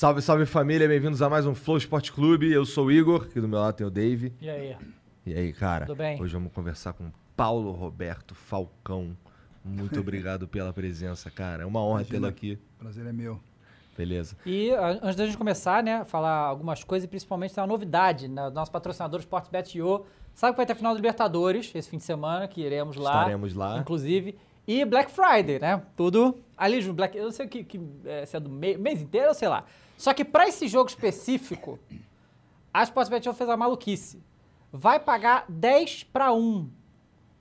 Salve, salve família, bem-vindos a mais um Flow Esporte Clube. Eu sou o Igor, aqui do meu lado tem o Dave. E aí? E aí, cara? Tudo bem? Hoje vamos conversar com Paulo Roberto Falcão. Muito obrigado pela presença, cara. É uma honra tê-lo aqui. Prazer é meu. Beleza. E a- antes da gente começar, né, falar algumas coisas e principalmente tem uma novidade, né, do nosso patrocinador Sportsbet.io. Sabe que vai ter final da Libertadores esse fim de semana, que iremos lá. Estaremos lá. Inclusive. E Black Friday, né? Tudo ali junto. Black, eu não sei que, que, é, se é do mei- mês inteiro ou sei lá. Só que pra esse jogo específico, a Sportsbet.io fez a maluquice. Vai pagar 10 para 1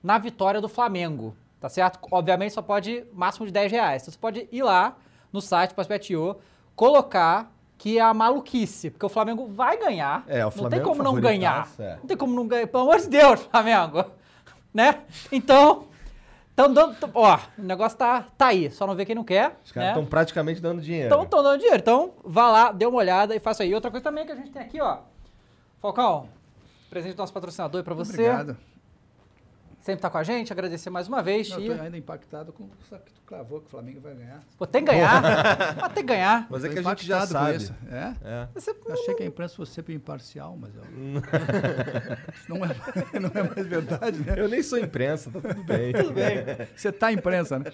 na vitória do Flamengo, tá certo? Obviamente só pode máximo de 10 reais. Então você pode ir lá no site Sportsbet.io, colocar que é a maluquice, porque o Flamengo vai ganhar. É, o Não Flamengo tem como não ganhar. é. Não tem como não ganhar. Pelo amor de Deus, Flamengo. Né? Então, tão dando, ó, o negócio tá, tá aí, só não vê quem não quer. Os caras né? estão praticamente dando dinheiro. Estão dando dinheiro. Então, vá lá, dê uma olhada e faça aí. Outra coisa também que a gente tem aqui, ó. Falcão, presente do nosso patrocinador aí pra você. Obrigado. Sempre tá com a gente, agradecer mais uma vez. Não, e... eu tô ainda impactado com o que tu cravou que o Flamengo vai ganhar. Pô, tem que ganhar. Mas tem que ganhar. Mas é que a gente já sabe. isso. É? É. Você- Eu achei que a imprensa fosse sempre imparcial, mas eu... não é, não é mais verdade, né? Eu nem sou imprensa, tá tudo bem. Tudo bem. Você tá imprensa, né?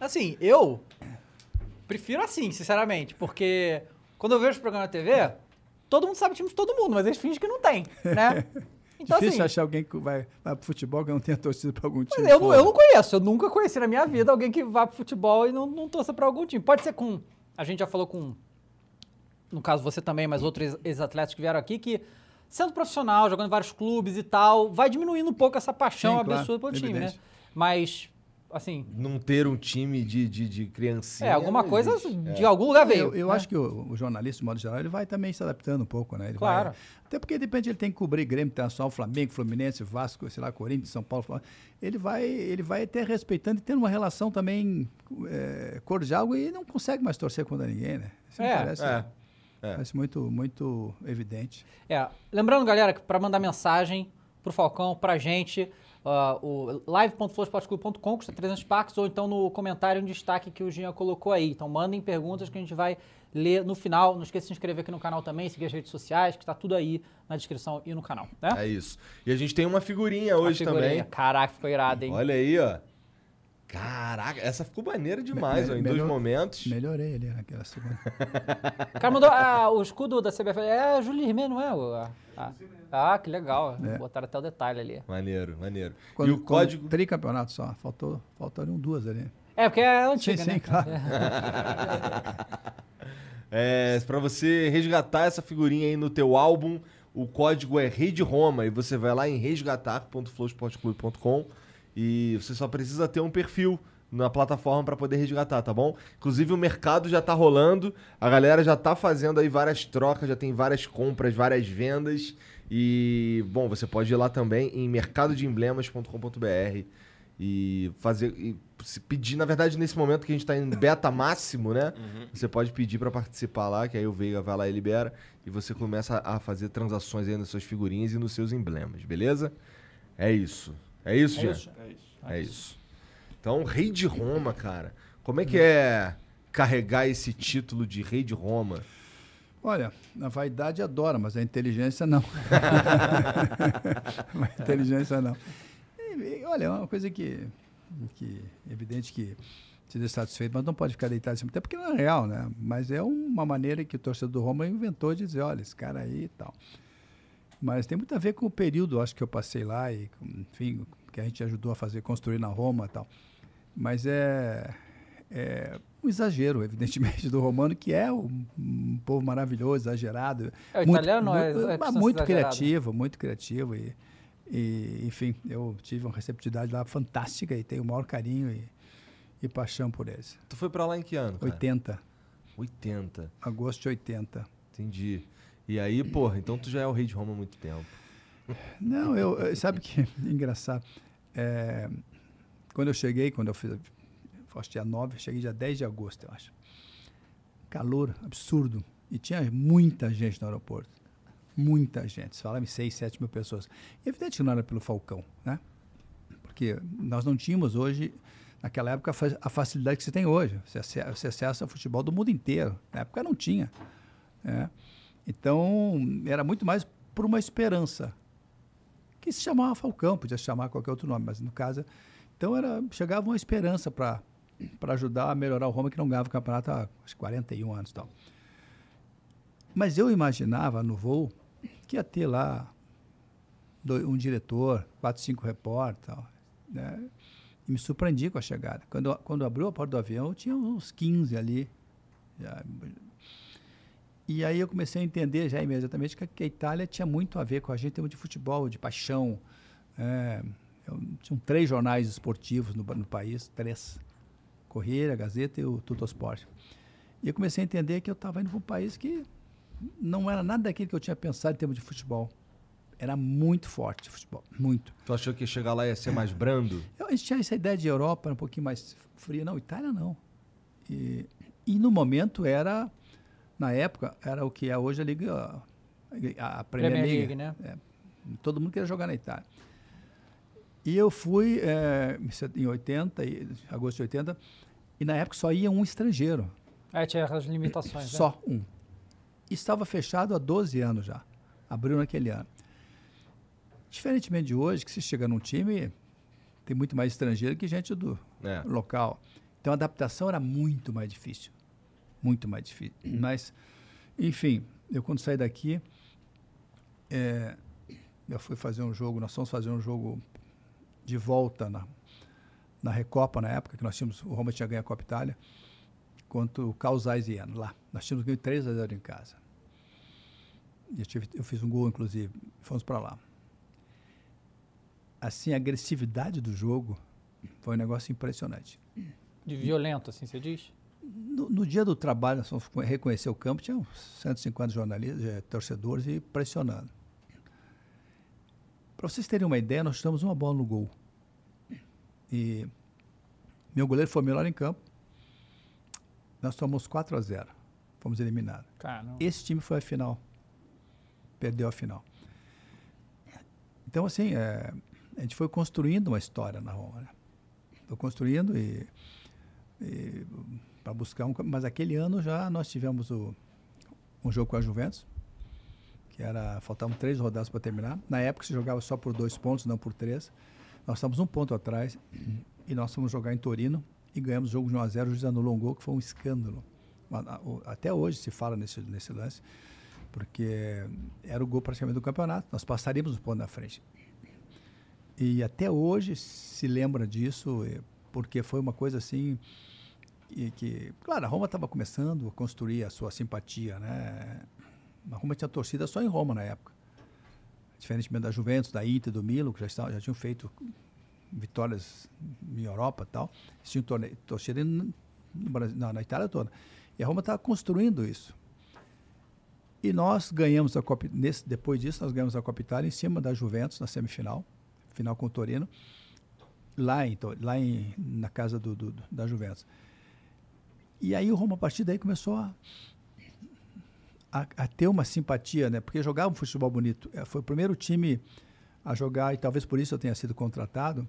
Assim, eu prefiro assim, sinceramente, porque quando eu vejo o programa na TV, todo mundo sabe o time de todo mundo, mas eles fingem que não tem, né? Então, Difícil assim, achar alguém que vai, vai pro futebol que não tenha torcido pra algum time. Mas eu, não- eu não conheço, eu nunca conheci na minha vida alguém que vá pro futebol e não, não torça pra algum time. Pode ser com. A gente já falou com. No caso, você também, mas outros ex-atletas que vieram aqui, que sendo profissional, jogando em vários clubes e tal, vai diminuindo um pouco essa paixão Sim, claro, absurda pelo time, né? evidente. Mas, assim, Não ter um time de, de, de criancinha. é, alguma não coisa existe. de algum lugar veio. Eu, eu né? acho que o, o jornalista, de modo geral, ele vai também se adaptando um pouco, né? Ele Claro. vai- até porque, de repente, ele tem que cobrir Grêmio Internacional, Flamengo, Fluminense, Vasco, sei lá, Corinthians, São Paulo. Flamengo. Ele vai, ele vai até respeitando e tendo uma relação também é, cordial e não consegue mais torcer contra ninguém, né? Isso me É, parece, é, é. parece muito, muito evidente. É, lembrando, galera, que para mandar mensagem pro Falcão, pra gente, ah, o live.flowsportclub.com, custa 300 packs, ou então no comentário um destaque que o Jean colocou aí. Então mandem perguntas que a gente vai ler no final. Não esqueça de se inscrever aqui no canal também, seguir as redes sociais, que tá tudo aí na descrição e no canal, né? É isso. E a gente tem uma figurinha hoje figurinha. também. Caraca, ficou irado, hein? Olha aí, ó. Caraca, essa ficou maneira demais, Me- ó, em melhor- dois momentos. Melhorei ali naquela segunda. O cara mandou ah, o escudo da CBF. É a Júlio Rimet, não é? O- a- a- ah, que legal. É. Botaram até o detalhe ali. Maneiro, maneiro. Quando, e o código. Tricampeonato só. Faltou, faltaram duas ali. É, porque é Sim, antiga, sim, né? claro. É, para você resgatar essa figurinha aí no teu álbum, o código é Rede Roma e você vai lá em resgatar.flowsportclub.com e você só precisa ter um perfil na plataforma para poder resgatar, tá bom? Inclusive o mercado já tá rolando, a galera já tá fazendo aí várias trocas, já tem várias compras, várias vendas e bom, você pode ir lá também em mercadodeemblemas.com.br e fazer e pedir, na verdade, nesse momento que a gente tá em beta máximo, né? Você pode pedir para participar lá, que aí o Veiga vai lá e libera e você começa a fazer transações aí nas suas figurinhas e nos seus emblemas, beleza? É isso. É isso, É Jean? isso. É isso. Então, Rei de Roma, cara. Como é que é carregar esse título de Rei de Roma? Olha, a vaidade adora, mas a inteligência não. a inteligência não. E, olha, é uma coisa que, que é evidente que se deixa satisfeito, mas não pode ficar deitado cima, até porque não é real, né? Mas é uma maneira que o torcedor do Roma inventou de dizer, olha, esse cara aí e tal. Mas tem muito a ver com o período, acho que eu passei lá e, enfim, que a gente ajudou a fazer, construir na Roma e tal. Mas é, é um exagero, evidentemente, do romano, que é um, um povo maravilhoso, exagerado. É, o muito, italiano é- muito, é mas bastante muito exagerado. criativo, muito criativo. E, e, enfim, eu tive uma receptividade lá fantástica e tenho o maior carinho e, e paixão por eles. Tu foi pra lá em que ano? Cara? 80, 80. agosto de 80. Entendi. E aí, porra, então tu já é o rei de Roma há muito tempo. Não, eu, eu- sabe que engraçado. É, quando eu cheguei, quando eu fiz, que dia 9, cheguei dia 10 de agosto, eu acho. Calor absurdo. E tinha muita gente no aeroporto. Muita gente. Se falava em 6, 7 mil pessoas. E evidente que não era pelo Falcão, né? Porque nós não tínhamos hoje, naquela época, a fa- a facilidade que você tem hoje. Você ace- você acessa futebol do mundo inteiro. Na época não tinha. né? Então, era muito mais por uma esperança que se chamava Falcão, podia chamar qualquer outro nome, mas no caso. Então era, chegava uma esperança para ajudar a melhorar o Roma, que não ganhava o campeonato há acho, que 41 anos e tal. Mas eu imaginava no voo que ia ter lá um diretor, quatro, cinco repórteres. Né? E me surpreendi com a chegada. Quando, quando abriu a porta do avião, tinha uns 15 ali. Já- e aí eu comecei a entender já imediatamente que, a- Itália tinha muito a ver com a gente em termos de futebol, de paixão. É, eu- tinham três jornais esportivos no, no país, três. Correia, Gazeta e o Tuttosport. E eu comecei a entender que eu estava indo para um país que não era nada daquilo que eu tinha pensado em termos de futebol. Era muito forte o futebol, muito. Tu achou que chegar lá ia ser mais brando? Eu, a gente tinha essa ideia de Europa um pouquinho mais fria. Não, Itália não. E, e no momento era, na época, era o que é hoje a Liga, a, a Premier, Premier League. Né? É, todo mundo queria jogar na Itália. E eu fui eh, em set- em 80, e- agosto de 80, e na época só ia um estrangeiro. É, tinha as limitações, né? Só um. E estava fechado há 12 anos já. Abriu naquele ano. Diferentemente de hoje, que se chega num time, tem muito mais estrangeiro que gente do É. local. Então a adaptação era muito mais difícil. Muito mais difícil. Mas, enfim, eu quando saí daqui, eh, eu fui fazer um jogo, nós fomos fazer um jogo de volta na, na Recopa na época, que nós tínhamos, o Roma tinha ganho a Copa Itália, contra o Calzaisiano, lá. Nós tínhamos ganho 3 a 0 em casa. E eu, tive, eu fiz um gol, inclusive, fomos para lá. Assim, a agressividade do jogo foi um negócio impressionante. De violento, assim, você diz? No, no dia do trabalho, nós fomos reconhecer o campo, tinha uns 150 jornalistas, eh, torcedores e pressionando. Para vocês terem uma ideia, nós tivemos uma bola no gol. E meu goleiro foi melhor em campo. Nós tomamos 4 a 0. Fomos eliminados. Cara, Esse time foi a final. Perdeu a final. Então, assim, é, a gente foi construindo uma história na Roma. Né? Foi construindo e, para buscar um. Mas aquele ano já nós tivemos o, um jogo com a Juventus, que era. Faltavam três rodadas para terminar. Na época se jogava só por dois pontos, não por três. Nós estávamos um ponto atrás e nós fomos jogar em Torino e ganhamos o jogo de 1 a 0 O juiz anulou um gol que foi um escândalo. Até hoje se fala nesse, nesse lance, porque era o gol praticamente do campeonato. Nós passaríamos o ponto na frente. E até hoje se lembra disso, eh, porque foi uma coisa assim e que, claro, a Roma estava começando a construir a sua simpatia, né? A Roma tinha torcida só em Roma na época. Diferentemente da Juventus, da Inter, do Milo, que já, estavam, já tinham feito vitórias em Europa e tal. Tinham torne- torcida no Brasil, na, na Itália toda. E a Roma estava construindo isso. E nós ganhamos a Copa, nesse, depois disso, nós ganhamos a Copa Itália em cima da Juventus na semifinal, final com o Torino, lá, em, Tor- lá em, na casa do- do- da Juventus. E aí o Roma, a partir daí, começou a, a, a ter uma simpatia, né? Porque jogava um futebol bonito. Eh, Foi o primeiro time a jogar, e talvez por isso eu tenha sido contratado,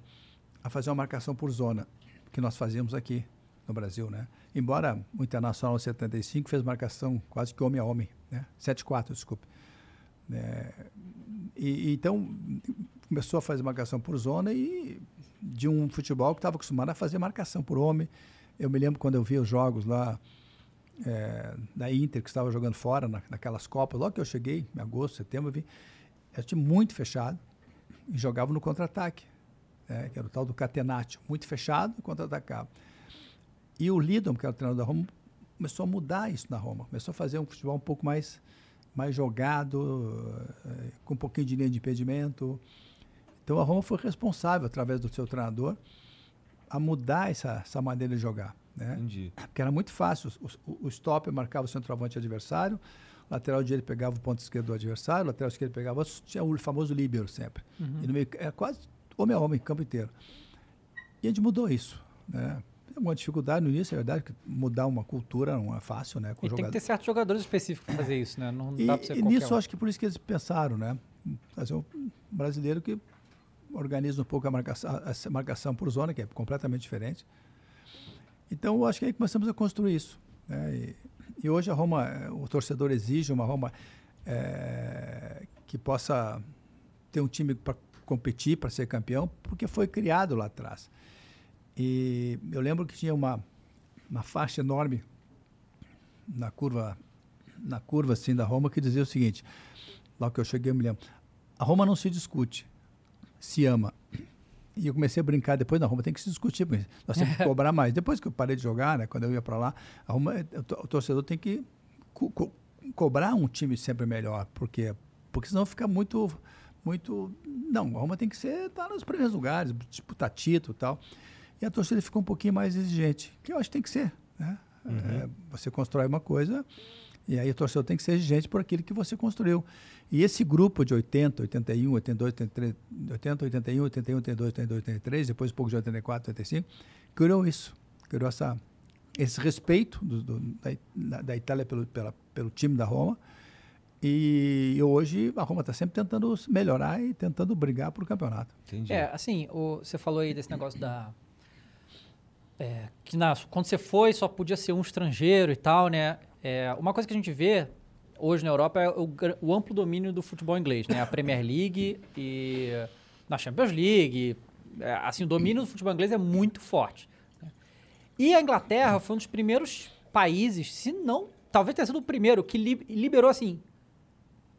a fazer uma marcação por zona, que nós fazíamos aqui no Brasil, né? Embora o Internacional 75 fez marcação quase que homem a homem, né? 7-4, desculpe. É, e, e então começou a fazer marcação por zona e de um futebol que estava acostumado a fazer marcação por homem. Eu me lembro quando eu vi os jogos lá é, da Inter, que estava jogando fora na, naquelas Copas, logo que eu cheguei, em agosto, setembro, eu vi, era time muito fechado e jogava no contra-ataque, né, que era o tal do catenaccio, muito fechado e contra-atacava. E o Lidom, que era o treinador da Roma, começou a mudar isso na Roma. Começou a fazer um futebol um pouco mais, mais jogado, eh, com um pouquinho de linha de impedimento. Então a Roma foi responsável, através do seu treinador, a mudar essa, essa maneira de jogar. Né? Entendi. Porque era muito fácil. O, o, stopper marcava o centroavante adversário, o lateral direito pegava o ponto esquerdo do adversário, o lateral esquerdo pegava. Tinha o famoso líbero sempre. E no meio, era quase homem a homem, campo inteiro. E a gente mudou isso. Né? Tem alguma dificuldade no início, é verdade, que mudar uma cultura não é fácil, né? Com E tem que ter certos jogadores específicos pra fazer isso, né? Não E, dá pra ser e nisso um. acho que por isso que eles pensaram, né? Fazer um brasileiro que organiza um pouco a marcação, a- marcação por zona, que é completamente diferente. Então eu acho que aí começamos a construir isso. né? E, e hoje a Roma, eh, o torcedor exige uma Roma eh, que possa ter um time para competir, para ser campeão, porque foi criado lá atrás. E eu lembro que tinha uma, uma faixa enorme na curva na curva assim da Roma que dizia o seguinte, lá que eu cheguei eu me lembro, a Roma não se discute, se ama. E eu comecei a brincar depois na Roma tem que se discutir, porque nós temos que cobrar mais. Depois que eu parei de jogar, né, quando eu ia para lá, a Roma, o to- o torcedor tem que co- co- cobrar um time sempre melhor, porque porque senão fica muito muito não, a Roma tem que ser tá nos primeiros lugares, disputar título e tal. E a torcida ficou um pouquinho mais exigente, que eu acho que tem que ser, né? É, você constrói uma coisa e aí o torcedor tem que ser exigente por aquilo que você construiu. E esse grupo de 80, 81, 82, 83, 80, 81, 81, 82, 82, 83, depois um pouco de 84, 85, criou isso. Criou essa, esse respeito do, do, da, da Itália pelo, pela, pelo time da Roma. E hoje a Roma está sempre tentando melhorar e tentando brigar por o campeonato. Entendi. É, assim, o- você falou aí desse negócio da. é, que na- quando você foi só podia ser um estrangeiro e tal, né? É, uma coisa que a gente vê hoje na Europa é o, o amplo domínio do futebol inglês, né? A Premier League e na Champions League. é, assim, o domínio do futebol inglês é muito forte. né? E a Inglaterra foi um dos primeiros países, se não, talvez tenha sido o primeiro, que li- liberou, assim,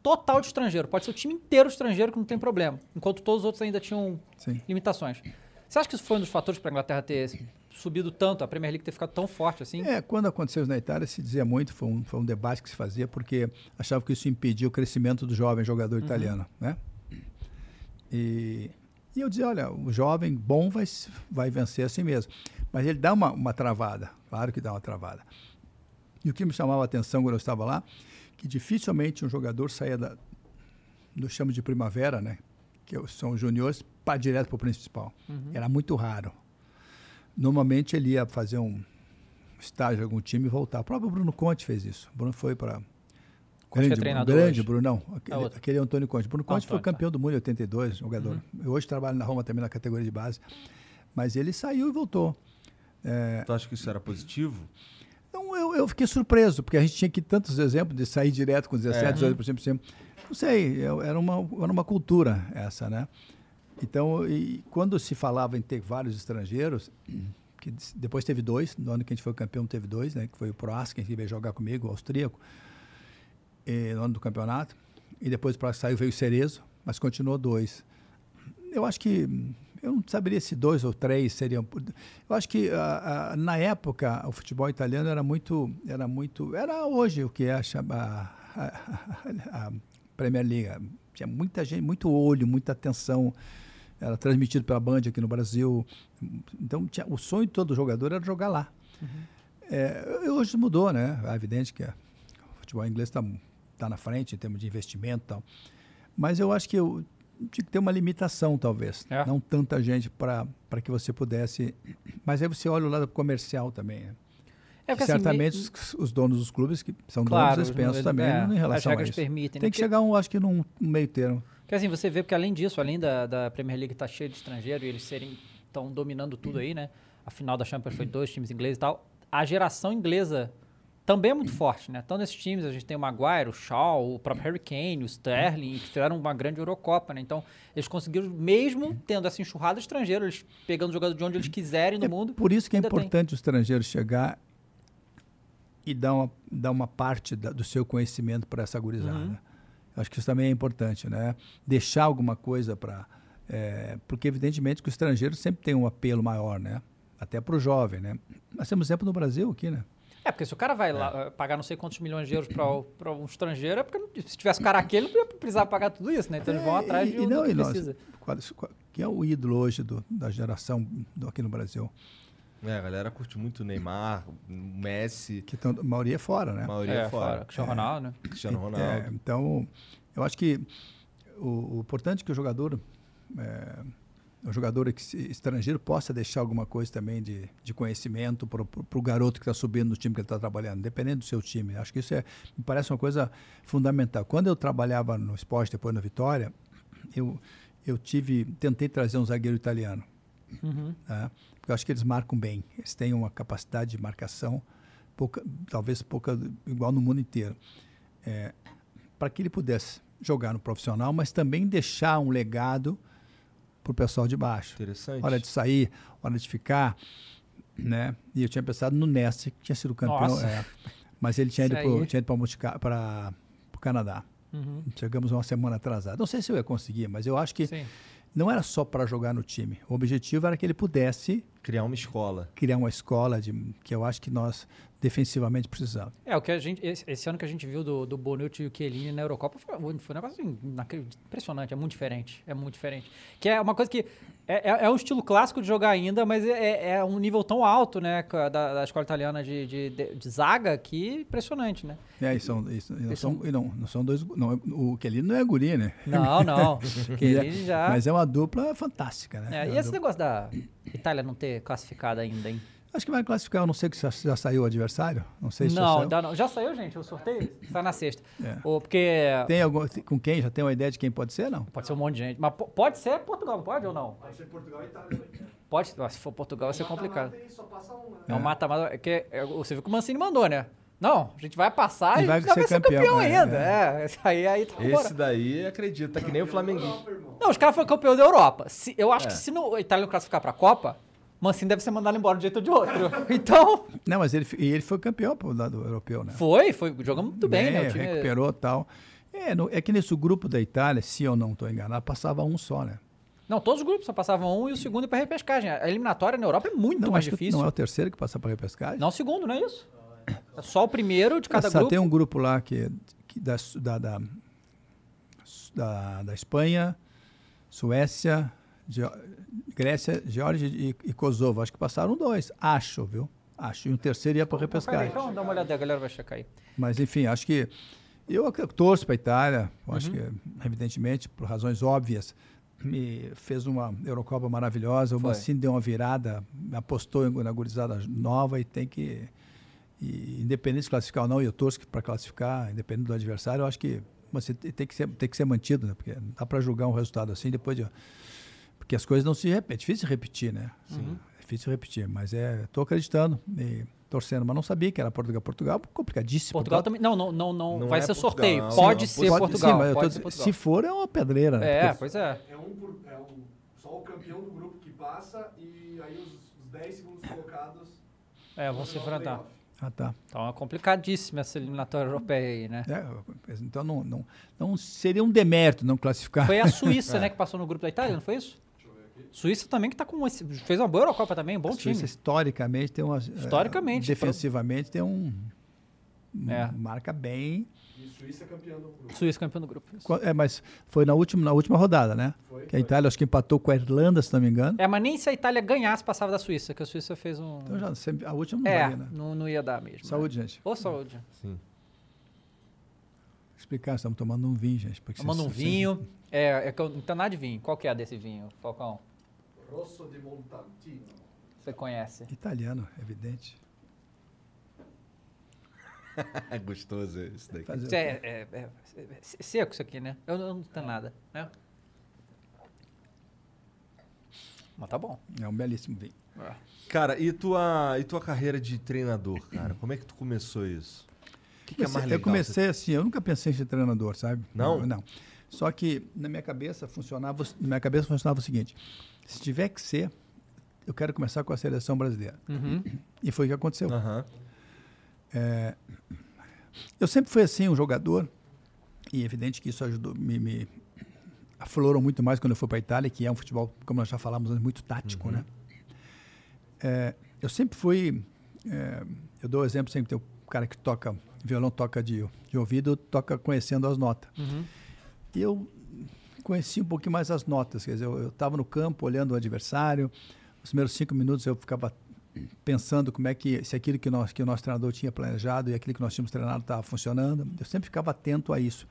total de estrangeiro. Pode ser o time inteiro estrangeiro que não tem problema. Enquanto todos os outros ainda tinham Sim. limitações. Você acha que isso foi um dos fatores para a Inglaterra ter subido tanto, a Premier League ter ficado tão forte assim? É, quando aconteceu isso na Itália, se dizia muito, foi um, foi um debate que se fazia, porque achava que isso impedia o crescimento do jovem jogador italiano, né? E, e eu dizia, olha, o jovem bom vai, vai vencer assim mesmo. Mas ele dá uma, uma travada, claro que dá uma travada. E o que me chamava a atenção quando eu estava lá, que dificilmente um jogador saía da, do chamo de primavera, né? Que são os juniores, para direto para o principal. Era muito raro. Normalmente ele ia fazer um estágio em algum time e voltar. O próprio Bruno Conte fez isso. O Bruno foi para. Conte é Grande, treinador grande hoje. Bruno, não. É Aquele, aquele é o Antônio Conte. Bruno Conte foi Antônio, tá. campeão do mundo em 82, jogador. Eu hoje trabalho na Roma também na categoria de base. Mas ele saiu e voltou. Tu acha que isso era positivo? Então eu, eu fiquei surpreso, porque a gente tinha aqui tantos exemplos de sair direto com 17, É. 18 por cento por cima. Não sei, eu- era uma, era uma cultura essa, né? Então, e quando se falava em ter vários estrangeiros, que depois teve dois, no ano que a gente foi campeão teve dois, né? Que foi o Proasken, que veio jogar comigo, o austríaco, e, no ano do campeonato. E depois para saiu veio o Cerezo, mas continuou dois. Eu acho que eu não saberia se dois ou três seriam. Eu acho que ah, ah, na época o futebol italiano era muito, era muito, era hoje o que é a, a, a- a Premier League. Tinha muita gente, muito olho, muita atenção. Era transmitido pela Band aqui no Brasil. Então tinha, o sonho de todo jogador era jogar lá. É, hoje mudou, né? É evidente que o futebol inglês está tá na frente em termos de investimento e tal. Mas eu acho que eu tinha que ter uma limitação, talvez. É. Não tanta gente para que você pudesse. Mas aí você olha o lado comercial também. Né? É porque, assim, Certamente me- os, os donos dos clubes, que são Claro, donos, eles pensam os- também é, em relação as a isso. permitem, né? Tem que Porque- chegar, um, acho que, num, meio termo. Porque assim, você vê, porque além disso, além da, da Premier League estar cheia de estrangeiro e eles serem estão dominando tudo aí, né? A final da Champions foi dois times ingleses e tal. A geração inglesa também é muito forte, né? Então, nesses times, a gente tem o Maguire, o Shaw, o próprio Harry Kane, o Sterling, que fizeram uma grande Eurocopa, né? Então, eles conseguiram, mesmo tendo essa enxurrada de eles pegando jogador de onde eles quiserem no É mundo. por isso que é ainda tem. importante o estrangeiro chegar e dar uma, dar uma parte da- do seu conhecimento para essa gurizada. Uhum. Acho que isso também é importante, né? Deixar alguma coisa para... porque, evidentemente, que o estrangeiro sempre tem um apelo maior, né? até para o jovem, né? Nós temos exemplo no Brasil aqui, né? É, porque se o cara vai lá eh, pagar não sei quantos milhões de euros para um estrangeiro, é porque se tivesse cara aquele, ia precisar pagar tudo isso, né? Então eles vão É, atrás e- de e um não, que e nós- precisa. qual- qual- Quem é o ídolo hoje do- da geração do- aqui no Brasil? É, a galera curte muito o Neymar, o Messi, Que tão, a maioria é fora, né? a maioria É, é fora. fora. Cristiano Ronaldo, né? Cristiano É, Ronaldo. então, eu acho que o, o importante é que o jogador, é, o jogador estrangeiro possa deixar alguma coisa também de, de conhecimento para o garoto que está subindo no time que ele está trabalhando, dependendo do seu time. Acho que isso é, me parece uma coisa fundamental. Quando eu trabalhava no esporte, depois na Vitória, eu, eu tive, tentei trazer um zagueiro italiano. tá? Porque eu acho que eles marcam bem. Eles têm uma capacidade de marcação, pouca, talvez pouca igual no mundo inteiro. É, para que ele pudesse jogar no profissional, mas também deixar um legado para o pessoal de baixo. Interessante. Hora de sair, hora de ficar, né? E eu tinha pensado no Neste, que tinha sido campeão, é, mas ele tinha ido Isso aí. para o Canadá. Uhum. Chegamos uma semana atrasada. Não sei se eu ia conseguir, mas eu acho que Sim. Não era só para jogar no time. O objetivo era que ele pudesse Criar uma escola. criar uma escola de, que eu acho que nós defensivamente precisamos. É, o que a gente, esse, esse ano que a gente viu do, do Bonucci e o Chiellini na Eurocopa foi, foi um negócio assim, impressionante, é muito diferente, é muito diferente. Que é uma coisa que é, é, é um estilo clássico de jogar ainda, mas é, é um nível tão alto, né, da, da escola italiana de, de, de- de zaga que impressionante, né? É, e são, e, e não, são, são- não, não são dois. Não, é- o Kelly não é guri, né? Não, não, Chiellini já... Mas é uma dupla fantástica, né? É, É e esse dupla- negócio da Itália não ter classificado ainda, hein? Acho que vai classificar, eu não sei se já, já saiu o adversário. Não sei se já Não, saiu. ainda não. Já saiu, gente, o sorteio? Tá na sexta. É. Ou porque Tem algum, com quem? Já tem uma ideia de quem pode ser, não? pode ser um monte de gente. Mas po- pode ser Portugal, não pode ou não? Pode ser Portugal e Itália. Pode, Nossa, se for Portugal vai ser complicado. É um mata-mata. é que, é, você viu que o Mancini mandou, né? Não, a gente vai passar E vai já vai ser ser campeão, campeão, é, ainda. É, esse aí, aí tá Esse daí acredita, que nem o Flamenguinho. Não, os caras foram campeão da Europa. Se- eu acho É. que se no, a Itália não classificar pra Copa, Mancini deve ser mandado embora de um jeito ou de outro. Então, Não, mas ele, ele foi campeão pro lado europeu, né? foi, foi, jogamos muito bem, né? O time- recuperou e tal. É, no- é que nesse grupo da Itália, se eu não estou enganado, passava um só, né? Não, todos os grupos só passavam um e o segundo ia pra repescagem. A eliminatória na Europa é muito Não, mais difícil. não é o terceiro que passa para repescagem? Não o segundo, não é isso? É só o primeiro de cada Só grupo. tem um grupo lá que, que da, da, da, da, da Espanha, Suécia, Grécia, Geórgia e, e Kosovo. Acho que passaram dois. Acho, viu? Acho. E um terceiro ia para repescagem. então dá uma olhada, a galera vai checar aí. Mas, enfim, acho que. Eu torço para a Itália, eu acho Uhum. que, evidentemente, por razões óbvias, me fez uma Eurocopa maravilhosa. O Foi. Mancini deu uma virada, apostou em- na gurizada nova e tem que. E, independente de classificar ou não, e eu torço para classificar, independente do adversário, eu acho que te- tem que ser, tem que ser mantido, né? Porque não dá para julgar um resultado assim depois de. Porque as coisas não se repetem. É difícil repetir, né? Uhum. É difícil repetir, mas é. Estou acreditando e torcendo, mas não sabia que era Portugal. Portugal, complicadíssimo. Portugal também. Não, não, não, não, Não vai é ser Portugal, sorteio. não. Pode Sim, ser Pode- Portugal. sim, mas pode tô ser Portugal. se for, é uma pedreira, né? É, Porque- pois é. É um, por, é um só o campeão do grupo que passa e aí os, os 10 segundos colocados É, vão se enfrentar. Ah, tá. Então é complicadíssima essa eliminatória europeia aí, né? É, então não, não, não seria um demérito não classificar. Foi a Suíça, né, que passou no grupo da Itália, não foi isso? Suíça também que tá com esse, fez uma boa Eurocopa também, um bom A Suíça, time. historicamente tem uma Historicamente, eh, defensivamente tem um É. marca bem e Suíça campeão do grupo. Suíça campeão do grupo. isso. É mas foi na última na última rodada né Foi, que a Itália acho que empatou com a Irlanda se não me engano É, mas nem se a Itália ganhasse passava da Suíça, que a Suíça fez um então já a última não É, valia, né? não, não ia dar mesmo. saúde né? gente Ô, saúde. Sim. explicar estamos tomando um vinho gente Tomando um vocês- vinho. É, é que eu não tem nada de vinho. Qual que é desse vinho, Falcão? Rosso de Montantino. Você conhece? italiano evidente É gostoso esse daqui. Isso é, é- é- é seco isso aqui, né? Eu não, não tenho nada, né? Mas tá bom. é um belíssimo vinho Cara, e tua, e tua carreira de treinador, cara? Como é que tu começou isso? O que, que é mais legal? Eu comecei assim, eu nunca pensei em ser treinador, sabe? Não? Não. Só que na minha cabeça funcionava, na minha cabeça funcionava o seguinte: se tiver que ser, eu quero começar com a seleção brasileira. Uhum. E foi o que aconteceu. Aham. Eu sempre fui assim, um jogador, e é evidente que isso ajudou, me, me aflorou muito mais quando eu fui para a Itália, que é um futebol, como nós já falamos, muito tático, né? É, eu sempre fui. é, eu dou exemplo sempre tem o cara que toca violão, toca de, de ouvido, toca conhecendo as notas. Eu conheci um pouquinho mais as notas. Quer dizer, eu estava no campo olhando o adversário. Os primeiros cinco minutos eu ficava pensando como é que se aquilo que, nós, que o nosso treinador tinha planejado e aquilo que nós tínhamos treinado estava funcionando. Eu sempre ficava atento a isso.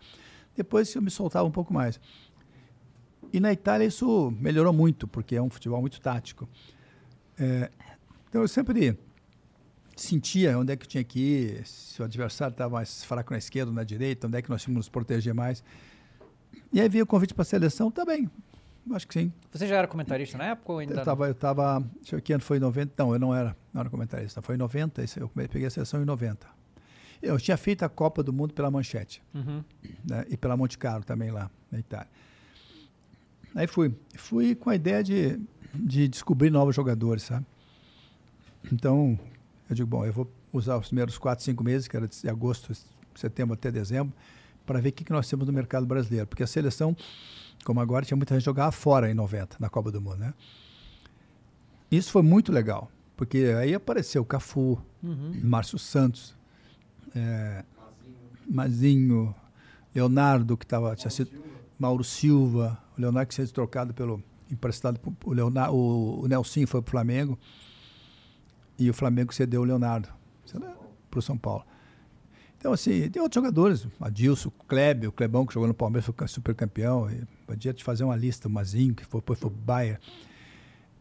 Depois eu me soltava um pouco mais. E na Itália isso melhorou muito, porque é um futebol muito tático. É, então eu sempre sentia onde é que tinha que ir, se o adversário estava mais fraco na esquerda ou na direita, onde é que nós tínhamos que nos proteger mais. E aí veio o convite para a seleção, tá bem, acho que sim. Você já era comentarista na época ou ainda Eu estava, eu tava, deixa eu ver que ano foi em 90, não, eu não era, não era comentarista, foi em 90, isso eu peguei a seleção em 90. Eu tinha feito a Copa do Mundo pela Manchete, Uhum. né, e pela Monte Carlo também lá, na Itália. Aí fui, fui com a ideia de, de descobrir novos jogadores, sabe? Então, eu digo, bom, eu vou usar os primeiros quatro, cinco meses, que era de agosto, setembro até dezembro, para ver o que, que nós temos no mercado brasileiro. Porque a seleção, como agora, tinha muita gente jogava fora em 90, na Copa do Mundo, né? Isso foi muito legal, porque aí apareceu Cafu, Márcio Santos, é, Mazinho, Leonardo, que tava, tinha sido Mauro Silva, o Leonardo que tinha sido trocado pelo emprestado o Leonardo, o, o Nelson foi para o Flamengo e o Flamengo cedeu o Leonardo para o São Paulo. Então, assim, tem outros jogadores, Adilson, Kleber, o Clebão que jogou no Palmeiras, foi super campeão, podia te fazer uma lista, o Mazinho, que foi, foi pro Bayern.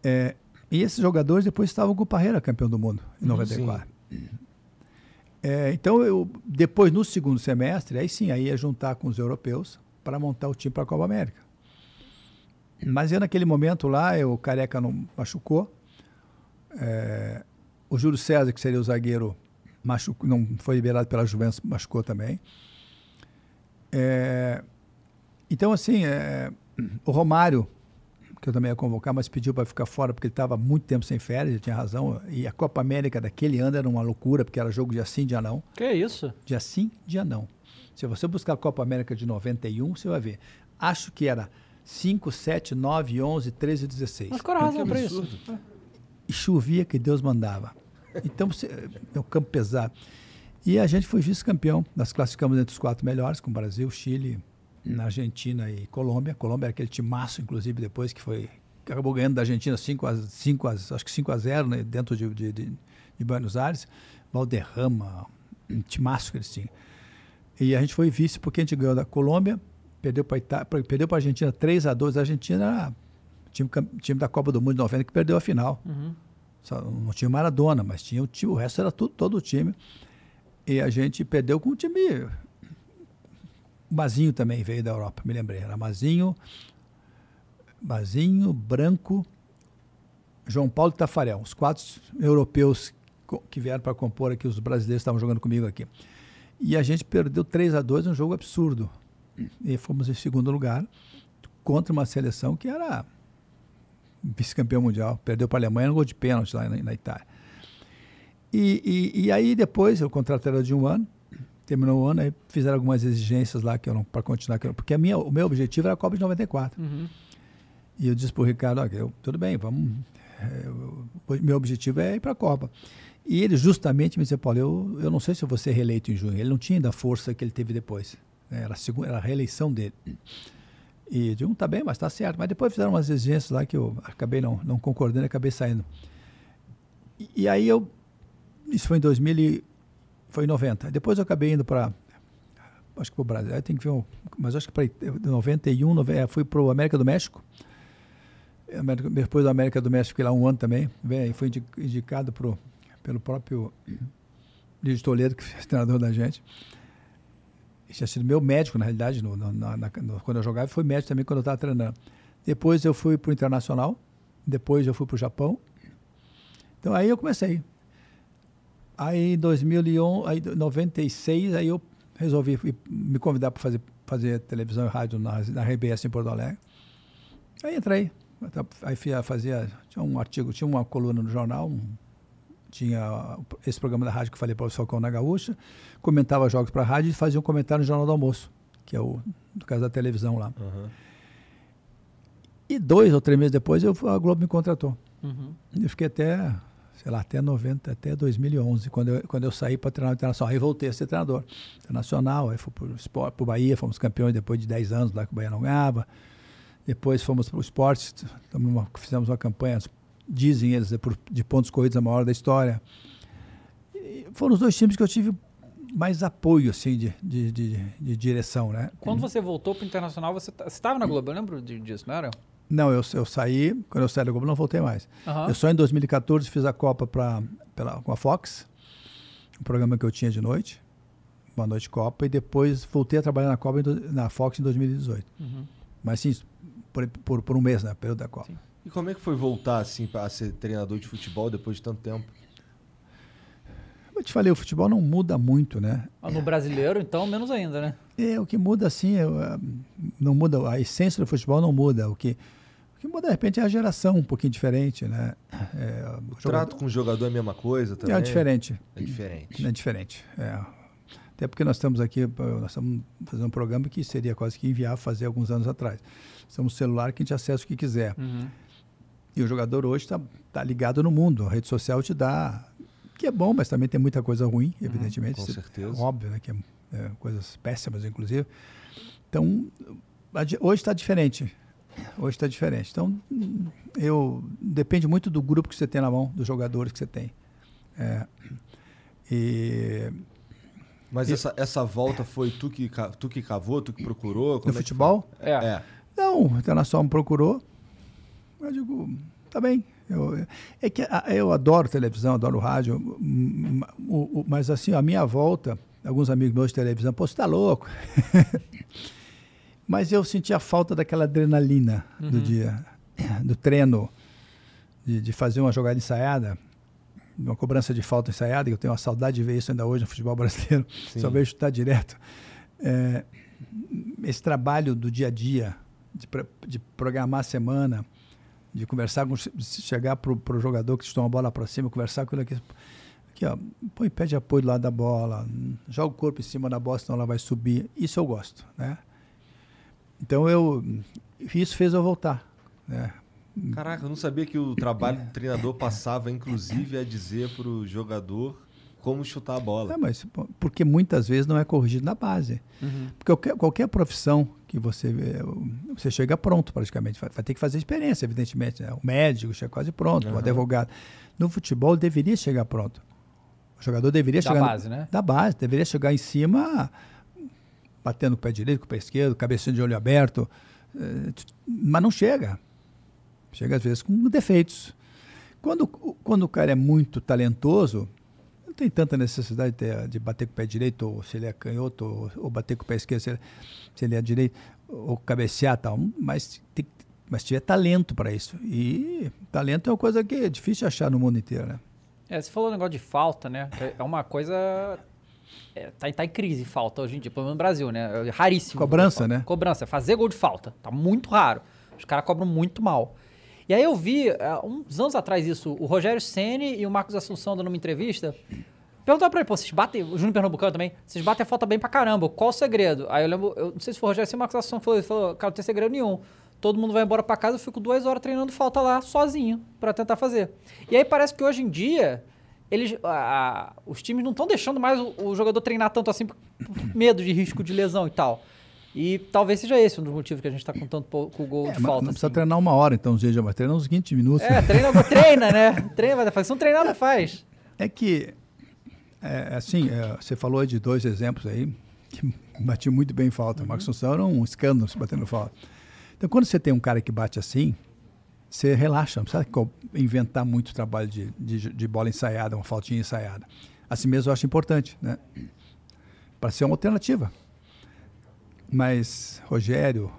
É, e esses jogadores depois estavam com o Parreira campeão do mundo, em 94. É, então, eu, depois, no segundo semestre, aí sim, aí ia juntar com os europeus para montar o time para a Copa América. Mas eu, naquele momento lá, eu, o Careca não machucou. É, o Júlio César, que seria o zagueiro, machucou, não foi liberado pela Juventus, machucou também. É, então, assim, é, o Romário, que eu também ia convocar, mas pediu para ficar fora porque ele estava muito tempo sem férias, ele tinha razão. E a Copa América daquele ano era uma loucura, porque era jogo dia sim, dia não. Que isso? Dia sim, dia não. Se você buscar a Copa América de 91, você vai ver. Acho que era 5, 7, 9, 11, 13 e 16. Mas qual era a razão pra isso? E chovia que Deus mandava. Então, é um campo pesado. E a gente foi vice-campeão. Nós classificamos entre os quatro melhores, com Brasil, Chile, na Argentina e Colômbia. Colômbia era aquele timaço, inclusive, depois que foi. que acabou ganhando da Argentina 5 a, 5 a, acho que 5 a 0 né, dentro de, de, de, de Buenos Aires. Valderrama, um timaço que eles tinham. E a gente foi vice porque a gente ganhou da Colômbia, perdeu para Ita- perdeu a Argentina 3 a 2 A Argentina era time, time da Copa do Mundo de 90 que perdeu a final. Só não tinha Maradona, mas tinha o time, o resto era tudo, todo o time. E a gente perdeu com o time. O Mazinho também veio da Europa, me lembrei. Era Mazinho, Mazinho, Branco, João Paulo e Tafarel. Os quatro europeus que vieram para compor aqui, os brasileiros estavam jogando comigo aqui. E a gente perdeu 3 a 2 um jogo absurdo. E fomos em segundo lugar contra uma seleção que era vice-campeão mundial. Perdeu para a Alemanha no gol de pênalti lá na, na Itália. E, e, e aí depois, o contrato era de um ano, terminou o ano, aí fizeram algumas exigências lá que eu não para continuar, que eu- porque a minha, o meu objetivo era a Copa de 94. E eu disse para o Ricardo, "Ó, eu, tudo bem, vamos. é, eu- meu objetivo é ir para a Copa. E ele justamente me disse, Paulo, eu, eu não sei se eu vou ser reeleito em junho. Ele não tinha ainda a força que ele teve depois. né? Era, a segunda, era a reeleição dele. E digo, tá bem, mas tá certo. Mas depois fizeram umas exigências lá que eu acabei não, não concordando e acabei saindo. E, e aí eu. Isso foi em 2000 e, foi em 90. Depois eu acabei indo para. Acho que para o Brasil. Aí tem que ver. um- mas acho que para 91, 90, é, fui para o América do México. América- Depois da América do México, fiquei lá um ano também. Aí fui indi- indicado pro, pelo próprio Lídio Toledo, que foi treinador da gente. Tinha sido meu médico, na realidade, no, no- na- no- quando eu jogava, foi médico também quando eu estava treinando. Depois eu fui para o Internacional, depois eu fui para o Japão. Então aí eu comecei. Aí em 2001, aí, 96, aí eu resolvi me convidar para fazer, fazer televisão e rádio na, na RBS em Porto Alegre. Aí entrei. Aí fazia, tinha um artigo, tinha uma coluna no jornal, um- tinha esse programa da rádio que eu falei para o Falcão na Gaúcha, comentava jogos para a rádio e fazia um comentário no Jornal do Almoço, que é o, no caso da televisão lá. E dois ou três meses depois eu, a Globo me contratou. Eu fiquei até sei lá, até 90, até 2011, quando eu, quando eu saí para treinar internacional. Aí voltei a ser treinador internacional, aí fui para o Bahia, fomos campeões depois de 10 anos lá que o Bahia não ganhava. Depois fomos para o esporte, fizemos uma campanha, dizem eles, é por- de pontos corridos a maior da história. E foram os dois times que eu tive mais apoio, assim, de, de, de, de direção, né? Quando você voltou pro Internacional, você estava na Globo, eu lembro disso, não era? Não, eu, eu saí, quando eu saí da Globo não voltei mais. Aham. Eu só em 2014 fiz a Copa pra, pela, com a Fox, um programa que eu tinha de noite, uma noite Copa, e depois voltei a trabalhar na Copa na Fox em 2018. Uhum. Mas sim, por, por, por um mês, né, período da Copa. E como é que foi voltar, assim, pra ser treinador de futebol depois de tanto tempo? Eu te falei, o futebol não muda muito, né? Ah, No brasileiro, então, menos ainda, né? É, o que muda assim, é, é, não muda, a essência do futebol não muda. O que, o que muda, de repente, é a geração um pouquinho diferente, né? É, o trato com o jogador é a mesma coisa também? é diferente. É diferente. É diferente. é. Até porque nós estamos aqui, nós estamos fazendo um programa que seria quase que inviável fazer alguns anos atrás. Estamos no celular que a gente acessa o que quiser. Uhum. E o jogador hoje está tá ligado no mundo. A rede social te dá. Que é bom, mas também tem muita coisa ruim, evidentemente. com Isso certeza. É óbvio, né? Que é, é, coisas péssimas, inclusive. Então, hoje está diferente. Hoje está diferente. Então, hum, eu depende muito do grupo que você tem na mão, dos jogadores que você tem. É, e Mas E- essa, essa volta foi tu que, tu que cavou, tu que procurou? No é futebol? É. É. Não, o Internacional me procurou. Eu digo, tá bem. Eu, é que a- eu adoro televisão, adoro rádio, mas assim, a minha volta, alguns amigos meus de televisão, pô, você tá louco. mas eu senti a falta daquela adrenalina do dia, do treino, de, de fazer uma jogada ensaiada, uma cobrança de falta ensaiada, que eu tenho uma saudade de ver isso ainda hoje no futebol brasileiro, só vejo chutar direto. É, esse trabalho do dia a dia, de, de programar a semana, de conversar com, chegar pro, pro jogador que estou uma bola para cima, conversar com ele aqui, aqui ó, põe pé de apoio do lado da bola, joga o corpo em cima da bola, senão ela vai subir. Isso eu gosto, né? Então eu, isso fez eu voltar, né? Caraca, eu não sabia que o trabalho do treinador passava, inclusive, a dizer pro jogador como chutar a bola. É, mas porque muitas vezes não é corrigido na base. Porque qualquer, qualquer profissão que você vê, o- você chega pronto praticamente. Vai, vai ter que fazer experiência, evidentemente. né? O médico chega quase pronto, o advogado. No futebol deveria chegar pronto. O jogador deveria Da chegar. no- base, né? Da base, deveria chegar em cima, batendo com o pé direito, com o pé esquerdo, cabecinha de olho aberto. t- mas não chega. Chega às vezes com defeitos. Quando, quando o cara é muito talentoso, não tem tanta necessidade de, ter- de bater com o pé direito, ou se ele é canhoto, ou, ou bater com o pé esquerdo, se ele, se ele é direito, ou cabecear tal. Mas, tem, mas tiver talento para isso. E talento é uma coisa que é difícil achar no mundo inteiro, né? É, você falou um negócio de falta, né? É- É uma coisa. É, tá, tá em crise falta hoje em dia, pelo menos no Brasil, né? É raríssimo. Cobrança, né? Cobrança, fazer gol de falta. Tá muito raro. Os caras cobram muito mal. E aí eu vi, é, uns anos atrás, isso, o Rogério Ceni e o Marcos Assunção dando uma entrevista. Perguntaram pra ele, pô, vocês batem, o Júnior Pernambucano também, vocês batem a falta bem pra caramba, qual o segredo? Aí eu lembro, eu não sei se foi o Rogério Ceni o Marcos Assunção falou, ele falou, cara, não tem segredo nenhum. Todo mundo vai embora pra casa, eu fico duas horas treinando falta lá, sozinho, pra tentar fazer. E aí parece que hoje em dia, eles, os times não estão deixando mais o, o jogador treinar tanto assim por medo de risco de lesão e tal. E talvez seja esse um dos motivos que a gente tá com tanto pouco gol É, de falta. não precisa assim. treinar uma hora, então, gente, mas treina uns 20 minutos. É, treina, treina, né? Treina, vai fazer. Se não treinar, não faz. É que, é, assim, é, você falou de dois exemplos aí, que bati muito bem falta. O Marcos Assunção era um escândalo se batendo falta. Então, quando você tem um cara que bate assim, você relaxa, não precisa inventar muito trabalho de, de, de bola ensaiada, uma faltinha ensaiada. Assim mesmo eu acho importante, né? Para ser uma alternativa. Mas, Rogério,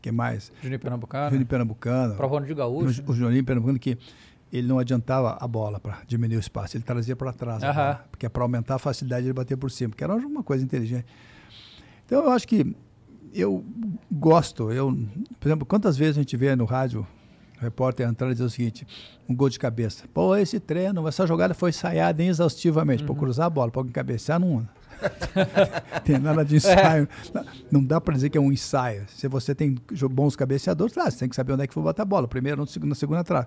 quem mais? Juninho Pernambucano. Juninho Pernambucano. Prova de Gaúcho. O, Juninho Pernambucano que ele não adiantava a bola para diminuir o espaço, ele trazia para trás, bola, porque é para aumentar a facilidade de bater por cima, que era uma coisa inteligente. Então eu acho que eu gosto, eu, por exemplo, quantas vezes a gente vê no rádio o repórter e dizer o seguinte, um gol de cabeça. Pô, esse treino, essa jogada foi ensaiada exaustivamente. Para cruzar a bola, alguém cabecear, não tem nada de ensaio. Não dá para dizer que é um ensaio. Se você tem bons cabeceadores, claro, você tem que saber onde é que for botar a bola. Primeiro, na segunda trave.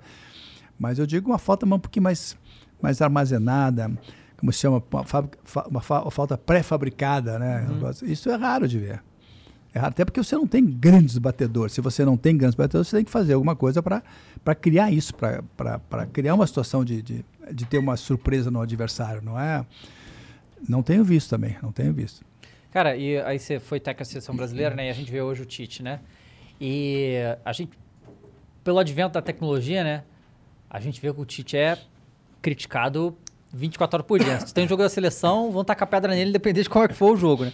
Mas eu digo uma falta um pouquinho mais, mais armazenada, como se chama, uma, uma uma falta pré-fabricada, né? Isso é raro de ver. Até porque você não tem grandes batedores. Se você não tem grandes batedores, você tem que fazer alguma coisa para criar isso, para criar uma situação de, de, de ter uma surpresa no adversário, não é? Não tenho visto também, não tenho visto. Cara, e aí você foi técnico da seleção brasileira, né? E a gente vê hoje o Tite, né? E a gente, pelo advento da tecnologia, né? A gente vê que o Tite é criticado 24 horas por dia. Se tem um jogo da seleção, vão tacar pedra nele, independente de como é que for o jogo, né?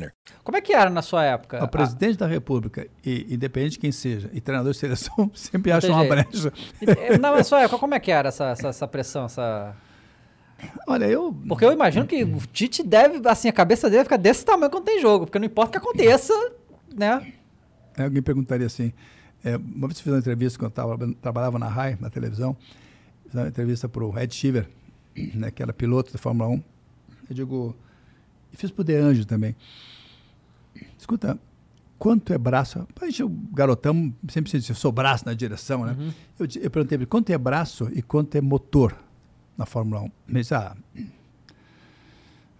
Como é que era na sua época? O presidente da República, e, independente de quem seja, e treinador de seleção, sempre acha tem uma brecha. Ah, na sua época, como é que era essa, essa, essa pressão, essa... Olha, eu. Porque eu imagino que o Tite deve, assim, a cabeça dele fica desse tamanho quando tem jogo, porque não importa o que aconteça, né? Aí Alguém perguntaria assim: é, uma vez eu fiz uma entrevista quando eu tava, trabalhava na RAI, na televisão, fiz uma entrevista para o Ed Shiver, né, que era piloto da Fórmula 1. Eu digo, e fiz para o De Anjo também. Escuta, quanto é braço? A gente, o garotão, sempre se diz, eu sou braço na direção, né? Eu, di- eu perguntei para ele, quanto é braço e quanto é motor na Fórmula 1? Ele disse, ah,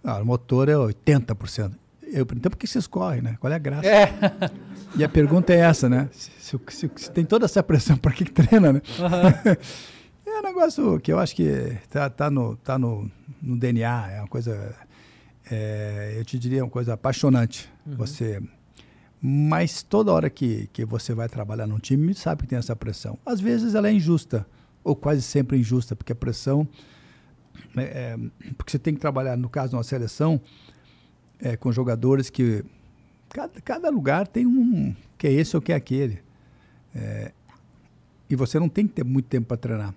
ah, o motor é 80%. Eu perguntei, por que vocês correm, né? Qual é a graça? É. E a pergunta é essa, né? Se, se- se- se tem toda essa pressão, para que, que treina, né? é um negócio que eu acho que tá, tá, no, tá no, no DNA, é uma coisa, é, eu te diria, uma coisa apaixonante. Você, mas toda hora que, que você vai trabalhar num time, sabe que tem essa pressão. Às vezes ela é injusta, ou quase sempre injusta, porque a pressão, é, é, porque você tem que trabalhar, no caso de uma seleção, é, com jogadores que cada, cada lugar tem um que é esse ou que é aquele. É, e você não tem que ter muito tempo para treinar.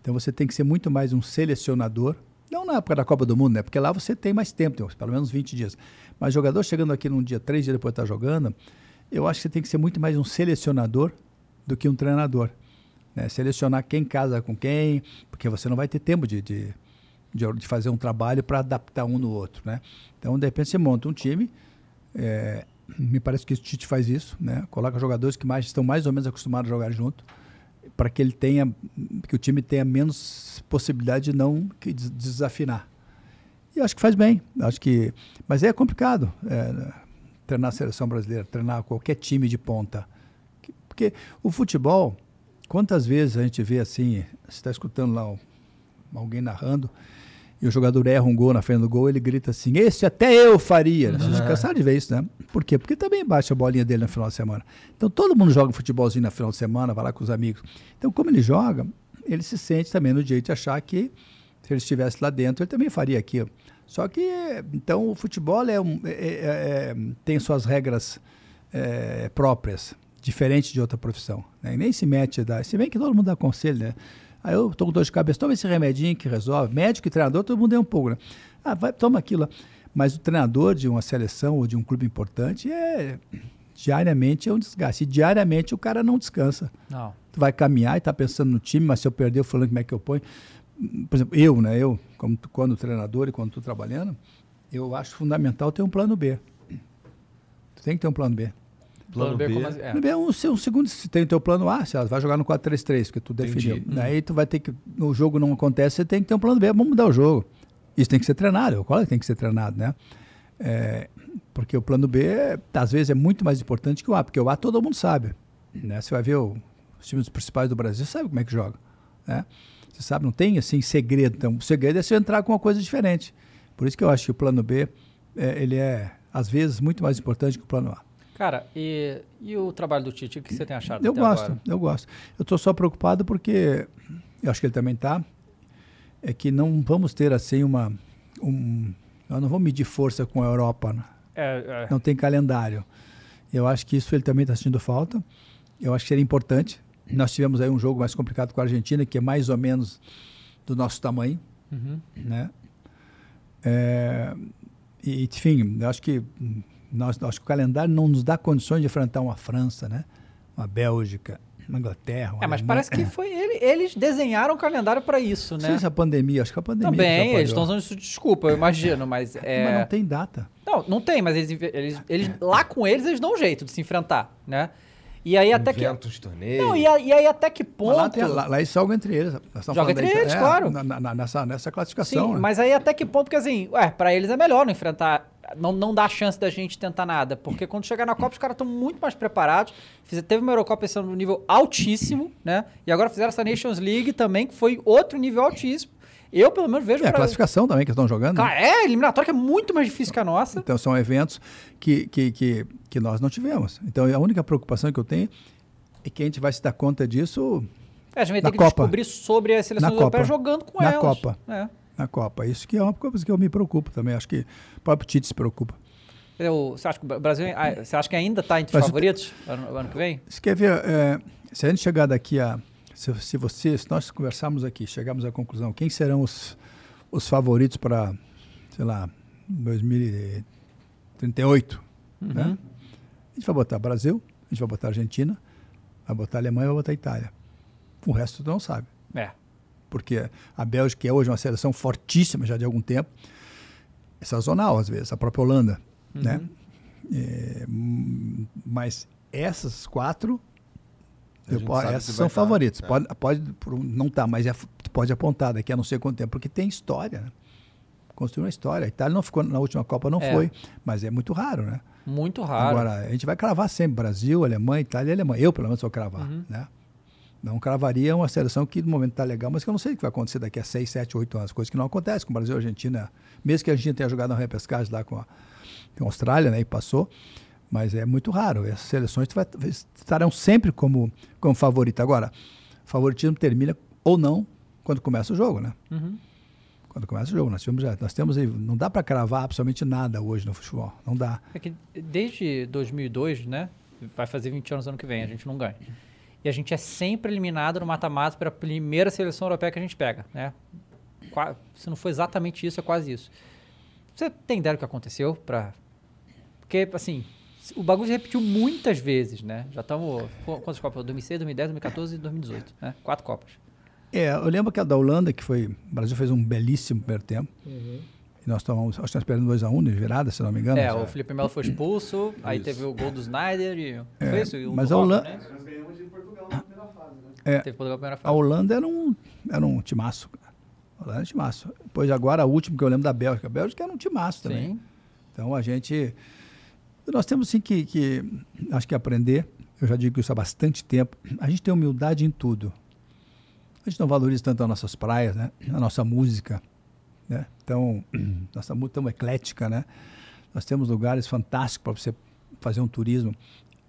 Então você tem que ser muito mais um selecionador. Não na época da Copa do Mundo, né? Porque lá você tem mais tempo, tem pelo menos 20 dias. Mas jogador chegando aqui num dia, três dias depois de estar jogando, eu acho que você tem que ser muito mais um selecionador do que um treinador. né? Selecionar quem casa com quem, porque você não vai ter tempo de, de, de, fazer um trabalho para adaptar um no outro, né? Então, de repente, você monta um time, é, me parece que o Tite faz isso, né? Coloca jogadores que mais estão mais ou menos acostumados a jogar junto, para que ele tenha, que o time tenha menos possibilidade de não que des- desafinar. E acho que faz bem, acho que, mas é complicado é, treinar a seleção brasileira, treinar qualquer time de ponta, Que- porque o futebol, quantas vezes a gente vê assim, você está escutando lá alguém narrando e o jogador erra um gol na frente do gol, ele grita assim: Esse até eu faria. Vocês cansaram de ver isso, né? Por quê? Porque também baixa a bolinha dele no final de semana. Então todo mundo joga um futebolzinho no final de semana, vai lá com os amigos. Então, como ele joga, ele se sente também no direito de achar que se ele estivesse lá dentro, ele também faria aquilo. Só que, então, o futebol é um- é- é- é- tem suas regras é, próprias, diferente de outra profissão. né? Nem se mete, a dar, se bem que todo mundo dá conselho, né? Aí eu tô com dor de cabeça, toma esse remedinho que resolve. Médico e treinador, todo mundo é um pouco, né? Ah, vai, toma aquilo lá. Mas o treinador de uma seleção ou de um clube importante é diariamente é um desgaste. E diariamente o cara não descansa. Não. Tu vai caminhar e tá pensando no time, mas se eu perder, eu falando como é que eu ponho. Por exemplo, eu, né? Eu, como tu- quando treinador e quando estou trabalhando, eu acho fundamental ter um plano B. Tu tem que ter um plano B. Plano B, como assim? É. Plano B é um, um segundo, se tem o teu plano A, se ela vai jogar no 4-3-3, que tu definiu. Entendi. Daí tu vai ter que, no jogo não acontece, você tem que ter um plano B, vamos mudar o jogo. Isso tem que ser treinado, qual é que tem que ser treinado, né? É, porque o plano B, é, às vezes, é muito mais importante que o A, porque o A todo mundo sabe. Né? Você vai ver o- os times principais do Brasil, você sabe como é que joga. Né? Você sabe, não tem assim segredo. Então, o segredo é você entrar com uma coisa diferente. Por isso que eu acho que o plano B, é, ele é, às vezes, muito mais importante que o plano A. Cara, e, e o trabalho do Tite, o que você tem achado Eu gosto, agora? eu gosto. Eu estou só preocupado porque, eu acho que ele também está, é que não vamos ter assim uma... Um, nós não vamos medir força com a Europa, né? É, é. não tem calendário. Eu acho que isso ele também está sentindo falta. Eu acho que seria importante Nós tivemos aí um jogo mais complicado com a Argentina, que é mais ou menos do nosso tamanho, Uhum. né? É, e, enfim, eu acho que nós, acho que o calendário não nos dá condições de enfrentar uma França, né? Uma Bélgica, uma Inglaterra. Uma É, mas Alemanha. parece que foi ele- eles desenharam o calendário para isso, Não né? sei se a pandemia, acho que a pandemia. Também, eles estão usando isso de desculpa, eu imagino, mas é... Mas não tem data. Não, não tem, mas eles, eles, eles- lá com eles eles dão um jeito de se enfrentar, né? E aí até que torneios. Não, e, a- e aí até que Mas ponto lá, tem- lá, lá eles jogam entre eles. Joga entre eles, é, claro. na- na- nessa, nessa classificação. Sim, né? mas aí até que ponto, porque assim, ué, pra eles é melhor não enfrentar, não, não dá chance da gente tentar nada, porque quando chegar na Copa os caras estão muito mais preparados, Fiz- teve uma Eurocopa esse ano no nível altíssimo, né, e agora fizeram essa Nations League também, que foi outro nível altíssimo, eu pelo menos vejo... É a pra- classificação também que estão jogando. né? Cara, é, eliminatória que é muito mais difícil que a nossa. Então são eventos que, que, que, que nós não tivemos. Então a única preocupação que eu tenho é que a gente vai se dar conta disso É, a gente vai na ter que Copa. descobrir sobre as seleções Na europeias jogando com Na elas. Copa. É. na Copa. Isso que é uma coisa que eu me preocupo também. Acho que o próprio Tite se preocupa. Eu- você acha que o Brasil ah, você acha que ainda está entre os favoritos ano, ano que vem? Você quer ver, é, se a gente chegar daqui a. Se, se você, se nós conversarmos aqui, chegarmos à conclusão, quem serão os, os favoritos para, sei lá, 2038? Né? Uhum. A gente vai botar Brasil, a gente vai botar Argentina, vai botar Alemanha vai botar Itália. O resto tu não sabe. É. Porque a Bélgica é hoje uma seleção fortíssima já de algum tempo, é sazonal às vezes, a própria Holanda, né? É, hum, mas essas quatro, eu essas são favoritos. é. Pode, pode por- não tá, mas é, pode apontar daqui a não sei quanto tempo, porque tem história, né? Construiu uma história. A Itália não ficou na última Copa, não É. foi, mas é muito raro, né? Muito raro. Agora, a gente vai cravar sempre Brasil, Alemanha, Itália e Alemanha. Eu, pelo menos, vou cravar, Uhum. né? Não cravaria uma seleção que no momento está legal, mas que eu não sei o que vai acontecer daqui a 6, 7, 8 anos. Coisa que não acontece com o Brasil e a Argentina. Mesmo que a Argentina tenha jogado na repescagem lá com a, com a Austrália, né? E passou. Mas é muito raro. Essas seleções estarão sempre como, como favorita. Agora, favoritismo termina ou não quando começa o jogo, né? Uhum. Quando começa o jogo. Nós, tivemos, já- nós temos aí, não dá para cravar absolutamente nada hoje no futebol. Não dá. É que desde 2002, né? Vai fazer 20 anos ano que vem, a gente não ganha. E a gente é sempre eliminado no mata-mata pela primeira seleção europeia que a gente pega, né? Qua- Se não for exatamente isso, é quase isso. Você tem ideia do que aconteceu? Pra... Porque, assim, o bagulho se repetiu muitas vezes, né? Já estamos... Quantas Copas? 2006, 2010, 2014 e 2018, né? Quatro Copas. É, eu lembro que a da Holanda, que foi. O Brasil fez um belíssimo primeiro tempo. Uhum. E nós tomamos, acho que nós perdemos 2x1 de virada, se não me engano. É, o Felipe Melo foi expulso, aí Isso. teve o gol do Snyder e... É, foi isso? E o mas a Holanda- né? Nós ganhamos de Portugal na primeira fase, né? É, Teve Portugal na primeira a fase. Holanda era um, era um timaço. cara. A Holanda era um timaço. Depois agora, o último que eu lembro da Bélgica. A Bélgica era um timaço também. Sim. Então a gente. Nós temos sim que, que. Acho que aprender. Eu já digo isso há bastante tempo. A gente tem humildade em tudo. A gente não valoriza tanto as nossas praias, né? A nossa música. Né? Então, nossa música tão eclética, né? Nós temos lugares fantásticos para você fazer um turismo.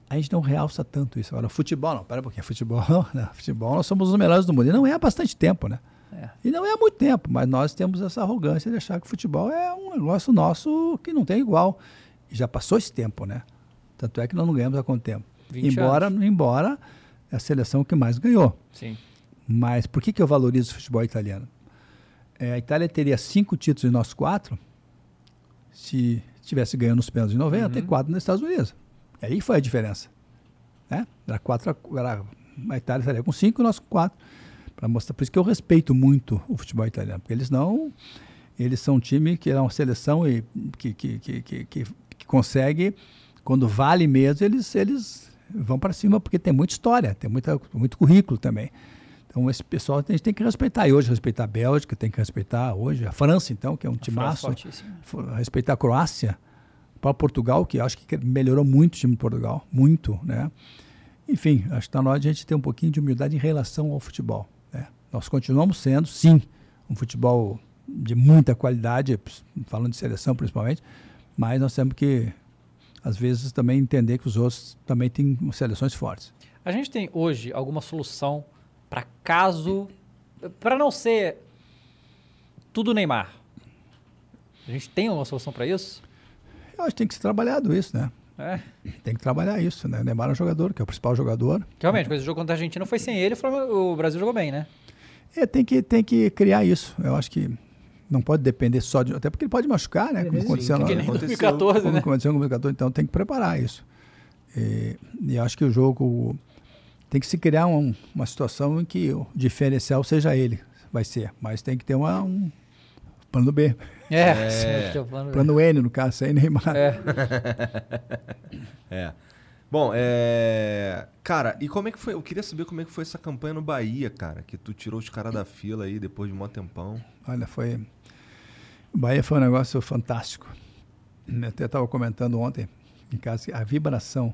A gente não realça tanto isso. Agora, futebol, não, pera um pouquinho. Futebol, não, futebol, nós somos os melhores do mundo. E não é há bastante tempo, né? É. E não é há muito tempo, mas nós temos essa arrogância de achar que o futebol é um negócio nosso que não tem igual. E já passou esse tempo, né? Tanto é que nós não ganhamos há quanto tempo. 20 Embora, anos. embora é a seleção que mais ganhou. Sim. Mas por que, que eu valorizo o futebol italiano? É, a Itália teria cinco títulos e nós quatro se tivesse ganhando nos pênaltis de 90 e quatro nos Estados Unidos. E aí foi a diferença. Né? Era quatro, a- era, a Itália estaria com cinco e nós com quatro. Mostrar, por isso que eu respeito muito o futebol italiano, porque eles não. Eles são um time que é uma seleção e que, que, que, que, que consegue, quando vale mesmo, eles, eles vão para cima, porque tem muita história, tem muita, muito currículo também. Então, esse pessoal a gente tem que respeitar. E hoje, respeitar a Bélgica, tem que respeitar hoje a França, então, que é um timaço. fortíssima. Fo- Respeitar a Croácia. Para Portugal, que acho que melhorou muito o time de Portugal. Muito, né? Enfim, acho que está na hora de a gente ter um pouquinho de humildade em relação ao futebol. Né? Nós continuamos sendo, sim, um futebol de muita qualidade, falando de seleção principalmente, mas nós temos que, às vezes, também entender que os outros também têm seleções fortes. A gente tem hoje alguma solução para caso. para não ser tudo Neymar? A gente tem uma solução para isso? Eu acho que tem que ser trabalhado isso, né? É. Tem que trabalhar isso, né? O Neymar é um jogador, que é o principal jogador. Realmente, com esse jogo contra a Argentina foi sem ele, o o Brasil jogou bem, né? É, tem que, tem que criar isso. Eu acho que não pode depender só de. Até porque ele pode machucar, né? Como Sim, aconteceu nem em 2014, como né? aconteceu em 2014, então tem que preparar isso. E, e acho que o jogo tem que se criar um- uma situação em que o diferencial seja ele, vai ser. Mas tem que ter uma, um plano B. É, é o plano B. Plano N, no caso, sem Neymar. É. É. Bom, é. Cara, e como é que foi? Eu queria saber como é que foi essa campanha no Bahia, cara. Que tu tirou os caras da fila aí depois de um tempão. Olha, foi. O Bahia foi um negócio fantástico. Eu até estava comentando ontem em casa que a vibração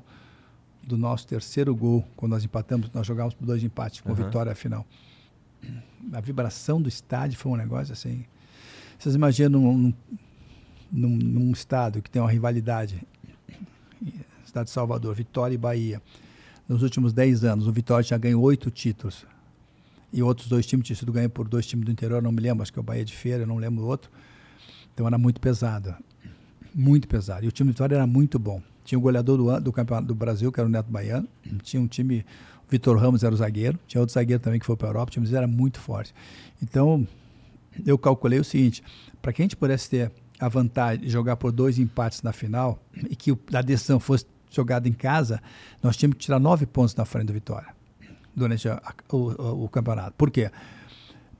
do nosso terceiro gol, quando nós empatamos, nós jogávamos por dois empates, com Aham. vitória final. A vibração do estádio foi um negócio assim. Vocês imaginam num, num, num estado que tem uma rivalidade, estado de Salvador, Vitória e Bahia. Nos últimos 10 anos, o Vitória já ganhou oito títulos e outros dois times tinham sido ganhos por dois times do interior, não me lembro, acho que é o Bahia de Feira, não lembro o outro. Então era muito pesado, muito pesado. E o time do Vitória era muito bom. Tinha o goleador do, do campeonato do Brasil, que era o Neto Baiano, tinha um time, Vitor Ramos era o zagueiro, tinha outro zagueiro também que foi para a Europa, o time era muito forte. Então, eu calculei o seguinte, para que a gente pudesse ter a vantagem de jogar por dois empates na final e que a decisão fosse jogada em casa, nós tínhamos que tirar nove pontos na frente do Vitória durante a- o, o- o campeonato. Por quê?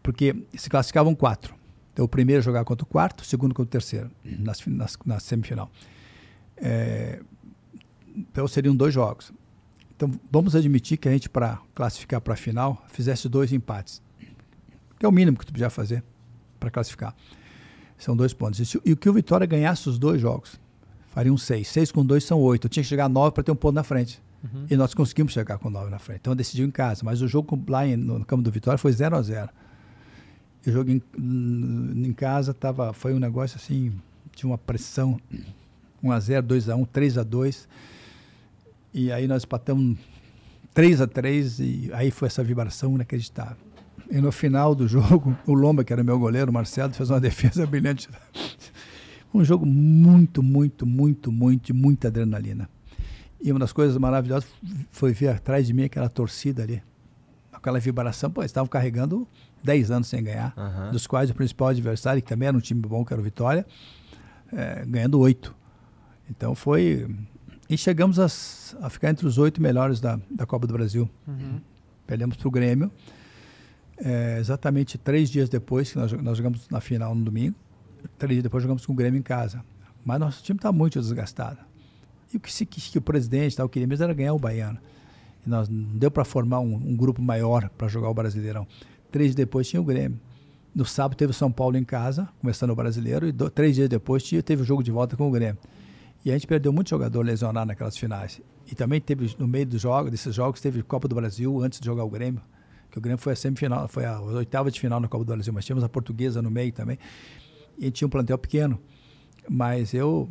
Porque se classificavam quatro. Então, o primeiro jogar contra o quarto, o segundo contra o terceiro, nas, nas, na semifinal. É, então, seriam dois jogos. Então, vamos admitir que a gente, para classificar para a final, fizesse dois empates. Que é o mínimo que tu podia fazer para classificar. São dois pontos. E, se- e que o Vitória ganhasse os dois jogos, fariam seis. Seis com dois são oito. Eu tinha que chegar a nove para ter um ponto na frente. Uhum. E nós conseguimos chegar com nove na frente. Então decidiu em casa. Mas o jogo lá em- no campo do Vitória foi 0 a 0 E o jogo em, em casa tava, foi um negócio assim, tinha uma pressão. 1 a 0 2 a 1 3 a 2 E aí nós empatamos 3 a 3 e aí foi essa vibração inacreditável. E no final do jogo, o Lomba, que era meu goleiro, o Marcelo, fez uma defesa brilhante. Um jogo muito, muito, muito, muito, de muita adrenalina. E uma das coisas maravilhosas foi ver atrás de mim aquela torcida ali. Aquela vibração, pô, eles estavam carregando 10 anos sem ganhar, Aham. dos quais o principal adversário, que também era um time bom, que era o Vitória, eh, ganhando 8. Então foi. E chegamos as- a, ficar entre os oito melhores da, da Copa do Brasil. Uhum. Perdemos para o Grêmio. É, exatamente três dias depois, que nós, nós jogamos na final no domingo, três dias depois jogamos com o Grêmio em casa. Mas nosso time está muito desgastado. E o que, se, que, que o presidente tal, queria mesmo era ganhar o Baiano. E nós não deu para formar um, um grupo maior para jogar o Brasileirão. Três dias depois tinha o Grêmio. No sábado teve o São Paulo em casa, começando o Brasileiro, e do- três dias depois tinha, teve o jogo de volta com o Grêmio. E a gente perdeu muito jogador lesionado naquelas finais. E também teve, no meio dos jogos, desses jogos, teve Copa do Brasil antes de jogar o Grêmio. Que o Grêmio foi a semifinal, foi a oitava de final na Copa do Brasil, mas tínhamos a portuguesa no meio também. E a gente tinha um plantel pequeno. Mas eu.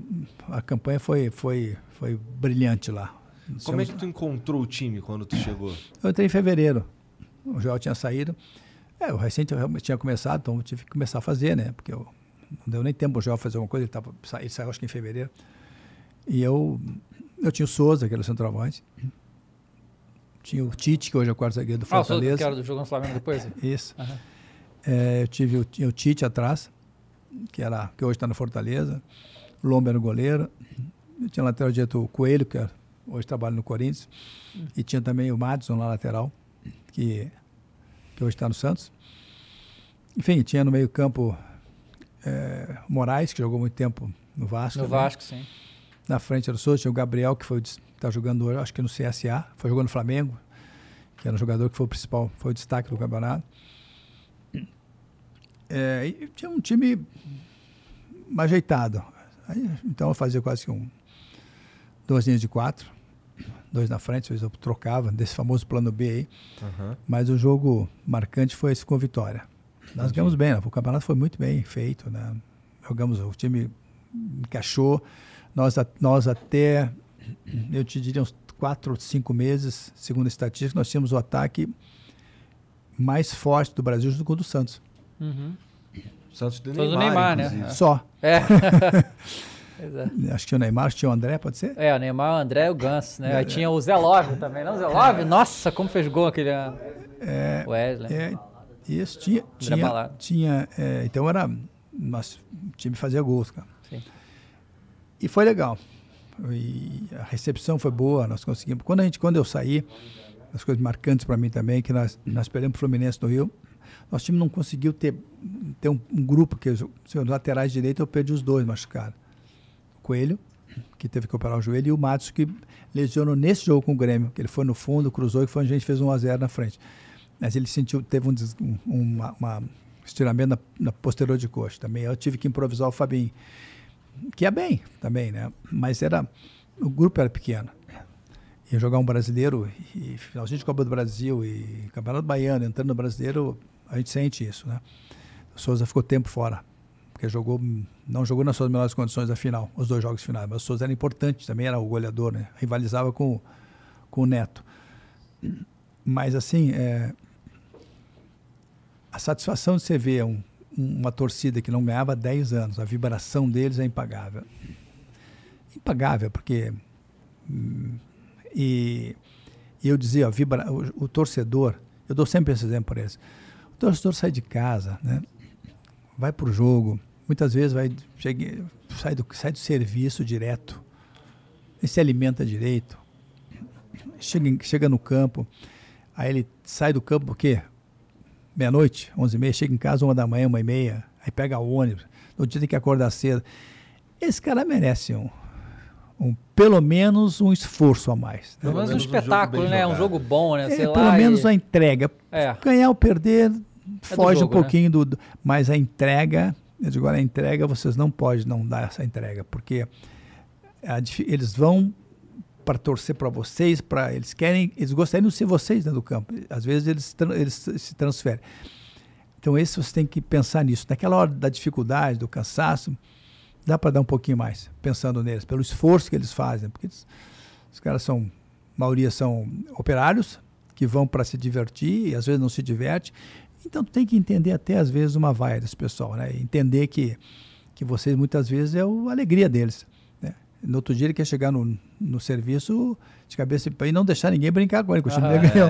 A campanha foi, foi, foi brilhante lá. Como é que tu encontrou o time quando tu chegou? Eu entrei em fevereiro. O Joel tinha saído. É, o recente eu realmente tinha começado, então eu tive que começar a fazer, né? Porque eu, não deu nem tempo o Joel fazer alguma coisa, ele, tava, ele saiu acho que em fevereiro. E eu, eu tinha o Souza, que era o centroavante. Tinha o Tite, que hoje é o quarto zagueiro do Ah, o Souza, Fortaleza. que era do jogo no Flamengo depois? Isso. Aham. É, eu tive o, tinha o Tite atrás, que, era, que hoje está no Fortaleza. O Lomba era o goleiro. Eu tinha lateral direito o Coelho, que é- hoje trabalha no Corinthians. E tinha também o Madison lá lateral, que, que hoje está no Santos. Enfim, tinha no meio campo é, Moraes, que jogou muito tempo no Vasco. No também. Vasco, sim. Na frente era o Souza, tinha o Gabriel, que foi está jogando hoje, acho que no CSA, foi jogando no Flamengo, que era um jogador que foi o principal, foi o destaque do campeonato. É, e tinha um time ajeitado. Aí, então eu fazia quase que um duas linhas de quatro, dois na frente, às vezes eu trocava desse famoso plano B aí. Aham. Mas o jogo marcante foi esse com Vitória. Nós ganhamos bem, né? o campeonato foi muito bem feito, né? Jogamos, o time encaixou. Nós, nós até, eu te diria, uns quatro ou cinco meses, segundo a estatística, nós tínhamos o ataque mais forte do Brasil junto com o do Santos. Uhum. Santos do Neymar, Neymar, né? Só. É. É. Acho que tinha o Neymar, tinha o André, pode ser? É, o Neymar, o André e o Ganso, né? É, Aí tinha o Zé Love também, não? Zé Love? Nossa, como fez gol aquele ano. É, Wesley. é, isso tinha. Tinha, tinha é, então era. O time fazia gols, cara. Sim. E foi legal. E a recepção foi boa, nós conseguimos. Quando, a gente, quando eu saí, as coisas marcantes para mim também, que nós, nós perdemos o Fluminense no Rio, nosso time não conseguiu ter, ter um, um grupo, que os, os laterais direito eu perdi os dois machucados. Coelho, que teve que operar o joelho, e o Matos, que lesionou nesse jogo com o Grêmio, que ele foi no fundo, cruzou e foi a gente fez 1 a 0 na frente. Mas ele sentiu, teve um, um uma, uma estiramento na, na posterior de coxa também. Eu tive que improvisar o Fabinho, que é bem também, né? Mas era o grupo era pequeno. Ia jogar um brasileiro e finalzinho de Copa do Brasil e Campeonato Baiano, entrando no brasileiro, a gente sente isso, né? O Souza ficou tempo fora, porque jogou, não jogou nas suas melhores condições da final, os dois jogos finais. Mas o Souza era importante, também era o goleador, né? Rivalizava com, com o Neto. Mas assim, é, a satisfação de você ver um- um- uma torcida que não ganhava há 10 anos, a vibração deles é impagável. Impagável, porque. hum, e, e eu dizia, ó, vibra, o, o torcedor, eu dou sempre esse exemplo para eles. O torcedor sai de casa, né? vai para o jogo, muitas vezes vai, chega, sai, do, sai do serviço direto, e se alimenta direito, chega, chega no campo, aí ele sai do campo porque meia-noite, onze e meia, chega em casa uma da manhã, uma e meia, aí pega o ônibus, no dia tem que acordar cedo. Esse cara merece um, um pelo menos um esforço a mais. né? Pelo menos um um espetáculo, né? Um jogado. jogo bom, né? É, Sei lá. pelo menos e- a entrega. É. Ganhar ou perder foge jogo, um pouquinho do, do- Mas a entrega, eu digo, olha, a entrega vocês não podem não dar essa entrega, porque a eles vão para torcer para vocês, para eles querem, eles gostariam de ser vocês dentro do campo. Às vezes eles, eles se transferem. Então esse você tem que pensar nisso. Naquela hora da dificuldade, do cansaço, dá para dar um pouquinho mais, pensando neles, pelo esforço que eles fazem, porque eles- os caras são, a maioria são operários que vão para se divertir e às vezes não se diverte. Então tem que entender até às vezes uma vaia desse pessoal, né? Entender que que vocês muitas vezes é a alegria deles. Né? No outro dia ele quer chegar no, no serviço de cabeça e não deixar ninguém brincar com ele, que o time Ah, dele ganhou.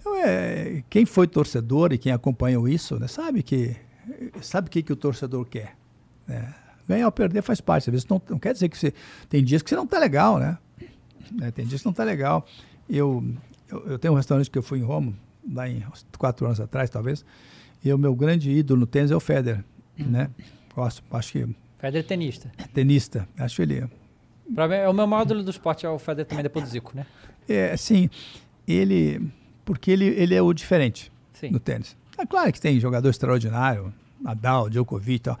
Então, é, quem foi torcedor e quem acompanhou isso, né, sabe que sabe o que, que o torcedor quer. né? Ganhar ou perder faz parte. Às vezes não, não quer dizer que você. Tem dias que você não está legal, né? Né, Tem dias que não está legal. Eu, eu, eu tenho um restaurante que eu fui em Roma, lá em quatro anos atrás, talvez. E o meu grande ídolo no tênis é o Federer, né? Gosto, acho que Federer é tenista. é tenista. Acho ele Pra mim, é o meu maior ídolo do esporte é o Federer também, depois do Zico, né? É, assim, ele. Porque ele, ele é o diferente Sim. no tênis. É claro que tem jogador extraordinário, Nadal, Djokovic e tal.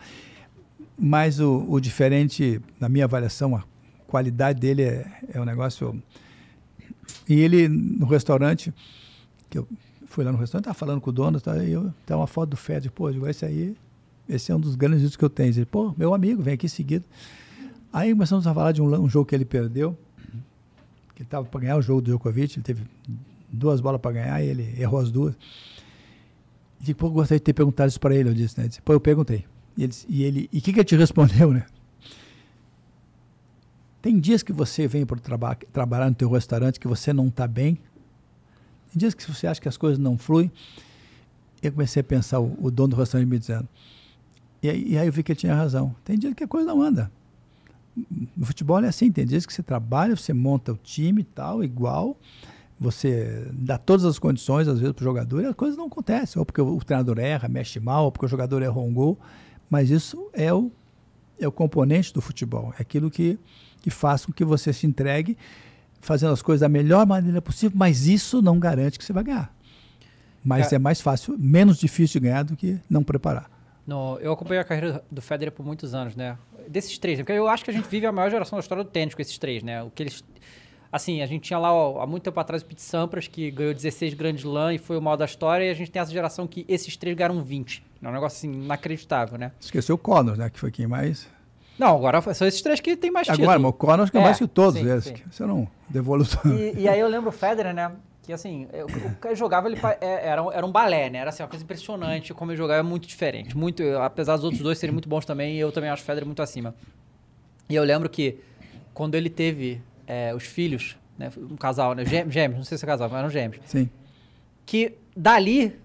Mas o, o diferente, na minha avaliação, a qualidade dele é, é um negócio. E ele, no restaurante, que eu fui lá no restaurante, estava falando com o dono, tá, e eu tá uma foto do Fed, pô, digo, esse aí, esse é um dos grandes ídolos que eu tenho. Ele, pô, meu amigo, vem aqui seguido. Aí começamos a falar de um, um jogo que ele perdeu, que estava para ganhar o jogo do Djokovic, ele teve duas bolas para ganhar e ele errou as duas. E pô, eu gostaria de ter perguntado isso para ele, eu disse, né? Ele disse, pô, eu perguntei. E ele, e ele, e o que, que ele te respondeu, né? Tem dias que você vem para traba trabalhar no teu restaurante que você não está bem. Tem dias que você acha que as coisas não fluem. Eu comecei a pensar, o, o dono do restaurante me dizendo. E aí, e aí eu vi que ele tinha razão. Tem dias que a coisa não anda. No futebol é assim, tem dias que você trabalha, você monta o time e tal, igual, você dá todas as condições, às vezes, para o jogador, e as coisas não acontecem. Ou porque o, treinador erra, mexe mal, ou porque o jogador errou um gol. Mas isso é o, é o componente do futebol. É aquilo que, que faz com que você se entregue fazendo as coisas da melhor maneira possível, mas isso não garante que você vai ganhar. Mas É. é mais fácil, menos difícil de ganhar do que não preparar. No, eu acompanhei a carreira do Federer por muitos anos, né? Desses três, né? porque eu acho que a gente vive a maior geração da história do tênis com esses três, né? O que eles... Assim, a gente tinha lá ó, há muito tempo atrás o Pete Sampras, que ganhou 16 Grand Slam e foi o mal da história, e a gente tem essa geração que esses três ganharam 20. É um negócio assim, inacreditável, né? Esqueceu o Connor, né? Que foi quem mais. Não, agora são esses três que tem mais título. Agora, o Connor acho que é, mais que todos sim, sim. Você não devolução. E, e aí eu lembro o Federer, né? Que assim, eu- o cara jogava, ele é- era, um- era um balé, né? Era assim, uma coisa impressionante como ele jogava, é muito diferente. Muito, apesar dos outros dois serem muito bons também, eu também acho o Federer muito acima. E eu lembro que quando ele teve é, os filhos, né, um casal, né, gê- gêmeos, não sei se é casal, mas eram gêmeos, Sim. que dali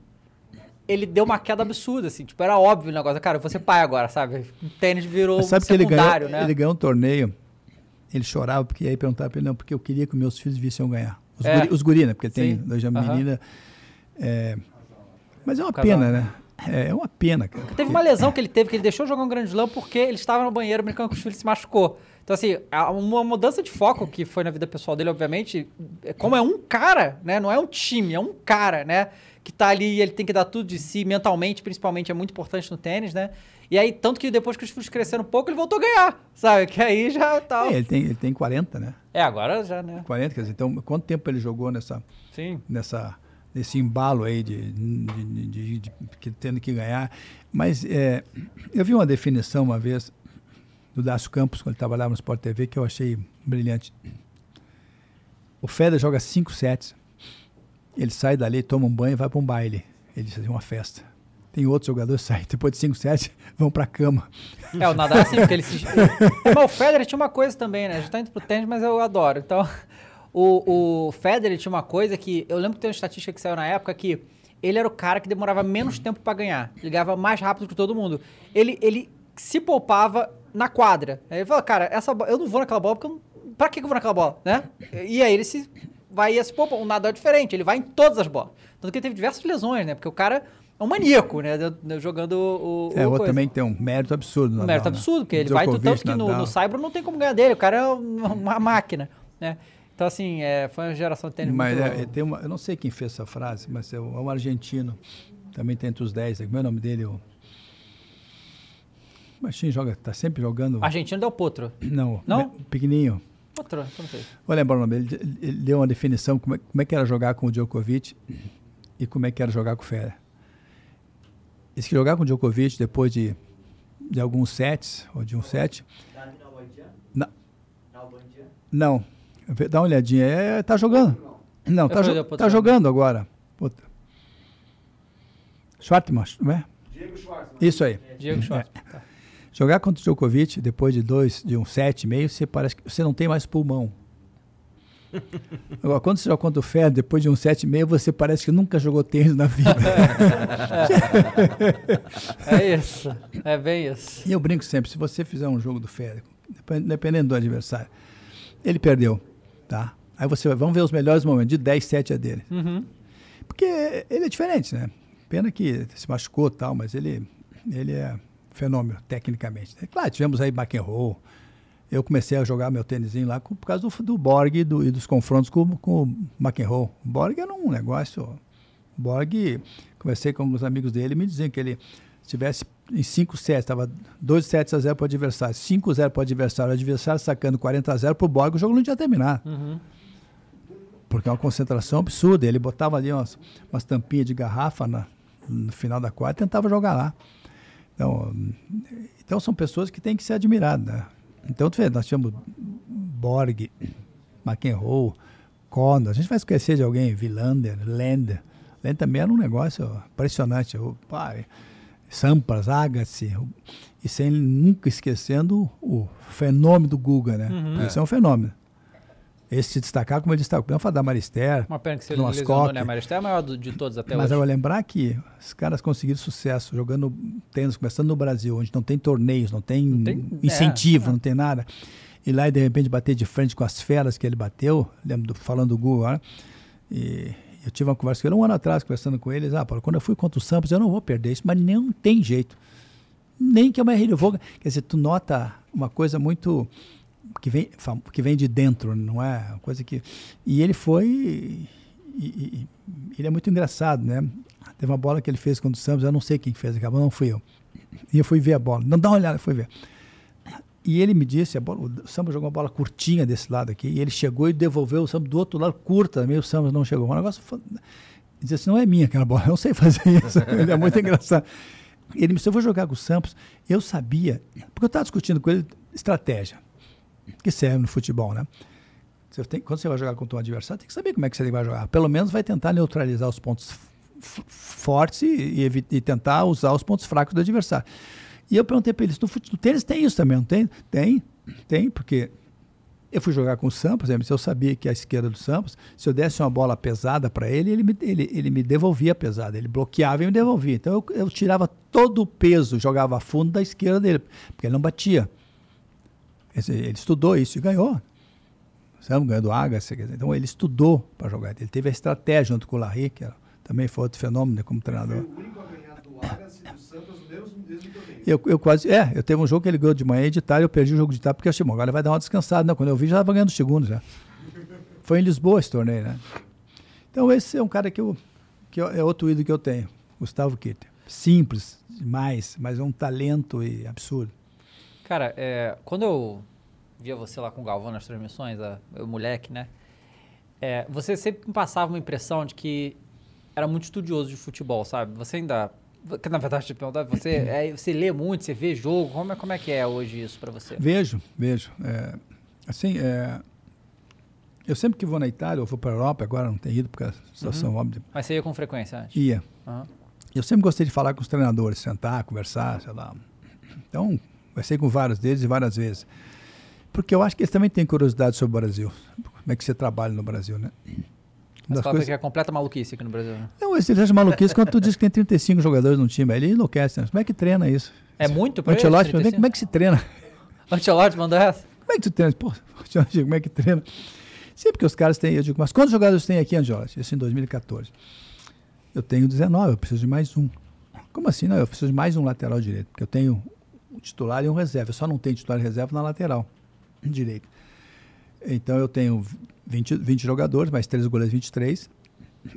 ele deu uma queda absurda, assim, tipo, era óbvio o negócio, cara, eu vou ser pai agora, sabe? O tênis virou Mas sabe que ele ganhou, né? ele ganhou um torneio, ele chorava, porque aí perguntava pra ele, não, porque eu queria que meus filhos vissem eu ganhar. Os, É. guri, os guri, né? Porque tem dois Aham. menina. é, mas é uma Casal. pena, né? É, é uma pena, cara. Teve uma lesão que ele teve, que ele deixou de jogar um grande slam porque ele estava no banheiro brincando com os filhos e se machucou. Então, assim, uma mudança de foco que foi na vida pessoal dele, obviamente, é como é um cara, né? Não é um time, é um cara, né? Que tá ali e ele tem que dar tudo de si, mentalmente, principalmente, é muito importante no tênis, né? E aí, tanto que depois que os filhos cresceram um pouco, ele voltou a ganhar, sabe? Que aí já tá. É, ele, tem, ele tem 40, né? É, agora já, né? 40, quer dizer, então quanto tempo ele jogou nessa, Sim. nessa, nesse embalo aí de, de, de- de- que tendo que ganhar. Mas é, eu vi uma definição uma vez do Dácio Campos, quando ele trabalhava no Sport TV, que eu achei brilhante. O Federer joga cinco sets, ele sai dali, toma um banho e vai para um baile. Ele diz assim, uma festa. Tem outros jogadores que saem depois de cinco sets, vão para a cama. É, o Nadal assim, porque ele se... Mas o Federer tinha uma coisa também, né? A gente tá indo pro tênis, mas eu adoro. Então, o, o Federer tinha uma coisa que... Eu lembro que tem uma estatística que saiu na época que ele era o cara que demorava menos tempo pra ganhar. Ele ganhava mais rápido que todo mundo. Ele, ele se poupava na quadra. Ele falou, cara, essa eu não vou naquela bola porque eu não... Pra que eu vou naquela bola, né? E aí ele se... Vai e se poupa. O Nadal é diferente, ele vai em todas as bolas. Tanto que ele teve diversas lesões, né? Porque o cara é um maníaco, né? Jogando o... o É, outro coisa. também tem um mérito absurdo. Um mérito né? absurdo, porque ele vai Djokovic, tanto que no, no Saibro não tem como ganhar dele, o cara é uma, máquina, né? Então, assim, é, foi uma geração de tênis Mas muito... é, tem uma, eu não sei quem fez essa frase, mas é um, argentino. Também tem entre os 10. Como é o nome dele? O... O Baixinho joga, tá sempre jogando. Argentino deu potro. Não, Não? pequenininho. Potro, eu não sei. Vou lembrar o nome dele. Ele, ele deu uma definição como é, como é que era jogar com o Djokovic e como é que era jogar com o Federer. Disse que jogar com o Djokovic depois de, de alguns sets, ou de um set... Não. Não. Dá uma olhadinha. É, tá jogando. Não, tá, jo- tá jogando agora. Puta. Schwartzman, não é? Diego Schwartzman. Isso aí. Diego É. Schwartz. Tá. Jogar contra o Djokovic depois de dois, de um set e meio, você parece que você não tem mais pulmão. Agora, quando você joga contra o Federer, depois de um set e meio, você parece que nunca jogou tênis na vida. É isso, é bem isso. E eu brinco sempre, se você fizer um jogo do depen- dependendo do adversário, ele perdeu, tá? Aí você vai, vamos ver os melhores momentos, de 10, 7 é dele. Uhum. Porque ele é diferente, né? Pena que se machucou e tal, mas ele, ele é fenômeno, tecnicamente. É claro, tivemos aí McEnroe. Eu comecei a jogar meu tênisinho lá por causa do, do Borg e, do- e dos confrontos com, com o McEnroe. O Borg era um negócio... O Borg, conversei com alguns amigos dele me diziam que ele se tivesse em 5 sets, estava 2 sets a 0 para o adversário, 5 a 0 para o adversário, o adversário sacando 40 a 0 para o Borg, o jogo não tinha terminado Uhum. porque é uma concentração absurda. Ele botava ali umas, umas tampinhas de garrafa na- no final da quadra e tentava jogar lá. Então, então são pessoas que têm que ser admiradas. Né? Então, tu vê, nós tivemos Borg, McEnroe, Condor. A gente vai esquecer de alguém, Villander, Lander. Lander também era um negócio impressionante. O pai, Sampras, Agassi. E sem nunca esquecendo o fenômeno do Guga, né? Uhum. Esse é um fenômeno. Esse se destacar como ele destacou. Podemos falar da Marister, Uma pena que você lesionou, né? Mas é a maior de todos até Mas hoje. eu vou lembrar que os caras conseguiram sucesso jogando tênis, começando no Brasil, onde não tem torneios, não tem, tem- incentivo, é, é. não tem nada. E lá, e de repente, bater de frente com as feras que ele bateu, lembro do- falando do Google agora, e eu tive uma conversa com ele um ano atrás, conversando com eles, ah, Paulo, quando eu fui contra o Sampras, eu não vou perder isso, mas não tem jeito. Nem que eu me eu vou. Quer dizer, tu nota uma coisa muito que vem, que vem de dentro, não é? Uma coisa que. E ele foi. e- e- ele é muito engraçado, né? Teve uma bola que ele fez contra o Santos, eu não sei quem fez, acabou, não fui eu. E eu fui ver a bola. Não dá uma olhada, fui ver. E ele me disse, a bola, o Samba jogou uma bola curtinha desse lado aqui, e ele chegou e devolveu o Samba do outro lado, curta também, o Samba não chegou. Um negócio. disse assim, não é minha aquela bola, eu não sei fazer isso. ele é muito engraçado. Ele me disse, eu vou jogar com o Santos. Eu sabia, porque eu estava discutindo com ele estratégia, que serve no futebol, né? Você tem- quando você vai jogar contra um adversário, tem que saber como é que você vai jogar. Pelo menos vai tentar neutralizar os pontos fortes e, e e tentar usar os pontos fracos do adversário. E eu perguntei para eles, no, no tênis tem isso também, não tem? Tem. Tem, porque eu fui jogar com o Sampos, exemplo, se eu sabia que a esquerda do Sampos, se eu desse uma bola pesada para ele, ele me, ele, ele me devolvia pesada. Ele bloqueava e me devolvia. Então eu, eu tirava todo o peso, jogava fundo da esquerda dele, porque ele não batia. Ele estudou isso e ganhou. Sabe, ganhou do Agassi. Então ele estudou para jogar. Ele teve a estratégia junto com o Larry, que era- também foi outro fenômeno né, como treinador. O único a ganhar do Agassi do Santos mesmo. Eu, eu quase. É, eu teve um jogo que ele ganhou de manhã e de tarde, eu perdi o jogo de tarde porque eu achei, bom, agora vai dar uma descansada. Não, quando eu vi, já estava ganhando segundos já. Foi em Lisboa esse torneio, né? Então esse é um cara que eu. que eu- é outro ídolo que eu tenho, Gustavo Kitter. Simples demais, mas é um talento e absurdo. Cara, é, quando eu via você lá com o Galvão nas transmissões, a, eu moleque, né? É, você sempre me passava uma impressão de que era muito estudioso de futebol, sabe? Você ainda. que, Na verdade, te perguntar, você, é, você lê muito, você vê jogo, como é, como é que é hoje isso pra você? Vejo, vejo. É, assim, é, eu sempre que vou na Itália, ou vou para a Europa, agora não tenho ido porque a situação Uhum. óbvia. Mas você ia com frequência antes? Ia. Aham. Eu sempre gostei de falar com os treinadores, sentar, conversar, sei lá. Então, conversei com vários deles e várias vezes. Porque eu acho que eles também têm curiosidade sobre o Brasil. Como é que você trabalha no Brasil, né? Mas das fala coisas- que é completa maluquice aqui no Brasil. né? Não, eles acham maluquice quando tu diz que tem 35 jogadores no time. Aí ele enlouquece. Né? Como é que treina isso? É muito pra eles, Ancelotti, 35? como é que se treina? Ancelotti mandou essa? Como é que tu treina? Pô, como é que treina? Sempre que os caras têm, eu digo, mas quantos jogadores tem aqui, Angelotti? Isso em 2014. Eu tenho 19, eu preciso de mais um. Como assim? Não, eu preciso de mais um lateral direito, porque eu tenho um titular e um reserva. Eu só não tenho titular e reserva na lateral direito. Então eu tenho 20, 20 jogadores, mais três goleiros 23.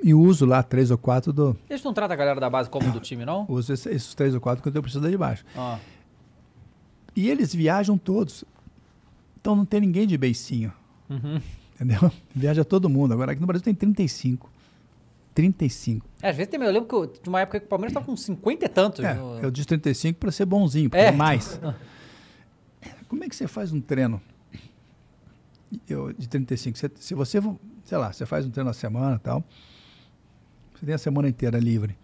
E uso lá três ou quatro do. Eles não tratam a galera da base como do time, não? Uso esse- esses três ou quatro que eu preciso de baixo. Ah. E eles viajam todos. Então não tem ninguém de beicinho. Uhum. Entendeu? Viaja todo mundo. Agora aqui no Brasil tem 35. 35. É, às vezes eu lembro que eu- de uma época que o Palmeiras tava com 50 e tantos. É, no- eu disse 35 para ser bonzinho, porque É. é mais. Como é que você faz um treino eu, de 35? Você- se você, sei lá, você faz um treino na semana e tal, você tem a semana inteira livre.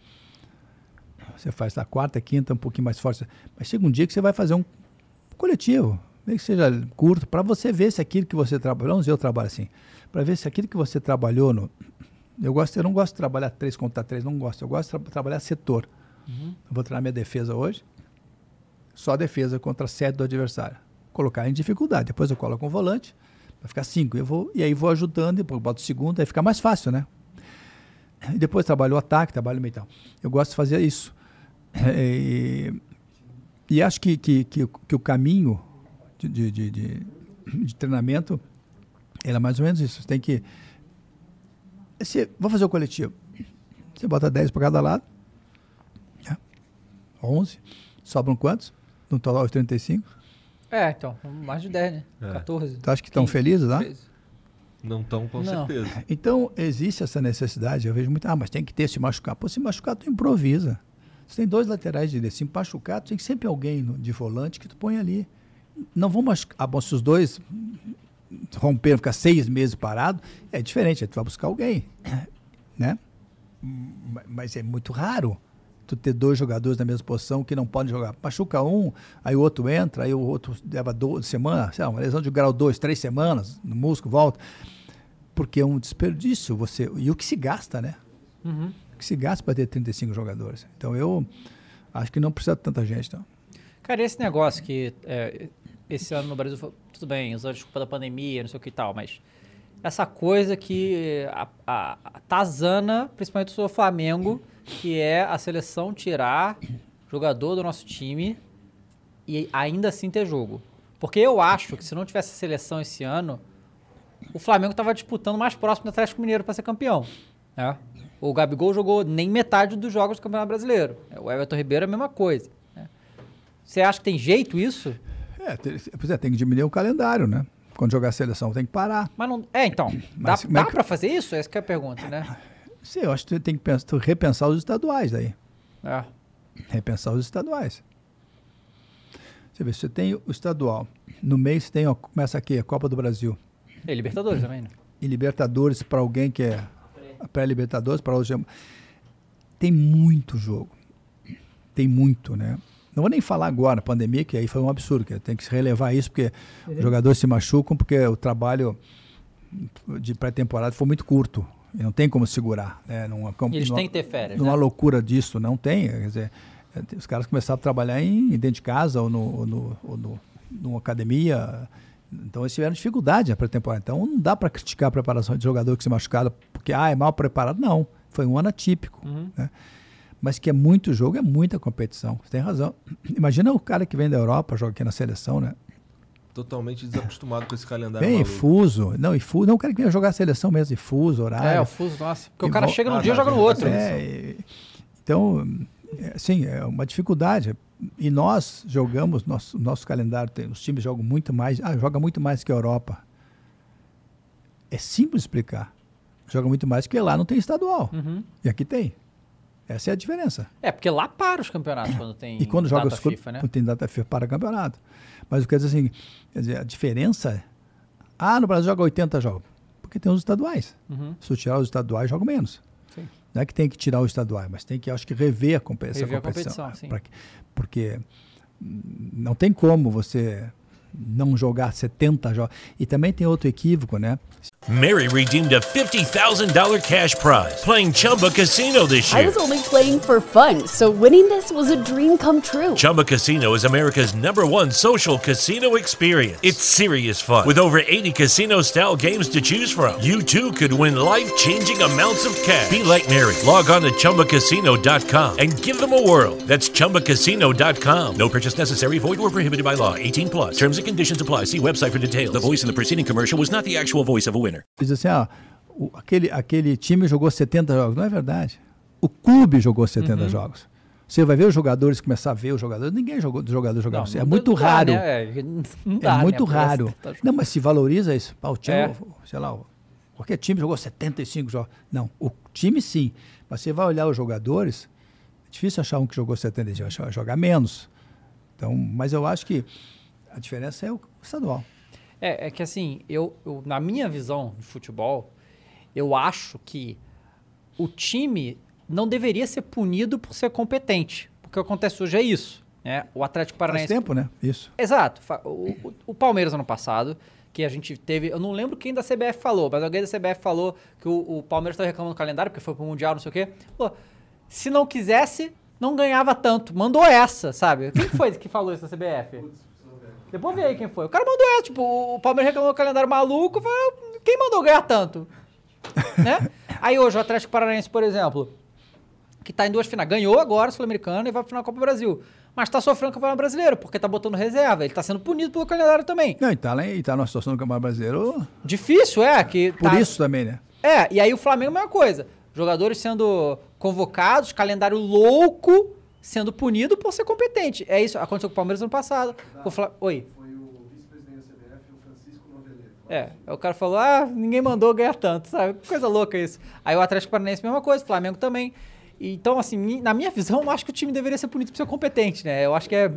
Você faz na quarta, quinta, um pouquinho mais forte. Mas chega um dia que você vai fazer um coletivo, nem que seja curto, para você ver se aquilo que você trabalhou, eu trabalho assim, para ver se aquilo que você trabalhou no. Eu, gosto, eu não gosto de trabalhar três contra três, não gosto. Eu gosto de tra- trabalhar setor. Uhum. Eu vou treinar minha defesa hoje, só defesa contra sete do adversário. Colocar em dificuldade. Depois eu coloco um volante, vai ficar cinco. Eu vou, e aí vou ajudando, depois boto o segundo, aí fica mais fácil, né? E depois trabalho o ataque, trabalho o meio tal. Eu gosto de fazer isso. E, e acho que, que, que, o- que o caminho de, de, de, de- treinamento ele é mais ou menos isso. Você tem que. Você, vou fazer o coletivo. Você bota 10 para cada lado. né? 11. Sobram quantos? No total, 35. É, então, mais de 10, né? É. 14. Tu acha que estão 15, felizes lá? 13. Não estão, com Não. certeza. Então, existe essa necessidade. Eu vejo muito, ah, mas tem que ter se machucar. Pô, se machucar, tu improvisa. Você tem dois laterais direitos. Se machucar, tu tem sempre alguém de volante que tu põe ali. Não vão machucar. Ah, bom, se os dois romperam, ficar seis meses parado, é diferente. Tu vai buscar alguém. Né? Ma- Mas é muito raro tu ter dois jogadores na mesma posição que não podem jogar. Machuca um, aí o outro entra, aí o outro leva duas semanas, sei lá, uma lesão de grau 2, três semanas, no músculo, volta. Porque é um desperdício. Você, e o que se gasta, né? Uhum. O que se gasta para ter 35 jogadores. Então eu acho que não precisa de tanta gente. Não. Cara, esse negócio que é, esse ano no Brasil, foi- tudo bem, usando desculpa da pandemia, não sei o que e tal, mas essa coisa que a, a, a Tazana, principalmente o Flamengo, que é a seleção tirar jogador do nosso time e ainda assim ter jogo. Porque eu acho que se não tivesse seleção esse ano, o Flamengo estava disputando mais próximo do Atlético Mineiro para ser campeão. né? O Gabigol jogou nem metade dos jogos do Campeonato Brasileiro. O Everton Ribeiro é a mesma coisa. né? Você acha que tem jeito isso? É, tem, pois é, tem que diminuir o calendário, né? Quando jogar a seleção tem que parar. Mas não. É, então. Mas dá é dá que- pra fazer isso? Essa que é a pergunta, né? Sim, eu acho que tem que pensar, tu repensar os estaduais aí. É. Repensar os estaduais. Você vê, você tem o estadual. No mês você tem, ó, começa aqui, a Copa do Brasil. E Libertadores também, né? E Libertadores para alguém que é pré-Libertadores, para outros. Tem muito jogo. Tem muito, né? Não vou nem falar agora, pandemia, que aí foi um absurdo, que tem que se relevar isso, porque os jogadores se machucam, porque o trabalho de pré-temporada foi muito curto. E não tem como segurar. Né? Numa, eles numa- têm que ter férias, Numa né? loucura disso, não tem. Quer dizer, eh, os caras começaram a trabalhar em, dentro de casa ou, no, ou no, ou no- numa academia. Então eles tiveram dificuldade na pré-temporada. Então não dá para criticar a preparação de jogador que se machucaram porque ah, é mal preparado. Não. Foi um ano atípico. né? Mas que é muito jogo, é muita competição. Você tem razão. Imagina o cara que vem da Europa, joga aqui na seleção, né? Totalmente desacostumado com esse calendário Bem, maluco. fuso. Não, e fuso. Não, o cara que vem jogar a seleção mesmo, e fuso, horário. É, o fuso, nossa. Porque o E cara vo- chega num Ah, dia e joga no tá, outro. É, então, é, assim, é uma dificuldade. E nós jogamos, nosso, nosso calendário, tem, os times jogam muito mais, ah, joga muito mais que a Europa. É simples explicar. Joga muito mais porque lá não tem estadual. Uhum. E aqui tem. Essa é a diferença. É, porque lá para os campeonatos quando tem E quando joga data os FIFA, né? quando tem data FIFA para campeonato. Mas o que quer dizer assim, quer dizer, a diferença é, ah, no Brasil joga 80 jogos. Porque tem os estaduais. Uhum. Se eu tirar os estaduais, jogo menos. Sim. Não é que tem que tirar os estaduais, mas tem que, acho que, rever a, essa Rever a competição. competição, sim. Pra que- porque hum, não tem como você não jogar 70 jogos. E também tem outro equívoco, né? Mary redeemed a $50,000 cash prize playing Chumba Casino this year. I was only playing for fun, so winning this was a dream come true. Chumba Casino is America's number one social casino experience. It's serious fun. With over 80 casino style games to choose from, you too could win life changing amounts of cash. Be like Mary. Log on to chumbacasino.com and give them a whirl. That's chumbacasino.com. No purchase necessary, void or prohibited by law. 18 plus. Terms and conditions apply. See website for details. The voice in the preceding commercial was not the actual voice of a winner. Diz assim, o- aquele, aquele time jogou 70 jogos. Não é verdade. O clube jogou 70 Uhum. jogos. Você vai ver os jogadores, começar a ver os jogadores. Ninguém jogou dos jogadores jogaram. Não, é muito dá, raro. né? É, não É dá, né? muito Pra raro. tá. Não, mas se valoriza isso. Pá, o time, É. sei lá, o- qualquer time jogou 75 jogos. Não, o time sim. Mas você vai olhar os jogadores, é difícil achar um que jogou 75, vai jogar menos. Então, mas eu acho que a diferença é o estadual. É, é que assim, eu, eu- na minha visão de futebol, eu acho que o time não deveria ser punido por ser competente. Porque o que acontece hoje é isso. Né? O Atlético Faz Paranaense. tempo, né? Isso. Exato. O, o- o Palmeiras ano passado, que a gente teve. Eu não lembro quem da CBF falou, mas alguém da CBF falou que o, o Palmeiras estava reclamando do calendário, porque foi pro Mundial, não sei o quê. Pô, se não quisesse, não ganhava tanto. Mandou essa, sabe? Quem foi que falou isso da CBF? Depois vê aí quem foi. O cara mandou essa, tipo, o Palmeiras reclamou do calendário maluco, falou, quem mandou ganhar tanto? né? Aí hoje o Atlético Paranaense, por exemplo, que tá em duas finais, ganhou agora a Sul-Americana e vai pra final da Copa do Brasil. Mas tá sofrendo o Campeonato Brasileiro, porque tá botando reserva. Ele tá sendo punido pelo calendário também. Não, e tá, lá, e tá numa situação do Campeonato Brasileiro Difícil, é, que por tá- isso também, né? É, e aí o Flamengo é a mesma coisa. Jogadores sendo convocados, calendário louco, sendo punido por ser competente. É isso, aconteceu com o Palmeiras ano passado. Com o Fla- Oi. Foi o vice-presidente da CBF, o Francisco Noveleto. É, aí o cara falou, ah, ninguém mandou ganhar tanto, sabe? Que Coisa louca isso. Aí o Atlético Paranaense, mesma coisa, o Flamengo também. Então, assim, na minha visão, eu acho que o time deveria ser punido por ser competente, né? Eu acho que é.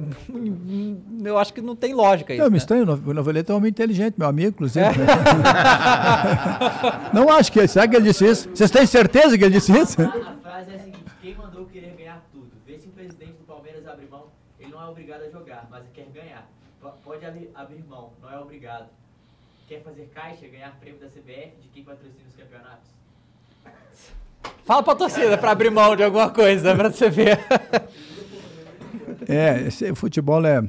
Eu acho que não tem lógica isso. Não, me né? estranho, o Noveleto é um homem inteligente, meu amigo, inclusive. não acho que. Será que ele disse isso? Vocês têm certeza que ele disse isso? A frase é a seguinte: quem mandou querer ganhar tudo? Vê se o presidente do Palmeiras abre mão. Ele não é obrigado a jogar, mas quer ganhar. Pode abrir, abrir mão, não é obrigado. Quer fazer caixa, ganhar prêmio da CBF de quem patrocina os campeonatos? Fala pra torcida pra abrir mão de alguma coisa, pra você ver. É, esse futebol é.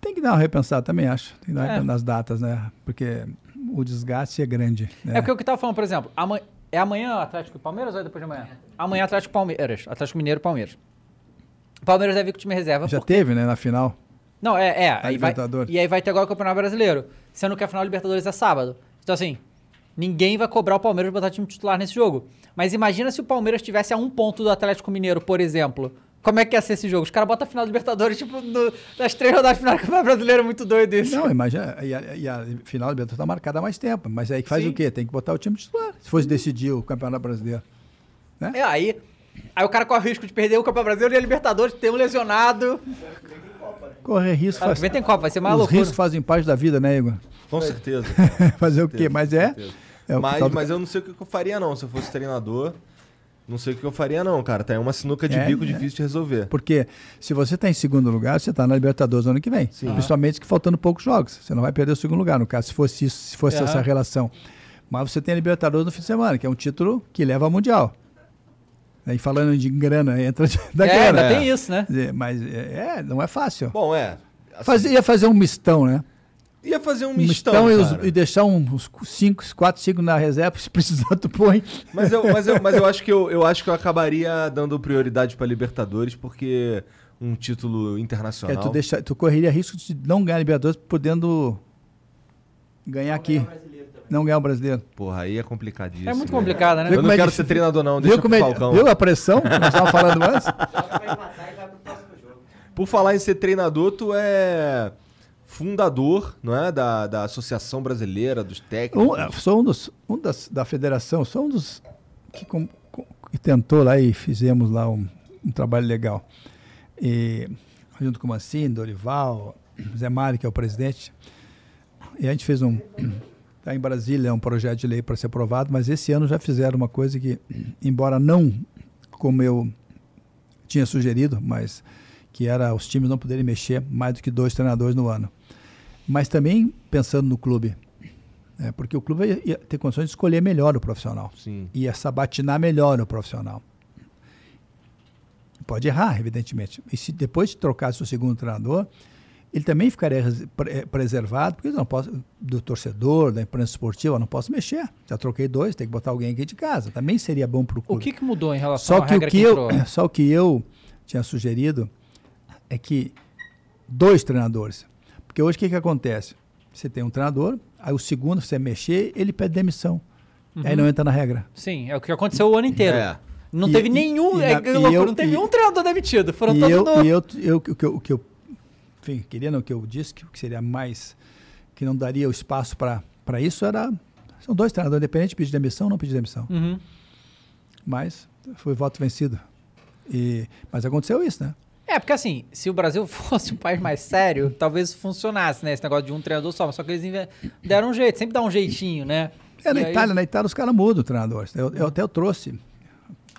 Tem que dar uma repensada também, acho. Tem que dar uma É. repensada nas datas, né? Porque o desgaste é grande. Né? É porque o que eu tava falando, por exemplo, amanhã, é amanhã Atlético e Palmeiras ou é depois de amanhã? Amanhã Atlético e Palmeiras. Atlético Mineiro e Palmeiras. Palmeiras deve vir com o time reserva. Já porque- teve, né, na final. Não, é, é. Aí vai, e aí vai ter agora o Campeonato Brasileiro. Sendo que a final Libertadores é sábado. Então, assim, ninguém vai cobrar o Palmeiras de botar time titular nesse jogo. Mas imagina se o Palmeiras tivesse a um ponto do Atlético Mineiro, por exemplo. Como é que ia ser esse jogo? Os caras botam a final da Libertadores, tipo, no, nas três rodadas final do Campeonato Brasileiro. É muito doido isso. Não, imagina. E a, e a final da Libertadores está marcada há mais tempo. Mas aí que faz Sim. o quê? Tem que botar o time titular. Se fosse decidir o Campeonato Brasileiro. É, aí, aí o cara corre o risco de perder o Campeonato Brasileiro e a Libertadores, ter um lesionado. Correr risco faz. vem tem Copa, vai ser mais Os riscos fazem parte da vida, né, Igor? Com certeza. Fazer o certeza, quê? Mas é. é o mas, mas eu não sei o que eu faria, não, se eu fosse treinador. Não sei o que eu faria, não, cara. Tá aí uma sinuca de É, bico é. difícil de resolver. Porque se você está em segundo lugar, você está na Libertadores no ano que vem. Principalmente que faltando poucos jogos. Você não vai perder o segundo lugar, no caso, se fosse isso, se fosse Aham. essa relação. Mas você tem a Libertadores no fim de semana, que é um título que leva ao Mundial. Aí falando de grana, entra da É, grana. ainda tem isso, né? Dizer, Mas é, é, não é fácil. Bom, é. assim, Fazer- ia fazer um mistão, né? Ia fazer um Um mistão, e, os- e deixar uns 5, 4, 5 na reserva, se precisar, tu põe. Mas eu, mas eu, mas eu acho que eu, eu acho que eu acabaria dando prioridade pra Libertadores, porque um título É, internacional. tu, deixa, tu correria risco de não ganhar a Libertadores podendo ganhar aqui. Não ganhar o brasileiro. Porra, aí é complicadíssimo. É muito complicado, né? Viu Eu como não é quero ser treinador, não. Viu, Deixa como pro é, Falcão. viu a pressão que nós estávamos falando antes? Por falar em ser treinador, tu é fundador, não é? Da, da Associação Brasileira dos Técnicos. Um, sou um dos um das, da federação, sou um dos que, com- com- que tentou lá e fizemos lá um, um trabalho legal. E, junto com o Mancini, Dorival, Zé Mário, que é o presidente. E a gente fez um. Está em Brasília, é um projeto de lei para ser aprovado, mas esse ano já fizeram uma coisa que, embora não como eu tinha sugerido, mas que era os times não poderem mexer mais do que dois treinadores no ano. Mas também pensando no clube, né, porque o clube ia, ia ter condições de escolher melhor o profissional, Sim. ia sabatinar melhor o profissional. Pode errar, evidentemente. E se depois de trocasse o segundo treinador, ele também ficaria eh, preservado, porque eu não posso, do torcedor, da imprensa esportiva, eu não posso mexer. Já troquei dois, tem que botar alguém aqui de casa. Também seria bom para o O clube. que, que mudou em relação Só à que, o regra que que eu, só o que eu tinha sugerido é que dois treinadores. Porque hoje o que, que acontece? Você tem um treinador, aí o segundo, você mexer, ele pede demissão. Aí não entra na regra. Sim, é o que aconteceu o ano inteiro. É. Não E- teve e- nenhum. e é, e loucura, eu- não teve e- um treinador demitido. Foram todos eu, no- e eu, eu, o que eu, o que eu enfim, queria, não, o que eu disse que, que seria mais, que não daria o espaço para isso era, são dois treinadores, independente de pedir demissão ou não pedir demissão. Uhum. Mas foi voto vencido. E, mas aconteceu isso, né? É, porque assim, se o Brasil fosse um país mais sério, talvez funcionasse, né? Esse negócio de um treinador só. Só que eles deram um jeito, sempre dá um jeitinho, né? É, na E aí- Itália, na Itália os caras mudam o treinador. Eu, eu até eu trouxe,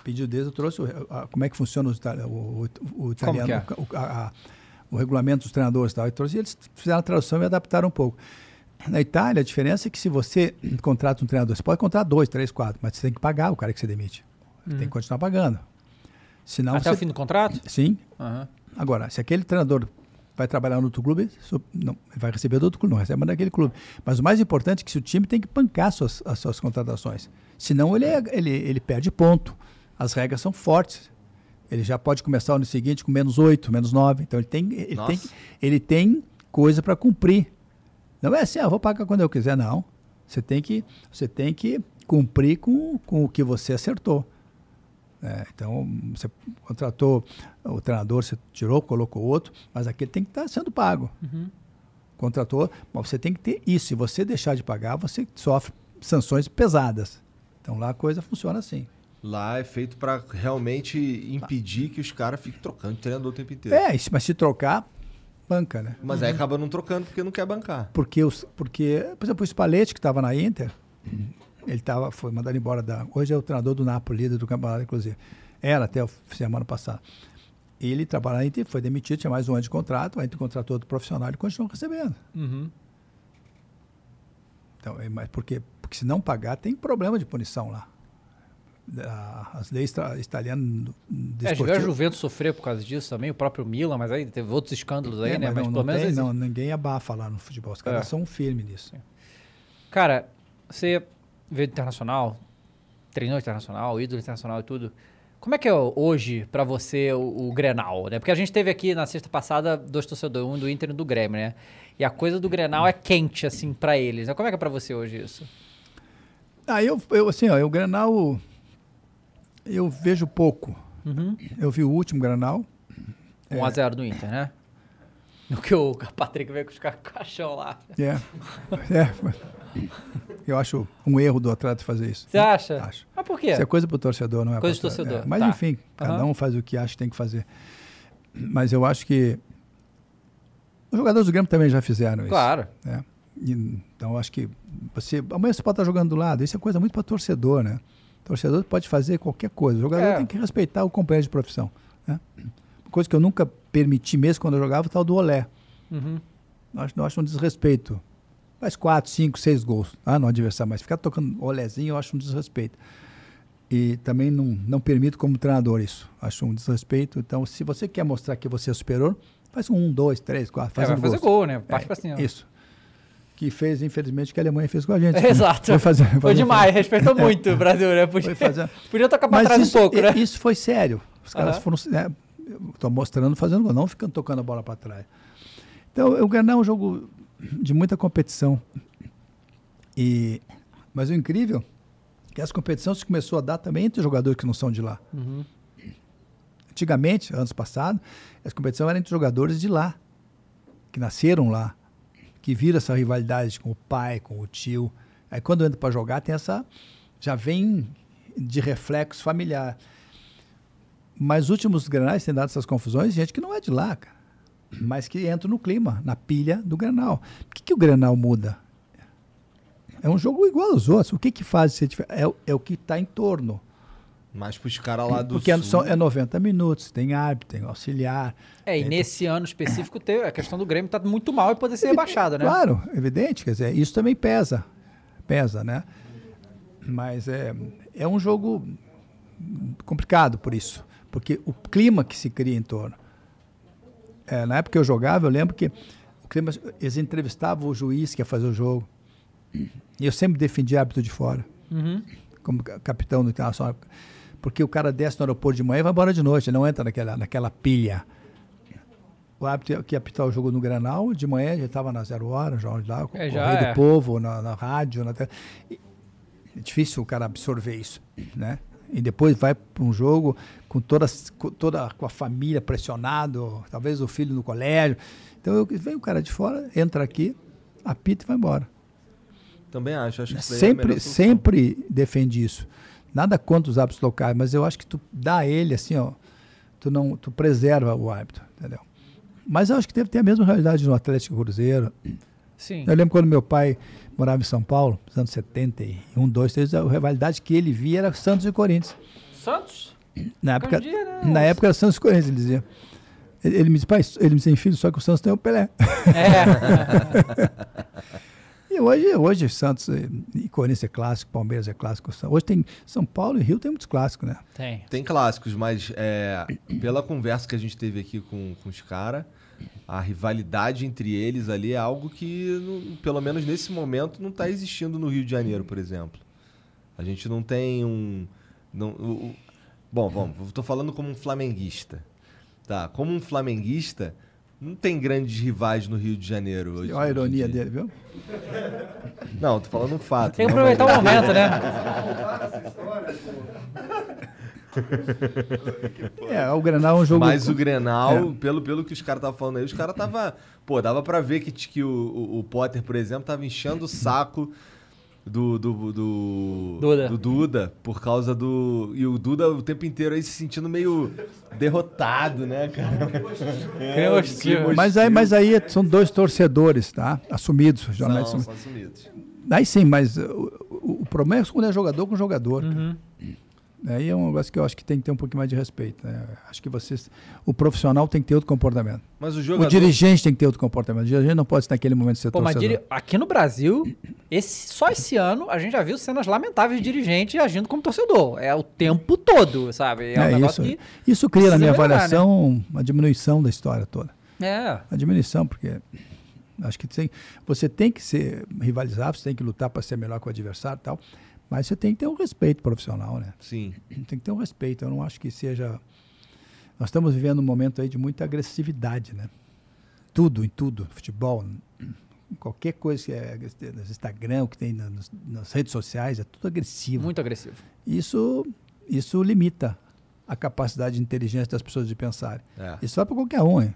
pedido deles, eu trouxe o, a- como é que funciona itali- o, o, o italiano, é? a- a- o regulamento dos treinadores e tal. E eles fizeram a tradução e adaptaram um pouco. Na Itália, a diferença é que se você contrata um treinador, você pode contratar dois, três, quatro, mas você tem que pagar o cara que você demite. Você tem que continuar pagando. Senão Uhum. Até você, o fim do contrato? Sim. Aham. Agora, se aquele treinador vai trabalhar no outro clube, não, vai receber do outro clube, não recebe mais daquele clube. Mas o mais importante é que se o time tem que bancar suas, as suas contratações. Senão ele, é- ele, ele perde ponto. As regras são fortes. Ele já pode começar o ano seguinte com menos 8, menos 9. Então ele tem, ele tem, ele tem coisa para cumprir. Não é assim, ah, vou pagar quando eu quiser, não. Você tem que, você tem que cumprir com, com o que você acertou. É, então, você contratou o treinador, você tirou, colocou outro, mas aquele tem que estar sendo pago. Contratou, mas você tem que ter isso. Se você deixar de pagar, você sofre sanções pesadas. Então lá a coisa funciona assim. Lá é feito pra realmente impedir que os caras fiquem trocando de treinador o tempo inteiro. É, mas se trocar, banca, né? Mas aí acaba não trocando porque não quer bancar. Porque, os, porque por exemplo, o Spalletti, que estava na Inter, ele tava, foi mandado embora da. Hoje é o treinador do Napoli, líder do campeonato, inclusive. Era até a semana passada. Ele trabalha na Inter, foi demitido, tinha mais um ano de contrato, a Inter contratou outro profissional e continuou recebendo. Uhum. Então, é, mas porque, porque se não pagar, tem problema de punição lá. As leis italianas É, a Juventus sofrer por causa disso também, o próprio Milan, mas aí teve outros escândalos aí, É, né? mas Mas, não, pelo não menos tem, não, ninguém abafa lá no futebol. Os caras É. são firmes nisso. Cara, você veio do internacional, treinou internacional, ídolo internacional e tudo. Como é que é hoje pra você o, o Grenal, né? Porque a gente teve aqui na sexta passada dois torcedores, um do Inter e um do Grêmio, né? E a coisa do Grenal é quente, assim, pra eles. né? Como é que é pra você hoje isso? Ah, eu, eu assim, ó, o Granal eu vejo pouco. Uhum. Eu vi o último Granal. 1x0 do Inter, né? No que o Patrick veio com os ca- caixão lá. É. é. Eu acho um erro do atleta fazer isso. Você acha? Acho. Mas por quê? Isso é coisa pro torcedor, não é? Coisa pro torcedor, É, Mas tá. enfim, cada Aham. um faz o que acha que tem que fazer. Mas eu acho que os jogadores do Grêmio também já fizeram isso. Claro. né? Então eu acho que você amanhã você pode estar jogando do lado. Isso é coisa muito para torcedor, né? O torcedor pode fazer qualquer coisa. O jogador É. tem que respeitar o companheiro de profissão. Né? Coisa que eu nunca permiti mesmo quando eu jogava, o tal do olé. Uhum. Eu acho um desrespeito. Faz quatro, cinco, seis gols ah, no adversário, mas ficar tocando olézinho eu acho um desrespeito. E também não, não permito como treinador isso. Acho um desrespeito. Então, se você quer mostrar que você é superior, faz um, dois, três, quatro, faz É, um vai fazer gol, né? Parte É, pra cima. Isso. Que fez, infelizmente, que a Alemanha fez com a gente. Exato. Foi, fazer, Foi fazer- demais, respeitou muito o Brasil, né? Podia, fazer- podia tocar pra Mas trás isso, um pouco, né? Isso foi sério. Os caras Aham. foram. né, Estou mostrando fazendo gol, não ficando tocando a bola para trás. Então, o Granal é um jogo de muita competição. E, mas o incrível é que as competições se começou a dar também entre jogadores que não são de lá. Uhum. Antigamente, anos passados, as competições eram entre jogadores de lá, que nasceram lá, que viram essa rivalidade com o pai, com o tio. Aí quando entra para jogar, tem essa. Já vem de reflexo familiar. Mas os últimos granais têm dado essas confusões, gente que não é de lá, cara. Mas que entra no clima, na pilha do granal. O que, que o granal muda? É um jogo igual aos outros. O que, que faz ser diferente? É, é o que está em torno. Mas pros caras lá do Porque é, sul... são- é 90 minutos, tem árbitro, tem auxiliar. É, e tem- nesse ano específico, a questão do Grêmio tá muito mal e poder ser rebaixado, né? Claro, evidente, quer dizer, isso também pesa, pesa, né? Mas é, é um jogo complicado por isso, porque o clima que se cria em torno. É, na época que eu jogava, eu lembro que o clima, eles entrevistavam o juiz que ia fazer o jogo, e eu sempre defendi árbitro de fora, Uhum. como ca- capitão do Internacional, porque o cara desce no aeroporto de manhã e vai embora de noite, não entra naquela, naquela pilha. O árbitro que ia apitar o jogo no Granal, de manhã já estava na zero hora, já lá, com É, o já Correio é. do Povo, na, na rádio. Na te- e- é difícil o cara absorver isso, né? E depois vai para um jogo com, todas, com toda com a família pressionado, talvez o filho no colégio. Então eu, vem o cara de fora, entra aqui, apita e vai embora. Também acho, acho que é Sempre, solução. sempre defende isso. Nada contra os árbitros locais, mas eu acho que tu dá a ele assim, ó, tu não, tu preserva o árbitro, entendeu? Mas eu acho que deve ter a mesma realidade no Atlético Cruzeiro. Sim. Eu lembro quando meu pai morava em São Paulo, nos anos 71, 2, 3, a rivalidade que ele via era Santos e Corinthians. Santos? Na época, na época era Santos e Corinthians, ele dizia. Ele, ele me disse, pai, ele me dizia, filho, só que o Santos tem o Pelé. E hoje, hoje Santos e e Corinthians é clássico, Palmeiras é clássico. Hoje tem São Paulo e Rio tem muitos clássicos, né? Tem. Tem clássicos, mas é, pela conversa que a gente teve aqui com, com os caras, a rivalidade entre eles ali é algo que, não- pelo menos nesse momento, não está existindo no Rio de Janeiro, por exemplo. A gente não tem um. Não, o- o- bom, vamos, tô falando como um flamenguista. Tá, como um flamenguista, não tem grandes rivais no Rio de Janeiro hoje. Olha a ironia dele, viu? Não, tô falando um fato. Tem que aproveitar mas- o momento, né? É, o Grenal é um jogo. Mas o Grenal, É. pelo, pelo que os caras estavam falando aí, os caras tava. Pô, dava pra ver que, que o, o, o Potter, por exemplo, tava enchendo o saco do. Do, do, Duda. do Duda, por causa do. E o Duda o tempo inteiro aí se sentindo meio derrotado, né, cara? É, o clima Mas aí, mas aí são dois torcedores, tá? Assumidos, jornalistas. São, assumidos. são assumidos. Aí sim, mas uh, o, o problema é quando é jogador com jogador. Uhum. Aí é um negócio que eu acho que tem que ter um pouquinho mais de respeito. Né? Acho que vocês. O profissional tem que ter outro comportamento. Mas o O jogador. dirigente tem que ter outro comportamento. O dirigente não pode estar naquele momento ser Pô, mas diri- aqui no Brasil, esse, só esse ano, a gente já viu cenas lamentáveis de dirigente agindo como torcedor. É o tempo todo, sabe? É, um É, negócio isso, que. isso cria na minha melhorar, né? avaliação uma diminuição da história toda. É. A diminuição, porque acho que tem, você tem que ser rivalizar, você tem que lutar para ser melhor que o adversário e tal, mas você tem que ter um respeito profissional, né? Sim. Tem que ter um respeito. Eu não acho que seja. Nós estamos vivendo um momento aí de muita agressividade, né? Tudo, em tudo, futebol, qualquer coisa que é no Instagram, o que tem nas, nas redes sociais, é tudo agressivo. Muito agressivo. Isso, isso limita a capacidade de inteligência das pessoas de pensar. É. Isso vai para qualquer um, hein?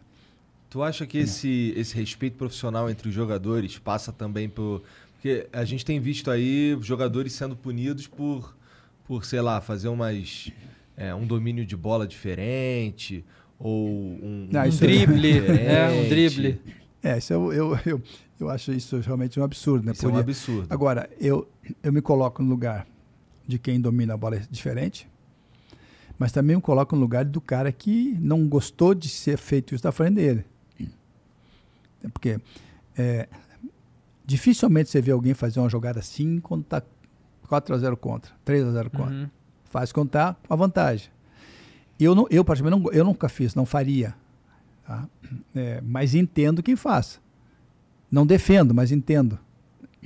Tu acha que esse, esse respeito profissional entre os jogadores passa também por. Porque a gente tem visto aí jogadores sendo punidos por, por sei lá, fazer umas. é, um domínio de bola diferente, ou um, Não, um drible, é, um diferente. drible. É, isso eu, eu, eu, eu acho isso realmente um absurdo, né? Isso é um Podia- absurdo. Agora, eu, eu me coloco no lugar de quem domina a bola é diferente, mas também o coloca no lugar do cara que não gostou de ser feito isso da frente dele. É Porque é, dificilmente você vê alguém fazer uma jogada assim quando está 4 a 0 contra, 3 a 0 contra. Uhum. Faz contar com a vantagem. Eu, não, eu, particularmente, não, eu nunca fiz, não faria. tá? É, mas entendo quem faça. Não defendo, mas entendo.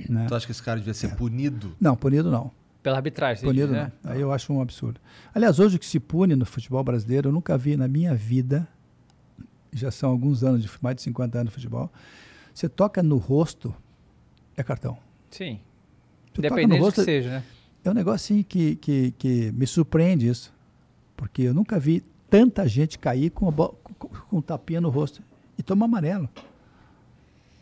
né? Tu acha que esse cara devia ser punido? Não, punido não. Pela arbitragem, Punido diz, né? não. Aí eu acho um absurdo. Aliás, hoje o que se pune no futebol brasileiro, eu nunca vi na minha vida, já são alguns anos, de mais de 50 anos de futebol, você toca no rosto, é cartão. Sim. Você toca Independente no do que seja, né? É um negócio assim que, que, que me surpreende isso. Porque eu nunca vi tanta gente cair com, a com, com um tapinha no rosto e tomar amarelo.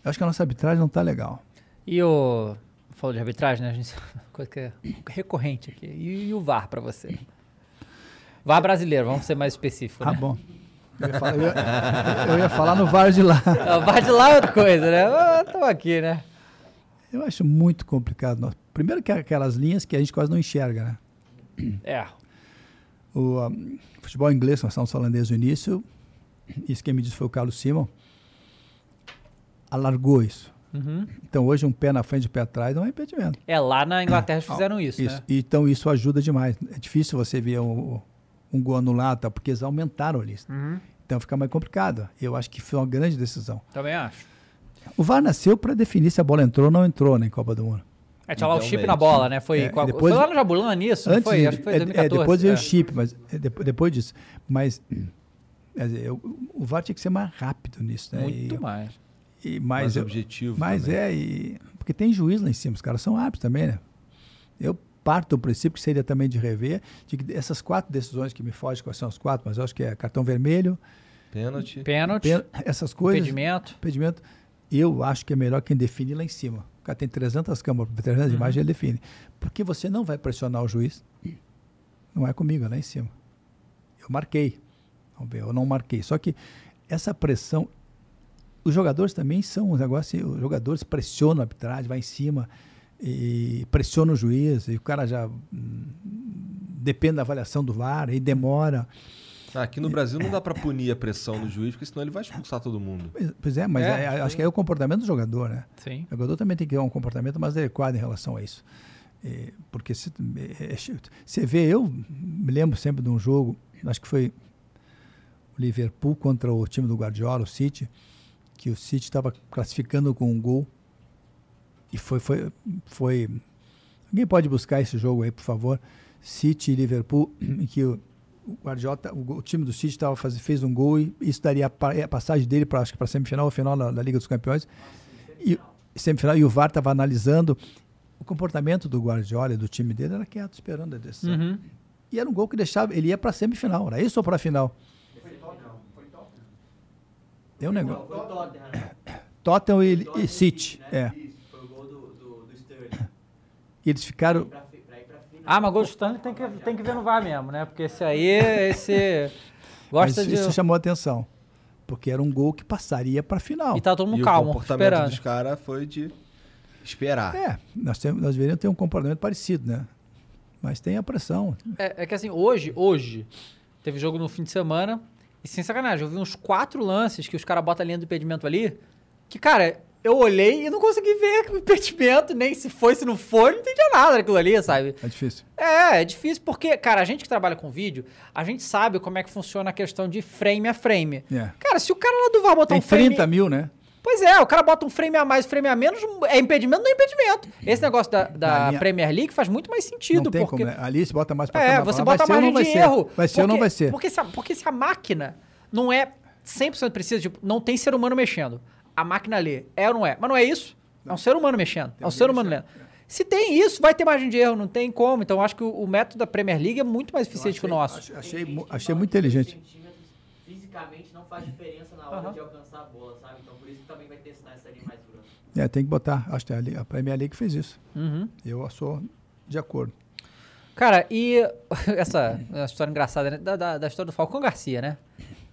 Eu acho que a nossa arbitragem não está legal. E o. Falou de arbitragem, né? A gente, coisa que é recorrente aqui. E, e o VAR pra você? VAR brasileiro, vamos ser mais específicos. Ah, né? bom. Eu ia, falar, eu ia- eu ia falar no VAR de lá. O VAR de lá é outra coisa, né? Estamos aqui, né? Eu acho muito complicado. Primeiro que aquelas linhas que a gente quase não enxerga, né? É. O um, futebol inglês, nós estamos falando desde o início, isso quem me disse foi o Carlos Simon, alargou isso. Uhum. Então hoje um pé na frente e um pé atrás não é impedimento. É, lá na Inglaterra eles fizeram isso, né? Então isso ajuda demais. É difícil você ver um, um gol anulado, tá? porque eles aumentaram a lista. Uhum. Então fica mais complicado. Eu acho que foi uma grande decisão. Também acho. O VAR nasceu para definir se a bola entrou ou não entrou na Copa do Mundo. É, tinha lá o chip na bola, né? Foi, É, com a- depois- foi lá no Jabulani isso? não Antes, foi? Acho que foi é, é, 2014. depois veio é. o chip, mas é, depois, depois disso. Mas quer dizer, eu- o VAR tinha que ser mais rápido nisso, né? Muito E- mais. E mais, Mais eu- objetivo Mas é, e- porque tem juiz lá em cima, os caras são árbitros também, né? Eu parto do princípio que seria também de rever, de que essas quatro decisões que me fogem, quais são as quatro, mas eu acho que é cartão vermelho, Pênalti. Pênalti, pen- essas coisas. impedimento. impedimento, eu acho que é melhor quem define lá em cima. O cara tem 300 câmeras, 300 Uhum. imagens, ele define. Porque você não vai pressionar o juiz. Não é comigo, é lá em cima. Eu marquei. Vamos ver, eu não marquei. Só que essa pressão. Os jogadores também são um negócio. assim, Os jogadores pressionam a arbitragem, vai em cima e pressionam o juiz. E o cara já. hum, depende da avaliação do VAR, e demora. Ah, Aqui no Brasil não dá pra punir a pressão do juiz, porque senão ele vai expulsar todo mundo. Pois- é, mas É, é- acho que é o comportamento do jogador, né? Sim. O jogador também tem que ter um comportamento mais adequado em relação a isso. É, porque se- é, é, você vê, eu me lembro sempre de um jogo, acho que foi o Liverpool contra o time do Guardiola, o City, que o City estava classificando com um gol. E foi, foi, foi. Alguém pode buscar esse jogo aí, por favor? City e Liverpool, em que o o Guardiola, tá- o, o time do City tava faz, fez um gol e isso daria a, pa- a passagem dele para acho que para semifinal ou final da, da Liga dos Campeões. E semifinal e o VAR estava analisando o comportamento do Guardiola e do time dele era quieto esperando a decisão. Uhum. E era um gol que deixava ele ia para semifinal, era isso ou para a final? Deu um negócio. Foi o Tottenham, né? Tottenham e, Tottenham e City, né? é. Isso, foi o gol do, do, do Sterling. E eles ficaram Ah, mas gol de Stanley tem que, tem que ver no VAR mesmo, né? Porque esse aí, esse. mas Gosta de. isso chamou a atenção, porque era um gol que passaria para a final. E tá todo E mundo o calmo, comportamento esperando. dos caras foi de esperar. É, nós, temos, nós deveríamos ter um comportamento parecido, né? Mas tem a pressão. É, é que assim, hoje, hoje, teve jogo no fim de semana, e sem sacanagem, eu vi uns quatro lances que os caras botam a linha do impedimento ali, que, cara, eu olhei e não consegui ver o impedimento, nem se foi, se não foi, não entendia nada daquilo ali, sabe? É difícil. É, é difícil porque, cara, a gente que trabalha com vídeo, a gente sabe como é que funciona a questão de frame a frame. É. Cara, se o cara lá do VAR botar Tem um frame... 30 mil, né? Pois é, o cara bota um frame a mais, frame a menos, é impedimento, não é impedimento. Esse negócio da, da linha- Premier League faz muito mais sentido, não tem porque... como, né? Ali se bota mais pra É, mais você bota ou margem de ser? erro. Vai ser ou não vai ser? Porque se, a, porque se a máquina não é 100% precisa, tipo, não tem ser humano mexendo. A máquina lê, é ou não é? Mas não é isso. É um ser humano mexendo. É um ser humano lendo. Se tem isso, vai ter margem de erro, não tem como. Então, eu acho que o, o método da Premier League é muito mais eficiente que o nosso. Achei, achei, mu- achei muito inteligente. fisicamente não faz diferença na hora Aham. de alcançar a bola, sabe? Então por isso que também vai testar essa linha mais grossa. É, tem que botar. Acho que a, a Premier League fez isso. Uhum. Eu sou de acordo. Cara, e essa, essa história engraçada, né? Da, da, da história do Falcão Garcia, né?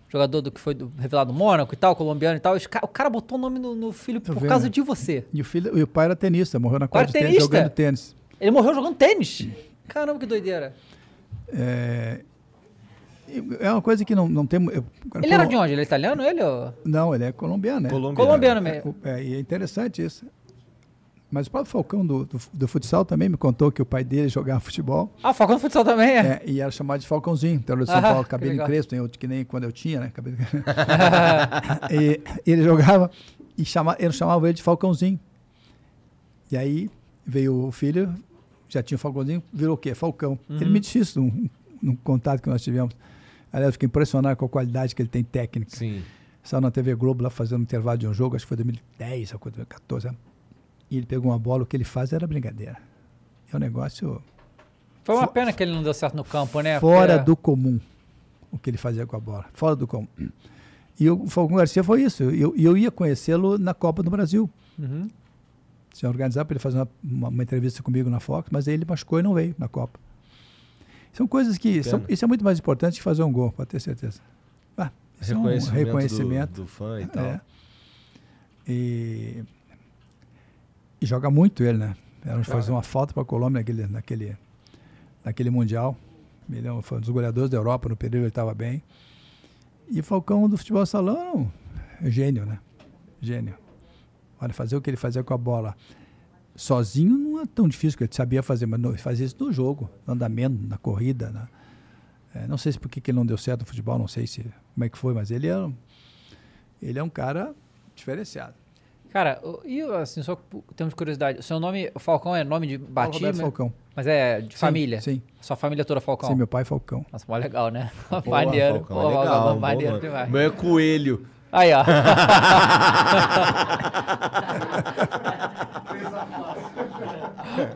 Jogador do que foi do- revelado no Mônaco e tal, colombiano e tal. Ca- o cara botou o nome no, no filho Tô por vendo. causa de você. E o, filho, e o pai era tenista, morreu na quadra de tênis, jogando tênis. Ele morreu jogando tênis. Caramba, que doideira. É, é uma coisa que não, não tem. eu- Ele era de onde? Ele é italiano, ele? Ou... Não, ele é colombiano, né? Colombiano. Colombiano mesmo. É, e é interessante isso. Mas o próprio Falcão do, do, do futsal também me contou que o pai dele jogava futebol. Ah, Falcão do Futsal também é. É, e era chamado de Falcãozinho, interior de São Ah, Paulo, cabelo em crespo, tem outro que nem quando eu tinha, né? Cabelo... e ele jogava e chama, ele chamava ele de Falcãozinho. E aí veio o filho, já tinha o Falcãozinho, virou o quê? Falcão. Uhum. Ele me disse isso num, num contato que nós tivemos. Aliás, eu fiquei impressionado com a qualidade que ele tem técnica. Sim. Saiu na TV Globo lá fazendo um intervalo de um jogo, acho que foi 2010 ou 2014. né? E ele pegou uma bola, o que ele faz era brincadeira. É um negócio Foi uma pena que ele não deu certo no campo, né? fora Porque- do comum o que ele fazia com a bola. Fora do comum. E o Falcão Garcia foi isso. E eu, eu ia conhecê-lo na Copa do Brasil. Uhum. Tinha organizado para ele fazer uma, uma- uma entrevista comigo na Fox, mas aí ele machucou e não veio na Copa. São coisas que. São, isso é muito mais importante que fazer um gol, pode ter certeza. Ah, isso é um Reconhecimento, reconhecimento. Do, do fã e tal. É. E, e joga muito ele, né? Era fazer uma falta para a Colômbia naquele, naquele, naquele Mundial. Ele é um- foi um dos goleadores da Europa, no período ele estava bem. E Falcão do futebol salão, gênio, né? Gênio. Olha, fazer o que ele fazia com a bola sozinho não é tão difícil, que ele sabia fazer, mas ele fazia isso no jogo, no andamento, na corrida. Na, é, não sei se por que ele não deu certo no futebol, não sei se como é que foi, mas ele é, um- ele é um cara diferenciado. Cara, e assim, só temos curiosidade. O seu nome, Falcão, é nome de batismo? Roberto Falcão. Mas é de Sim, família? sim. Sua família toda Falcão? Sim, meu pai é Falcão. Nossa, mó legal, né? Boa, maneiro. Falcão, Pô, é legal, Falcão, maneiro demais. Meu é Coelho. Aí, ó.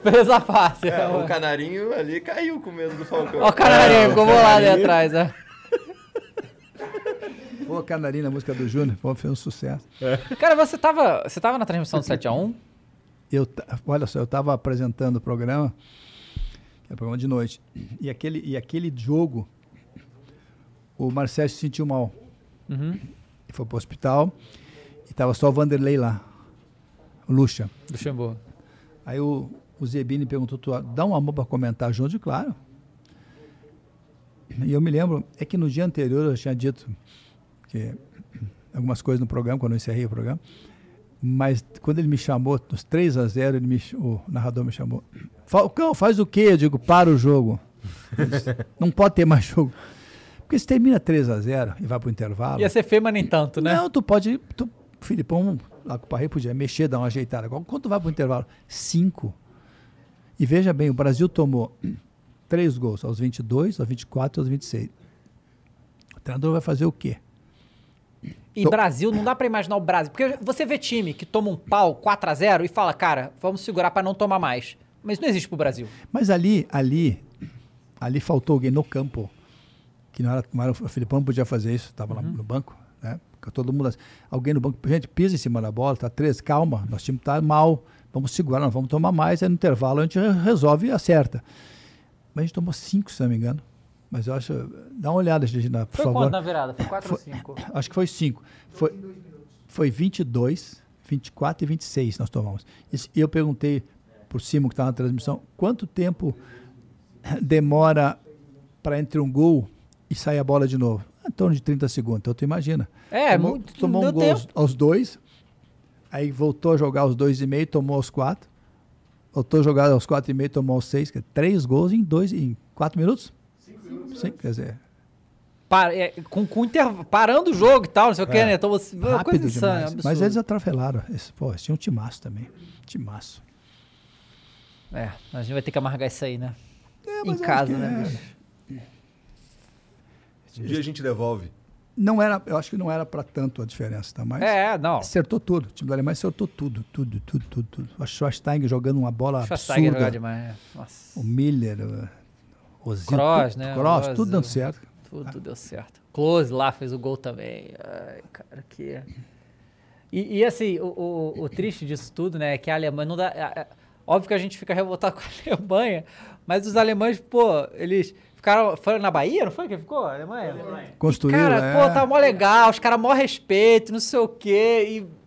Presa fácil. É, o canarinho ali caiu com medo do Falcão. Ó o canarinho, ficou bolado ali Canarinho. atrás, né? Pô, Canarinho, a música do Júnior, pô, fez um sucesso. Cara, você tava, você tava na transmissão do 7x1? Eu, olha só, eu estava apresentando o programa, que era o programa de noite, e aquele, e aquele jogo, o Marcelo se sentiu mal. Uhum. E foi para o hospital, e estava só o Vanderlei lá, o Lucha. Luxemburgo. Aí o, o Zebini perguntou, tu dá um amor para comentar junto? E claro. E eu me lembro, é que no dia anterior eu tinha dito que algumas coisas no programa, quando eu encerrei o programa, mas quando ele me chamou, nos 3 a 0 ele me, o narrador me chamou. Falcão, faz o quê? Eu digo, para o jogo. Disse, Não pode ter mais jogo. Porque se termina 3 a 0 e vai para o intervalo. Ia ser feio, mas nem tanto, né? Não, tu pode. Tu, Filipão, lá com o Parreira, podia mexer, dar uma ajeitada. Quando tu vai para o intervalo? Cinco. E veja bem, o Brasil tomou três gols, aos 22, aos 24 aos 26. O treinador vai fazer o quê? E Brasil, não dá pra imaginar o Brasil. Porque você vê time que toma um pau 4x0 e fala, cara, vamos segurar pra não tomar mais. Mas não existe pro Brasil. Mas ali, ali, ali faltou alguém no campo. Que não era, não era- o Filipão não podia fazer isso, estava lá no banco, né? Porque todo mundo, alguém no banco, gente, pisa em cima da bola, tá três, calma, nosso time tá mal, vamos segurar, não vamos tomar mais, aí no intervalo a gente resolve e acerta. Mas a gente tomou cinco, se não me engano. Mas eu acho, dá uma olhada, Regina, por Foi favor. quanto na virada? Foi 4 ou 5? Acho que foi 5. Foi, foi 22, 24 e 26 nós tomamos. E eu perguntei por cima que estava na transmissão, quanto tempo demora para entre um gol e sair a bola de novo? Em torno de 30 segundos. Então tu imagina. É, tomou, muito- tomou um gol aos, tempo. aos dois, aí voltou a jogar aos dois e meio, tomou aos quatro. Voltou a jogar aos quatro e meio, tomou aos seis. quer dizer, Três gols em dois, em quatro minutos? Sim, quer dizer, Para, é, com, com interv- parando o jogo e tal, não sei o que, É. né? Então, você, rápido coisa insana, demais. Mas eles atrafelaram. Esse, pô, eles tinham um timaço também. Timaço. É, a gente vai ter que amargar isso aí, né? em mas eu casa, né, é. Um dia a gente devolve. Não era, eu acho que não era para tanto a diferença, tá? Mas É, não. acertou tudo. O time da Alemanha acertou tudo, tudo, tudo, tudo, tudo. O Schwarzenegger jogando uma bola Schwarzenegger absurda. jogar demais. né? Nossa. O Miller, o Ozil, Cross, tudo, né? Cross, Ozil. tudo dando certo. Tudo deu certo. Close lá fez o gol também. Ai, cara, que. E, e, assim, o, o, o triste disso tudo, né, é que a Alemanha não dá. é- é- óbvio que a gente fica revoltado com a Alemanha, mas os alemães, pô, eles ficaram. Foram na Bahia, não foi que ficou? A Alemanha? Construíram, Cara, é. pô, tá mó legal, os caras mó respeito, não sei o quê. E.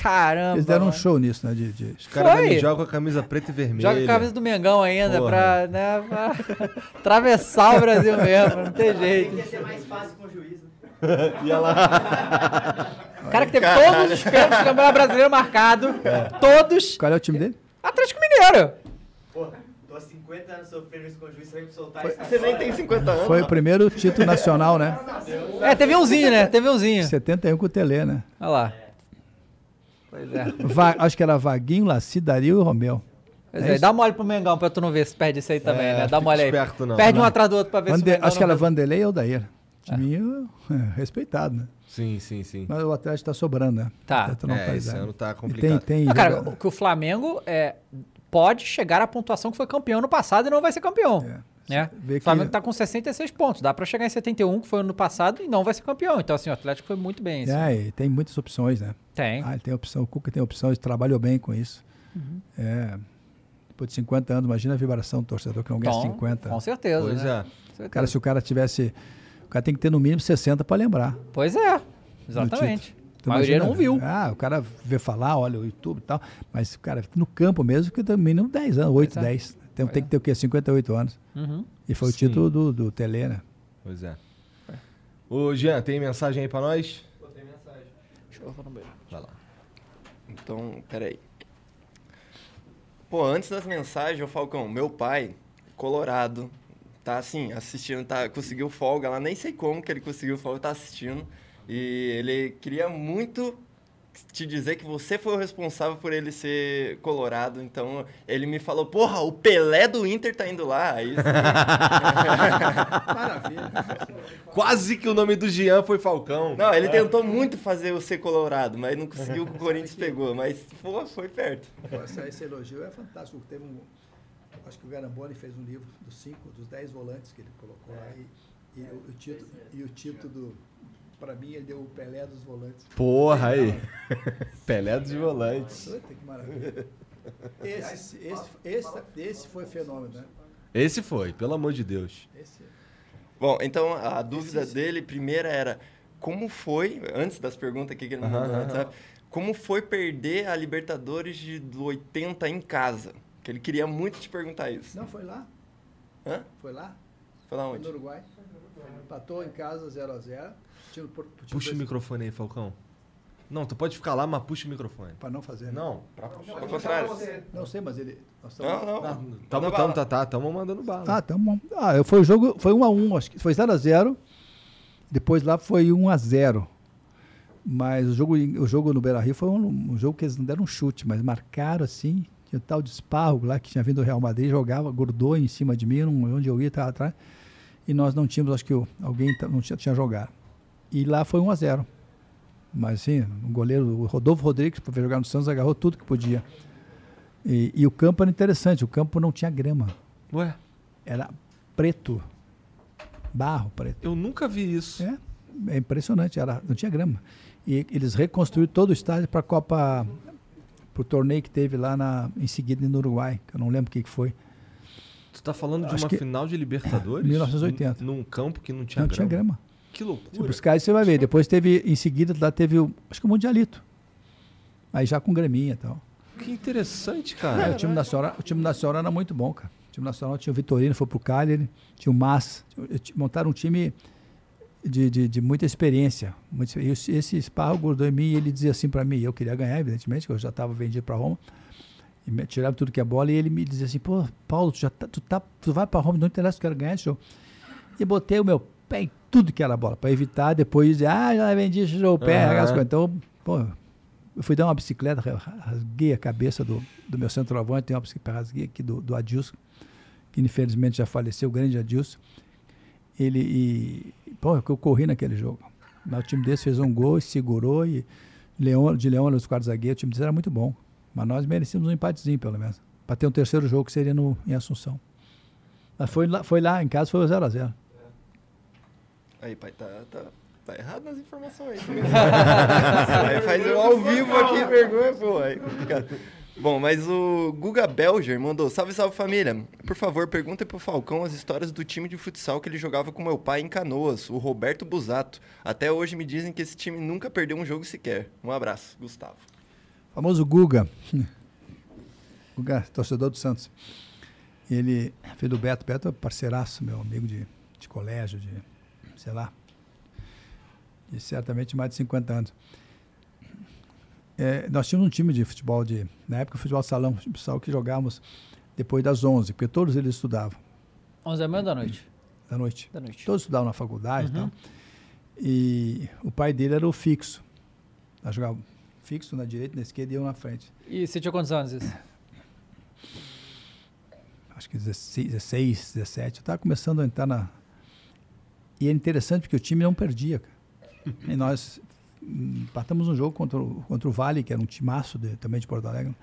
Caramba. Eles deram um mano. show nisso, né? De, de... Os caras jogam com a camisa preta e vermelha. Joga a camisa do Mengão ainda Porra. pra, né, pra atravessar o Brasil mesmo, não tem jeito. Tem que ser mais fácil com o juiz. né? Ia lá. O cara que teve todos os pênaltis do Campeonato Brasileiro marcado, todos, Qual é o time dele? Atlético Mineiro. Pô, tô há 50 anos sofrendo isso com o juiz, você vai me soltar Foi- isso Você nem tem 50 anos. Foi o primeiro título nacional, né? É, teve umzinho, né? Teve umzinho. 71 com o Tele, né? Olha lá. Pois é. Va- acho que era Vaguinho, Laci, Dario e Romeu. Pois É é, dá mole pro Mengão pra tu não ver se perde isso aí também, É, né? Dá fica mole aí. esperto, não. Perde um Não. atrás do outro pra ver se Vande- Mengão acho que não era Vanderlei ou Daíra. Timinho é, respeitado, né? Sim, sim, sim. Mas o Atlético tá sobrando, né? Tá. Tá uma É, esse ano tá E complicado. Tem, tem Ah, cara, o- que o Flamengo é, pode chegar à pontuação que foi campeão no passado e não vai ser campeão. Né? vê O que- Flamengo tá com 66 pontos. Dá pra chegar em 71, que foi ano passado, e não vai ser campeão. Então, assim, o Atlético foi muito bem. assim. É, e tem muitas opções, né? Tem. Ah, ele tem opção, o Cuca tem opção, ele trabalhou bem com isso. Uhum. É, depois de 50 anos, imagina a vibração do torcedor que não ganha Então, 50. Com certeza. Pois né? é. Com certeza. Cara, se o cara tivesse. O cara tem que ter no mínimo 60 para lembrar. Pois é, exatamente. A maioria imagina, não viu. Ah, o cara vê falar, olha o YouTube e tal. Mas o cara no campo mesmo, que no mínimo 10 anos, 8, Pois é. 10. Então tem que ter o quê? 58 anos. Uhum. E foi Sim. o título do, do Tele, né? Pois é. Ô, Jean, tem mensagem aí pra nós? Botei mensagem. Deixa eu falar um beijo. Vai lá. Então, peraí. Pô, antes das mensagens, ô Falcão, meu pai, colorado, tá assim, assistindo, tá, conseguiu folga lá, nem sei como que ele conseguiu folga, tá assistindo. E ele queria muito te dizer que você foi o responsável por ele ser colorado. Então, ele me falou, porra, o Pelé do Inter tá indo lá. Aí. Maravilha. Quase que o nome do Jean foi Falcão. Não, ele tentou muito fazer eu ser colorado, mas não conseguiu, o Corinthians pegou. Mas, pô, foi perto. Esse, esse elogio é fantástico. Teve um, acho que o Garamboni fez um livro dos cinco, dos dez volantes que ele colocou lá. E, e o, o título, e o título do, para mim, ele deu o Pelé dos volantes. Porra aí. Pelé dos volantes. Puta, que maravilha. Esse, esse, esse, esse foi fenômeno, né? Esse foi, pelo amor de Deus. Esse, Bom, então a dúvida dele, primeira era como foi, antes das perguntas aqui que ele mandou no. WhatsApp, como foi perder a Libertadores de do 80 em casa? Que ele queria muito te perguntar isso. não, foi lá. Hã? Foi lá. Foi lá Foi onde? no Uruguai. Empatou em casa 0x0. Puxa o microfone aí, Falcão. Não, tu pode ficar lá, mas puxa o microfone. Para não fazer. né? Não, pra puxar. Ao contrário. Não sei, mas ele. nós Não, estamos- não. Tamo, Manda tamo, bala. tá, tá, tamo mandando bala. Ah, tá bom. Ah, eu- foi o jogo, foi 1 a 1, acho que foi 0 a 0. Depois lá foi 1 a 0. Mas o jogo, o jogo no Beira-Rio foi um, um jogo que eles não deram um chute, mas marcaram assim, tinha tal de Sparro lá que tinha vindo do Real Madrid, jogava, grudou em cima de mim, não- onde eu ia, estava atrás. E nós não tínhamos, acho que alguém não tinha, tinha jogado. E lá foi 1 a 0. Mas assim, o goleiro, o Rodolfo Rodrigues, para jogar no Santos, agarrou tudo que podia. E, e o campo era interessante, o campo não tinha grama Ué, era preto. Barro preto. eu nunca vi isso. É, é impressionante, era, não tinha grama. E eles reconstruíram todo o estádio para a Copa, para o torneio que teve lá na, em seguida no Uruguai, que eu não lembro o que, que foi. Tu tá falando de Acho uma final de Libertadores? 1980. Num, num campo que não tinha não grama. tinha grama. Que Se loucura. buscar isso, você vai ver. Depois teve, em seguida, lá teve o, acho que o Mundialito. Aí já com graminha e tal. Que interessante, É, cara. o, time nacional, o time nacional era muito bom, cara. O time nacional tinha o Vitorino, foi pro Cagliari, tinha o Massa. Montaram um time de, de, de muita experiência. Muito, e esse- Sparro grudou em mim e ele dizia assim para mim, eu queria ganhar, evidentemente, que eu já estava vendido para Roma. E me tirava tudo que é bola e ele me dizia assim, pô, Paulo, tu, já tá, tu, tá, tu vai para Roma, não interessa, eu quero ganhar esse jogo. E botei o meu pé em tudo que era bola, para evitar depois dizer, ah, já vendi esse jogo, pé, coisas. Então, pô, eu fui dar uma bicicleta, ra- rasguei a cabeça do, do meu centroavante, tem uma bicicleta, rasguei aqui do, do Adilson, que infelizmente já faleceu, o grande Adilson. Ele, e, pô, eu corri naquele jogo. Mas o time desse fez um gol, e segurou, e Leon, de Leão, os quatro zagueiros, o time desse era muito bom. Mas nós merecíamos um empatezinho, pelo menos. Para ter um terceiro jogo que seria no, em Assunção. Mas foi lá, foi lá em casa, foi o 0x0. Aí, pai, tá, tá, tá errado nas informações aí. faz eu ao vivo aqui, vergonha, pô. Aí, complicado. Bom, mas o Guga Belger mandou: Salve, salve família. Por favor, pergunta pro Falcão as histórias do time de futsal que ele jogava com meu pai em Canoas, o Roberto Busato. Até hoje me dizem que esse time nunca perdeu um jogo sequer. Um abraço, Gustavo. famoso Guga. Guga, torcedor do Santos. Ele, filho do Beto, Beto é parceiraço, meu amigo de, de colégio, de, sei lá, de certamente mais de 50 anos. É, nós tínhamos um time de futebol de, na época, futebol salão, pessoal que jogávamos depois das 11, porque todos eles estudavam 11 da manhã da noite? da noite. Da noite. Todos estudavam na faculdade e Uhum. tal. E o pai dele era o fixo. Nós jogávamos fixo na direita, na esquerda e eu na frente. E você tinha quantos anos isso? Acho que 16, 16 17. Eu estava começando a entrar na. E é interessante porque o time não perdia. cara. E nós empatamos um jogo contra o, contra o Vale, que era um timaço de, também de Porto Alegre.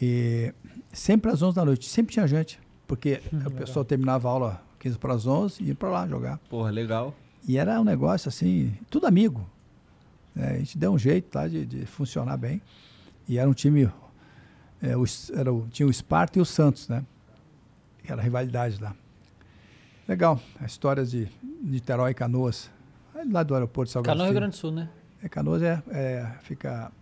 E sempre às 11 da noite. Sempre tinha gente. Porque o pessoal terminava a aula 15 para as 11 e ia para lá jogar. Porra, legal. E era um negócio assim, tudo amigo. né? a gente deu um jeito lá de, de funcionar bem. E era um time. é, o era o- tinha o Esparta e o Santos, né? Era a rivalidade lá. Legal. Histórias de Niterói e Canoas. Lá do aeroporto de Salgado Canoa, Rio Filho. Grande do Sul, né? É, Canoas é, é, fica,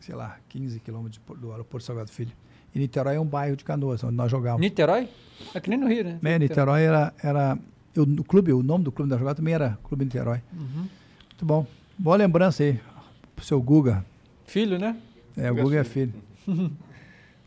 sei lá, 15 quilômetros do aeroporto de Salgado Filho. E Niterói é um bairro de Canoas, onde nós jogávamos. Niterói? É que nem no Rio, né? É, Niterói era, era eu- o clube, o nome do clube da jogada também era Clube Niterói. Uhum. Muito bom. Boa lembrança aí pro seu Guga. Filho, né? É, o Guga é filho.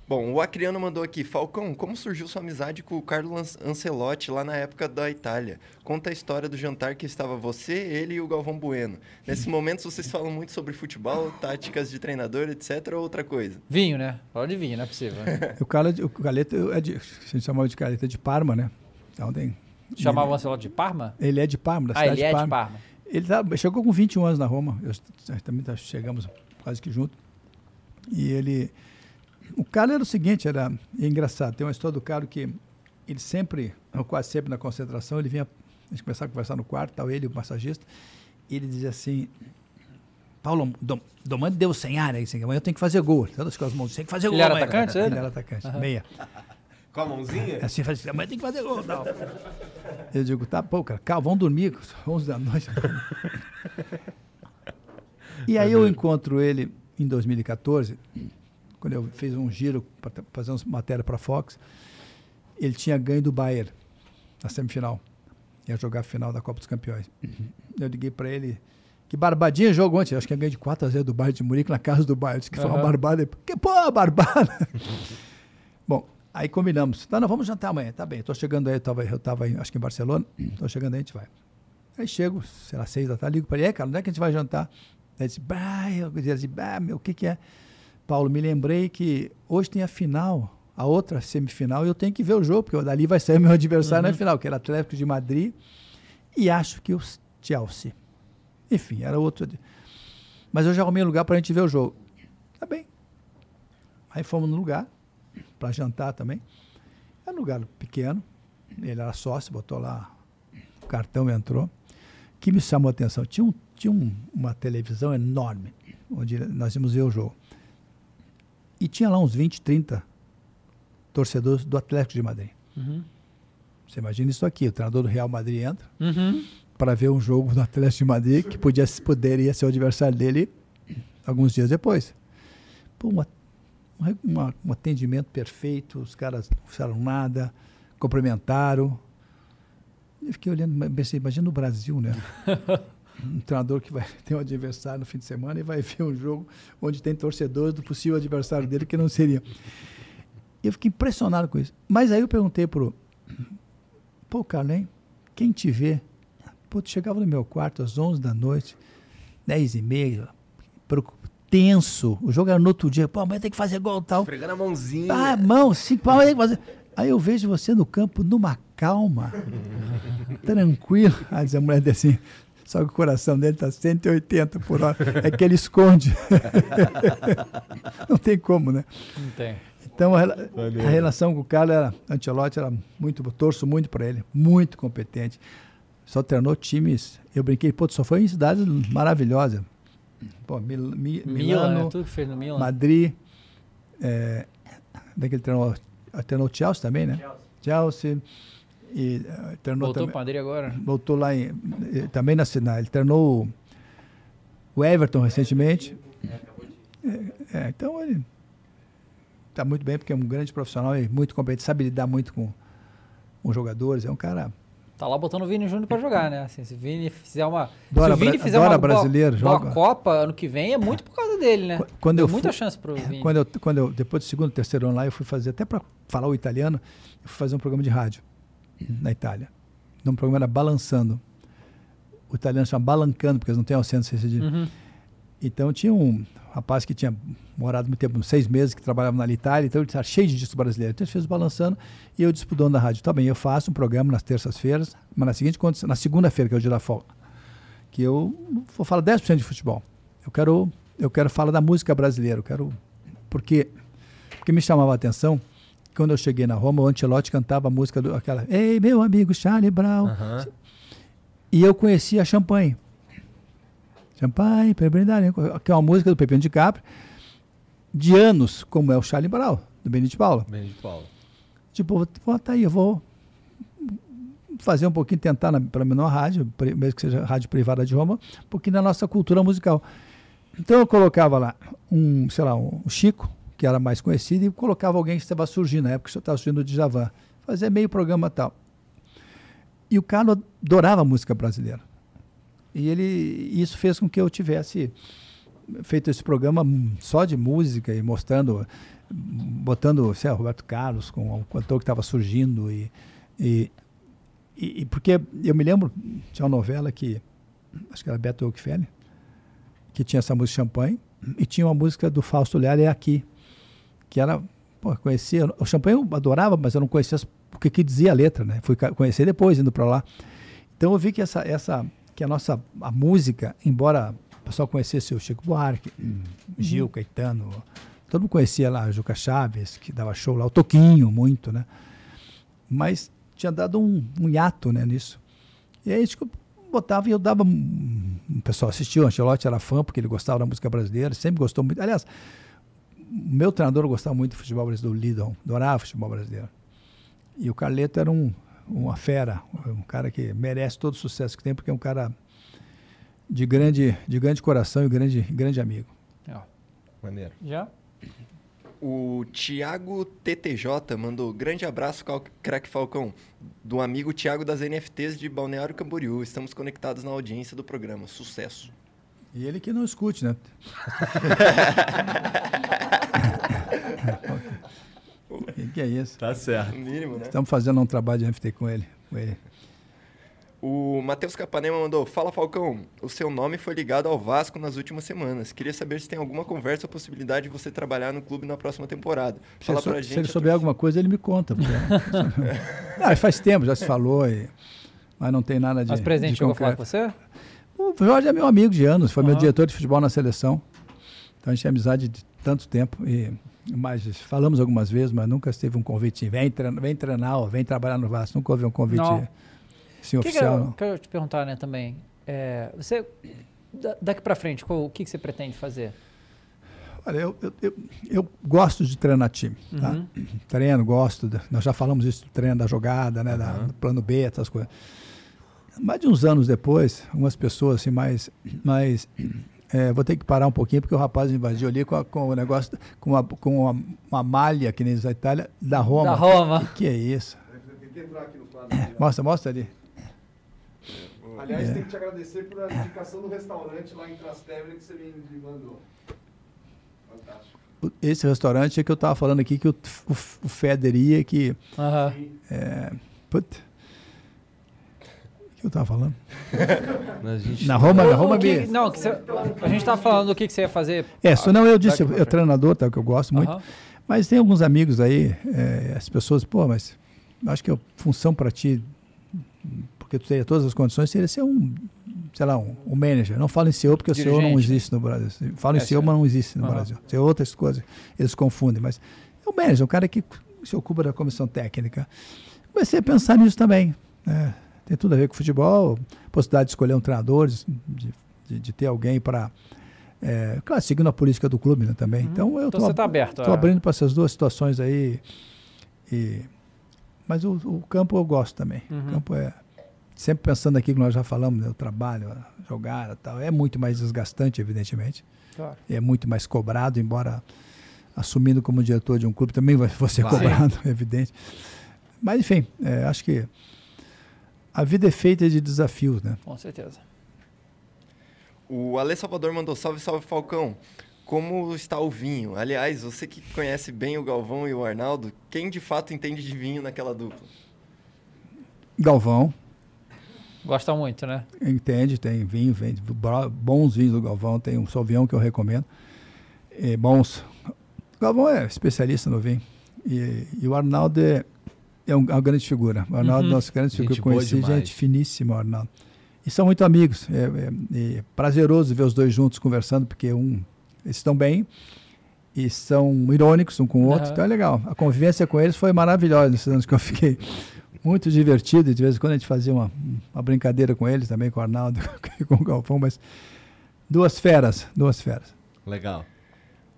Bom, o Acriano mandou aqui, Falcão, como surgiu sua amizade com o Carlo An- Ancelotti lá na época da Itália? Conta a história do jantar que estava você, ele e o Galvão Bueno. Nesses momentos vocês falam muito sobre futebol, táticas de treinador, etc. ou outra coisa? Vinho, né? Fala de vinho, não é possível. né? O, Cala, o Galeta é de, a gente chamava de Galeta de Parma, né? Então tem. Chamava o Ancelotti de Parma? ele é de Parma, da Ah, cidade ele é de de Parma. Parma. Ele tá- chegou com 21 anos na Roma. Eu, também tá- chegamos quase que junto. E ele. O Carlos era o seguinte, era é engraçado. Tem uma história do Carlos que ele sempre, ou quase sempre na concentração, ele vinha, a gente começava a conversar no quarto, tal, ele, o massagista, e ele dizia assim, Paulo, dom, domande Deus sem área, assim, amanhã eu tenho que fazer gol. Todas com as mãos, tem que fazer Ele gol. era amanhã." atacante, Ele ele? era atacante, Aham. meia. Com a mãozinha? Assim, faz assim, amanhã tem que fazer gol. Tal. Eu digo, tá, pô, cara, calma, vamos dormir, 11 da noite. E aí eu encontro ele em 2014, quando eu fiz um giro para fazer uma matéria para a Fox, ele tinha ganho do Bayern na semifinal. Ia jogar a final da Copa dos Campeões. Eu liguei para ele, que barbadinha jogo ontem, acho que ia ganhar de 4 a 0 do Bayern de Munique na casa do Bayern. Eu disse que foi uma barbada. Que pô, barbada! Bom, aí combinamos. Tá, nós vamos jantar amanhã. Tá bem, tô chegando aí, eu tava, eu tava acho que em Barcelona. Tô chegando aí, a gente vai. Aí chego, sei lá, seis da tarde, ligo para ele, é, cara, onde é que a gente vai jantar? Aí ele disse, bah, eu dizia assim, bah, meu, o que que é? Paulo, me lembrei que hoje tem a final, a outra semifinal, e eu tenho que ver o jogo, porque dali vai sair o meu adversário na final, que era Atlético de Madrid, e acho que o Chelsea. Enfim, era outro. Mas eu já arrumei um lugar para a gente ver o jogo. Tá bem. Aí fomos no lugar, para jantar também. Era um lugar pequeno, ele era sócio, botou lá o cartão, entrou. Que me chamou a atenção, tinha, um, tinha um- uma televisão enorme, onde nós íamos ver o jogo. E tinha lá uns 20, 30 torcedores do Atlético de Madrid. Uhum. Você imagina isso aqui, o treinador do Real Madrid entra Uhum. para ver um jogo do Atlético de Madrid que podia, poderia ser o adversário dele alguns dias depois. Pô, uma- um, uma- um atendimento perfeito, os caras não fizeram nada, cumprimentaram. Eu fiquei olhando, pensei, imagina no Brasil, né? um treinador que vai ter um adversário no fim de semana e vai ver um jogo onde tem torcedores do possível adversário dele que não seria. Eu fiquei impressionado com isso. Mas aí eu perguntei pro Pô, Carlem, quem te vê? Pô, tu chegava no meu quarto às 11 da noite, 10 e meia, tenso. O jogo era no outro dia. Pô, amanhã tem que fazer gol e tal. Esfregando a mãozinha. Ah, mão, pô, amanhã tem que fazer. Aí eu vejo você no campo numa calma, tranquilo. Aí diz a mulher assim, só que o coração dele tá 180 por hora. É que ele esconde. Não tem como, né? Não tem. Então a, a relação com o Carlos era, Ancelotti era muito, eu torço muito para ele, muito competente. Só treinou times, eu brinquei, pô, só foi em cidades maravilhosas. Pô, Mil, Mi- Milan, Milano? Tudo que fez no Milan. Madrid, é, daí que ele treinou, treinou o Chelsea também, né? Chelsea. E eh, treinou Voltou também, para Madrid agora? voltou lá em, eh, também na Sinai. Ele treinou o- Everton recentemente. Eh, É, então ele está muito bem, porque é um grande profissional e muito competente, sabe lidar muito com, com jogadores. É um cara. Tá lá botando o Vini Júnior pra jogar, né? Assim, se o Vini fizer uma. Adora se o Vini fizer adora uma brasileiro, boa joga. Copa ano que vem, é muito por causa dele, né? Quando Deu eu muita fui- chance pro Vini. Quando eu, quando eu, depois do segundo, terceiro ano lá, eu fui fazer, até para falar o italiano, eu fui fazer um programa de rádio na Itália. O programa era Balançando. O italiano chama Balancando, porque eles não têm acento cedilha. Uhum. Então tinha um rapaz que tinha morado muito tempo, seis meses, que trabalhava na Itália, então ele estava cheio de disco brasileiro. Então ele fez o balançando e eu disse pro dono da rádio, tá bem, eu faço um programa nas terças-feiras, mas na seguinte condição, na segunda-feira, que é o dia da folga, que eu vou falar 10% de futebol. Eu quero, eu quero falar da música brasileira, eu quero porque porque me chamava a atenção que quando eu cheguei na Roma, o Ancelotti cantava a música do aquela Ei, meu amigo Charlie Brown. E eu conhecia Champagne. Champagne, para né? que é uma música do Pepino de Capri, de anos, como é o Charlie Brown, do Benito Paulo. Benedito Paulo. Tipo, vou, tá aí, eu vou fazer um pouquinho, tentar pela menor rádio, mesmo que seja rádio privada de Roma, um pouquinho da nossa cultura musical. Então eu colocava lá um, sei lá, um Chico, que era mais conhecido, e colocava alguém que estava surgindo, na época que estava surgindo o Djavan. Fazia meio programa tal. E o Carlos adorava a música brasileira. E ele, isso fez com que eu tivesse feito esse programa só de música e mostrando, botando, sei lá, Roberto Carlos com um cantor que estava surgindo e, e, e- porque eu me lembro tinha uma novela que acho que era Beto Oakfeller que tinha essa música Champanhe e tinha uma música do Fausto Leal é aqui que era pô, conhecia o Champanhe eu adorava mas eu não conhecia o que que dizia a letra né fui conhecer depois indo para lá então eu vi que essa essa que a nossa a música embora o pessoal conhecesse o Chico Buarque Gil Caetano todo mundo conhecia lá o Juca Chaves que dava show lá o Toquinho muito né mas tinha dado um, um hiato né, nisso. E aí tipo, botava e eu dava. O pessoal assistiu, o Ancelotti era fã, porque ele gostava da música brasileira, sempre gostou muito. Aliás, meu treinador gostava muito do futebol brasileiro, do Lidon, adorava futebol brasileiro. E o Carleto era um, uma fera, um cara que merece todo o sucesso que tem, porque é um cara de grande, de grande coração e grande, grande amigo. Maneiro. Já? O Thiago TTJ mandou grande abraço, craque Falcão, do amigo Thiago das NFTs de Balneário Camboriú. Estamos conectados na audiência do programa. Sucesso. E ele que não escute, né? O que é isso? Tá certo. Mínimo, né? Estamos fazendo um trabalho de NFT com ele. Com ele. O Matheus Capanema mandou: Fala Falcão, o seu nome foi ligado ao Vasco nas últimas semanas. Queria saber se tem alguma conversa ou possibilidade de você trabalhar no clube na próxima temporada. Se, Fala ele, sou- pra se gente. ele a souber alguma coisa, ele me conta. porque- não, faz tempo, já se falou, e- mas não tem nada de. Mas o presidente de chegou a falar com você? O Jorge é meu amigo de anos, foi meu Aham. diretor de futebol na seleção. Então a gente tem amizade de tanto tempo. E, mas falamos algumas vezes, mas nunca teve um convite. Vem treinar, vem treinar, vem trabalhar no Vasco. Nunca houve um convite Não. assim, que, que oficial. eu não. quero te perguntar, né, também? É, você, da- daqui pra frente, qual- o que, que você pretende fazer? Olha, eu, eu, eu, eu gosto de treinar time. Tá? Uhum. Treino, gosto. da- nós já falamos isso do treino da jogada, né? da- do plano B, essas coisas. Mais de uns anos depois, algumas pessoas assim, mais. mais é, vou ter que parar um pouquinho, porque o rapaz invadiu ali com, a- com o negócio, com, a, com uma, uma malha, que nem diz a Itália, da Roma. Da Roma. Que, que é isso? Tem que entrar aqui no quadro. né? Mostra, mostra ali. Aliás, É. tem que te agradecer pela indicação do restaurante lá em Trastevere que você me mandou. Fantástico. Esse restaurante é que eu estava falando aqui, que o, o, o Feder ia, que. Aham. É, put, o que eu estava falando? A gente- Na Roma, na O- o Roma que- B. Não, que você- a gente tava falando do que, que você ia fazer. É, só não, eu disse, eu, eu treinador, tá, que eu gosto muito. Mas tem alguns amigos aí, é, as pessoas, pô, mas acho que a função para ti, porque tu teria todas as condições, seria ser um, sei lá, um, um manager. Não falo em CEO, porque o CEO não Dirigente, existe no Brasil. Falo em É, CEO, mas não existe no. Brasil. Tem outras coisas, eles confundem, mas é um manager, um cara que se ocupa da comissão técnica. Comecei a pensar nisso também. né? Tem tudo a ver com futebol, possibilidade de escolher um treinador, de, de- de ter alguém para. É, claro, seguindo a política do clube né, também. Então eu Então tô você tá Estou abrindo para essas duas situações aí. E, mas o, o campo eu gosto também. Uhum. O campo é. sempre pensando aqui que nós já falamos, né, o trabalho, a jogada tal, é muito mais desgastante, evidentemente. Claro. É muito mais cobrado, embora assumindo como diretor de um clube também vai vou ser Vai. cobrado, é evidente. Mas enfim, é, acho que a vida é feita de desafios, né? Com certeza. O Ale Salvador mandou salve, salve Falcão. Como está o vinho? Aliás, você que conhece bem o Galvão e o Arnaldo, quem de fato entende de vinho naquela dupla? Galvão, Gosta muito, né? entende, tem vinho, vende bons vinhos do Galvão, tem um Sauvignon que eu recomendo. E bons. O Galvão é especialista no vinho. E, e o Arnaldo é, é um- uma grande figura. O Arnaldo, Uhum. nosso grande figura Gente que eu boa conheci, demais. gente finíssima, Arnaldo. E são muito amigos. É, é- é prazeroso ver os dois juntos conversando, porque um, eles estão bem e são irônicos um com o outro. Aham. Então é legal. A convivência com eles foi maravilhosa nesses anos que eu fiquei. Muito divertido. De vez em quando a gente fazia uma, uma brincadeira com eles também, com o Arnaldo e com o Galvão. Mas duas feras, duas feras. Legal.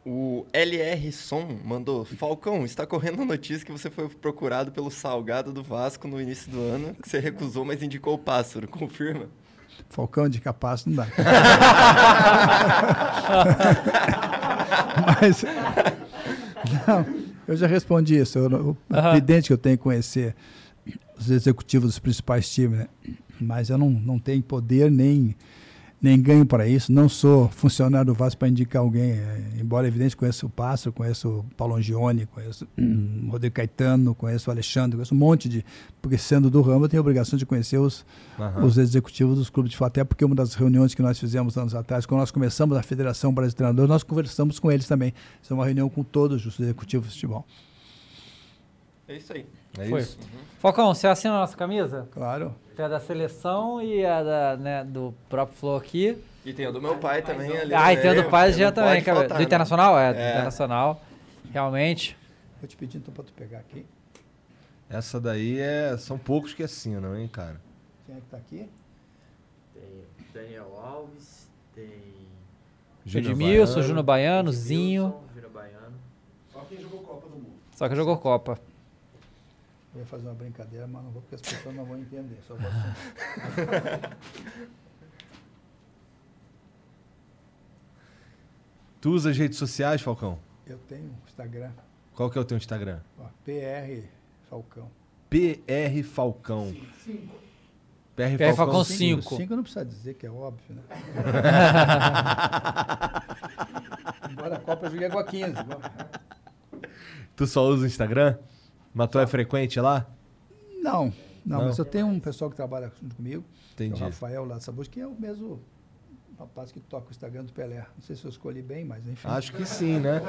O LR Som mandou: Falcão, está correndo a notícia que você foi procurado pelo Salgado do Vasco no início do ano, que você recusou, mas indicou o pássaro. Confirma? Falcão de capaz não dá. Mas. Não, eu já respondi isso. Eu, é Aham. evidente que eu tenho que conhecer os executivos dos principais times, né? Mas eu não, não tenho poder nem, nem ganho para isso. Não sou funcionário do Vasco para indicar alguém. é, embora, evidente, conheço o Pássaro, conheço o Paulo Angione, conheço o Rodrigo Caetano, conheço o Alexandre, conheço um monte de. Porque sendo do ramo, eu tenho a obrigação de conhecer os, Aham. os executivos dos clubes de futebol. Até porque uma das reuniões que nós fizemos anos atrás, quando nós começamos a Federação Brasileira de Treinadores, nós conversamos com eles também. Isso é uma reunião com todos os executivos de futebol. É isso aí. É Foi. isso? Falcão, você assina a nossa camisa? Claro. Tem a da seleção e a da, né, do próprio Flow aqui. E tem o do meu pai também ali. Ah, e tem a do né? pai já também, cara. faltar, Do né? Internacional? É, do É. Internacional. Realmente. Vou te pedir então para tu pegar aqui. Essa daí é. São poucos que assinam, hein, cara? Quem é que está aqui? Tem Daniel Alves, tem. Edmilson. Júnior Baiano, Zinho. Júnior Baiano. Só quem jogou Copa do Mundo. Só que jogou Copa. Eu ia fazer uma brincadeira, mas não vou porque as pessoas não vão entender. Só vou assim. Tu usa as redes sociais, Falcão? Eu tenho Instagram, Qual que é o teu Instagram? ó, PR Falcão. PR Falcão. PR, PR Falcão 5. Cinco não precisa dizer que é óbvio, né? Embora a Copa eu joguei com a 15. Tu só usa o Instagram? Mas tu é frequente lá? Não, não, Não? mas eu tenho um pessoal que trabalha junto comigo, que é Entendi. o Rafael lá de Sabores, que é o mesmo rapaz que toca o Instagram do Pelé. Não sei se eu escolhi bem, mas enfim. Acho que sim, né?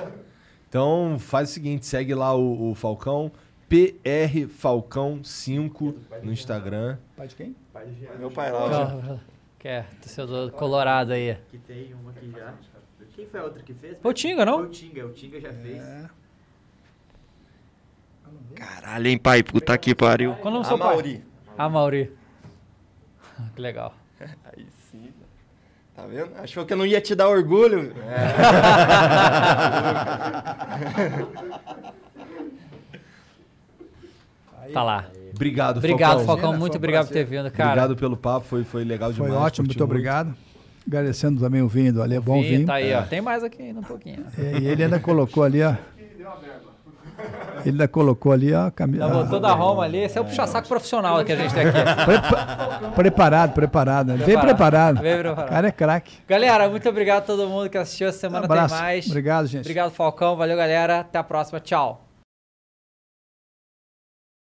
Então faz o seguinte, segue lá o, o Falcão, PR Falcão 5 no Instagram. Pai de quem? Meu pai lá. já. Que é, torcedor colorado aí. Que tem uma aqui já. Quem foi a outra que fez? Foi o Tinga, não? Foi o Tinga, o Tinga já fez. É. Caralho, hein, pai? Puta que pariu. Qual o nome do A seu pai? Mauri. A Mauri. que legal. Aí sim. Tá vendo? Achou que eu não ia te dar orgulho? Tá lá. Obrigado, Obrigado, Falcão. Falcão. Foi Muito obrigado por ter prazer. vindo, cara. Obrigado pelo papo, foi, foi legal Foi demais. ótimo, curti muito obrigado. Agradecendo também o vinho do Ale, é bom Vinho, vinho. Tá aí, ó. Tem mais aqui ainda um pouquinho. É, e ele ainda colocou ali, ó. Ele ainda colocou ali a camisa. Já botou da Roma ali. Esse é o puxa-saco profissional que a gente tem aqui. Preparado, preparado. Ele veio Preparado. Veio preparado. O cara é craque. Galera, muito obrigado a todo mundo que assistiu essa semana. Abraço. Tem mais. Obrigado, gente. Obrigado, Falcão. Valeu, galera. Até a próxima. Tchau.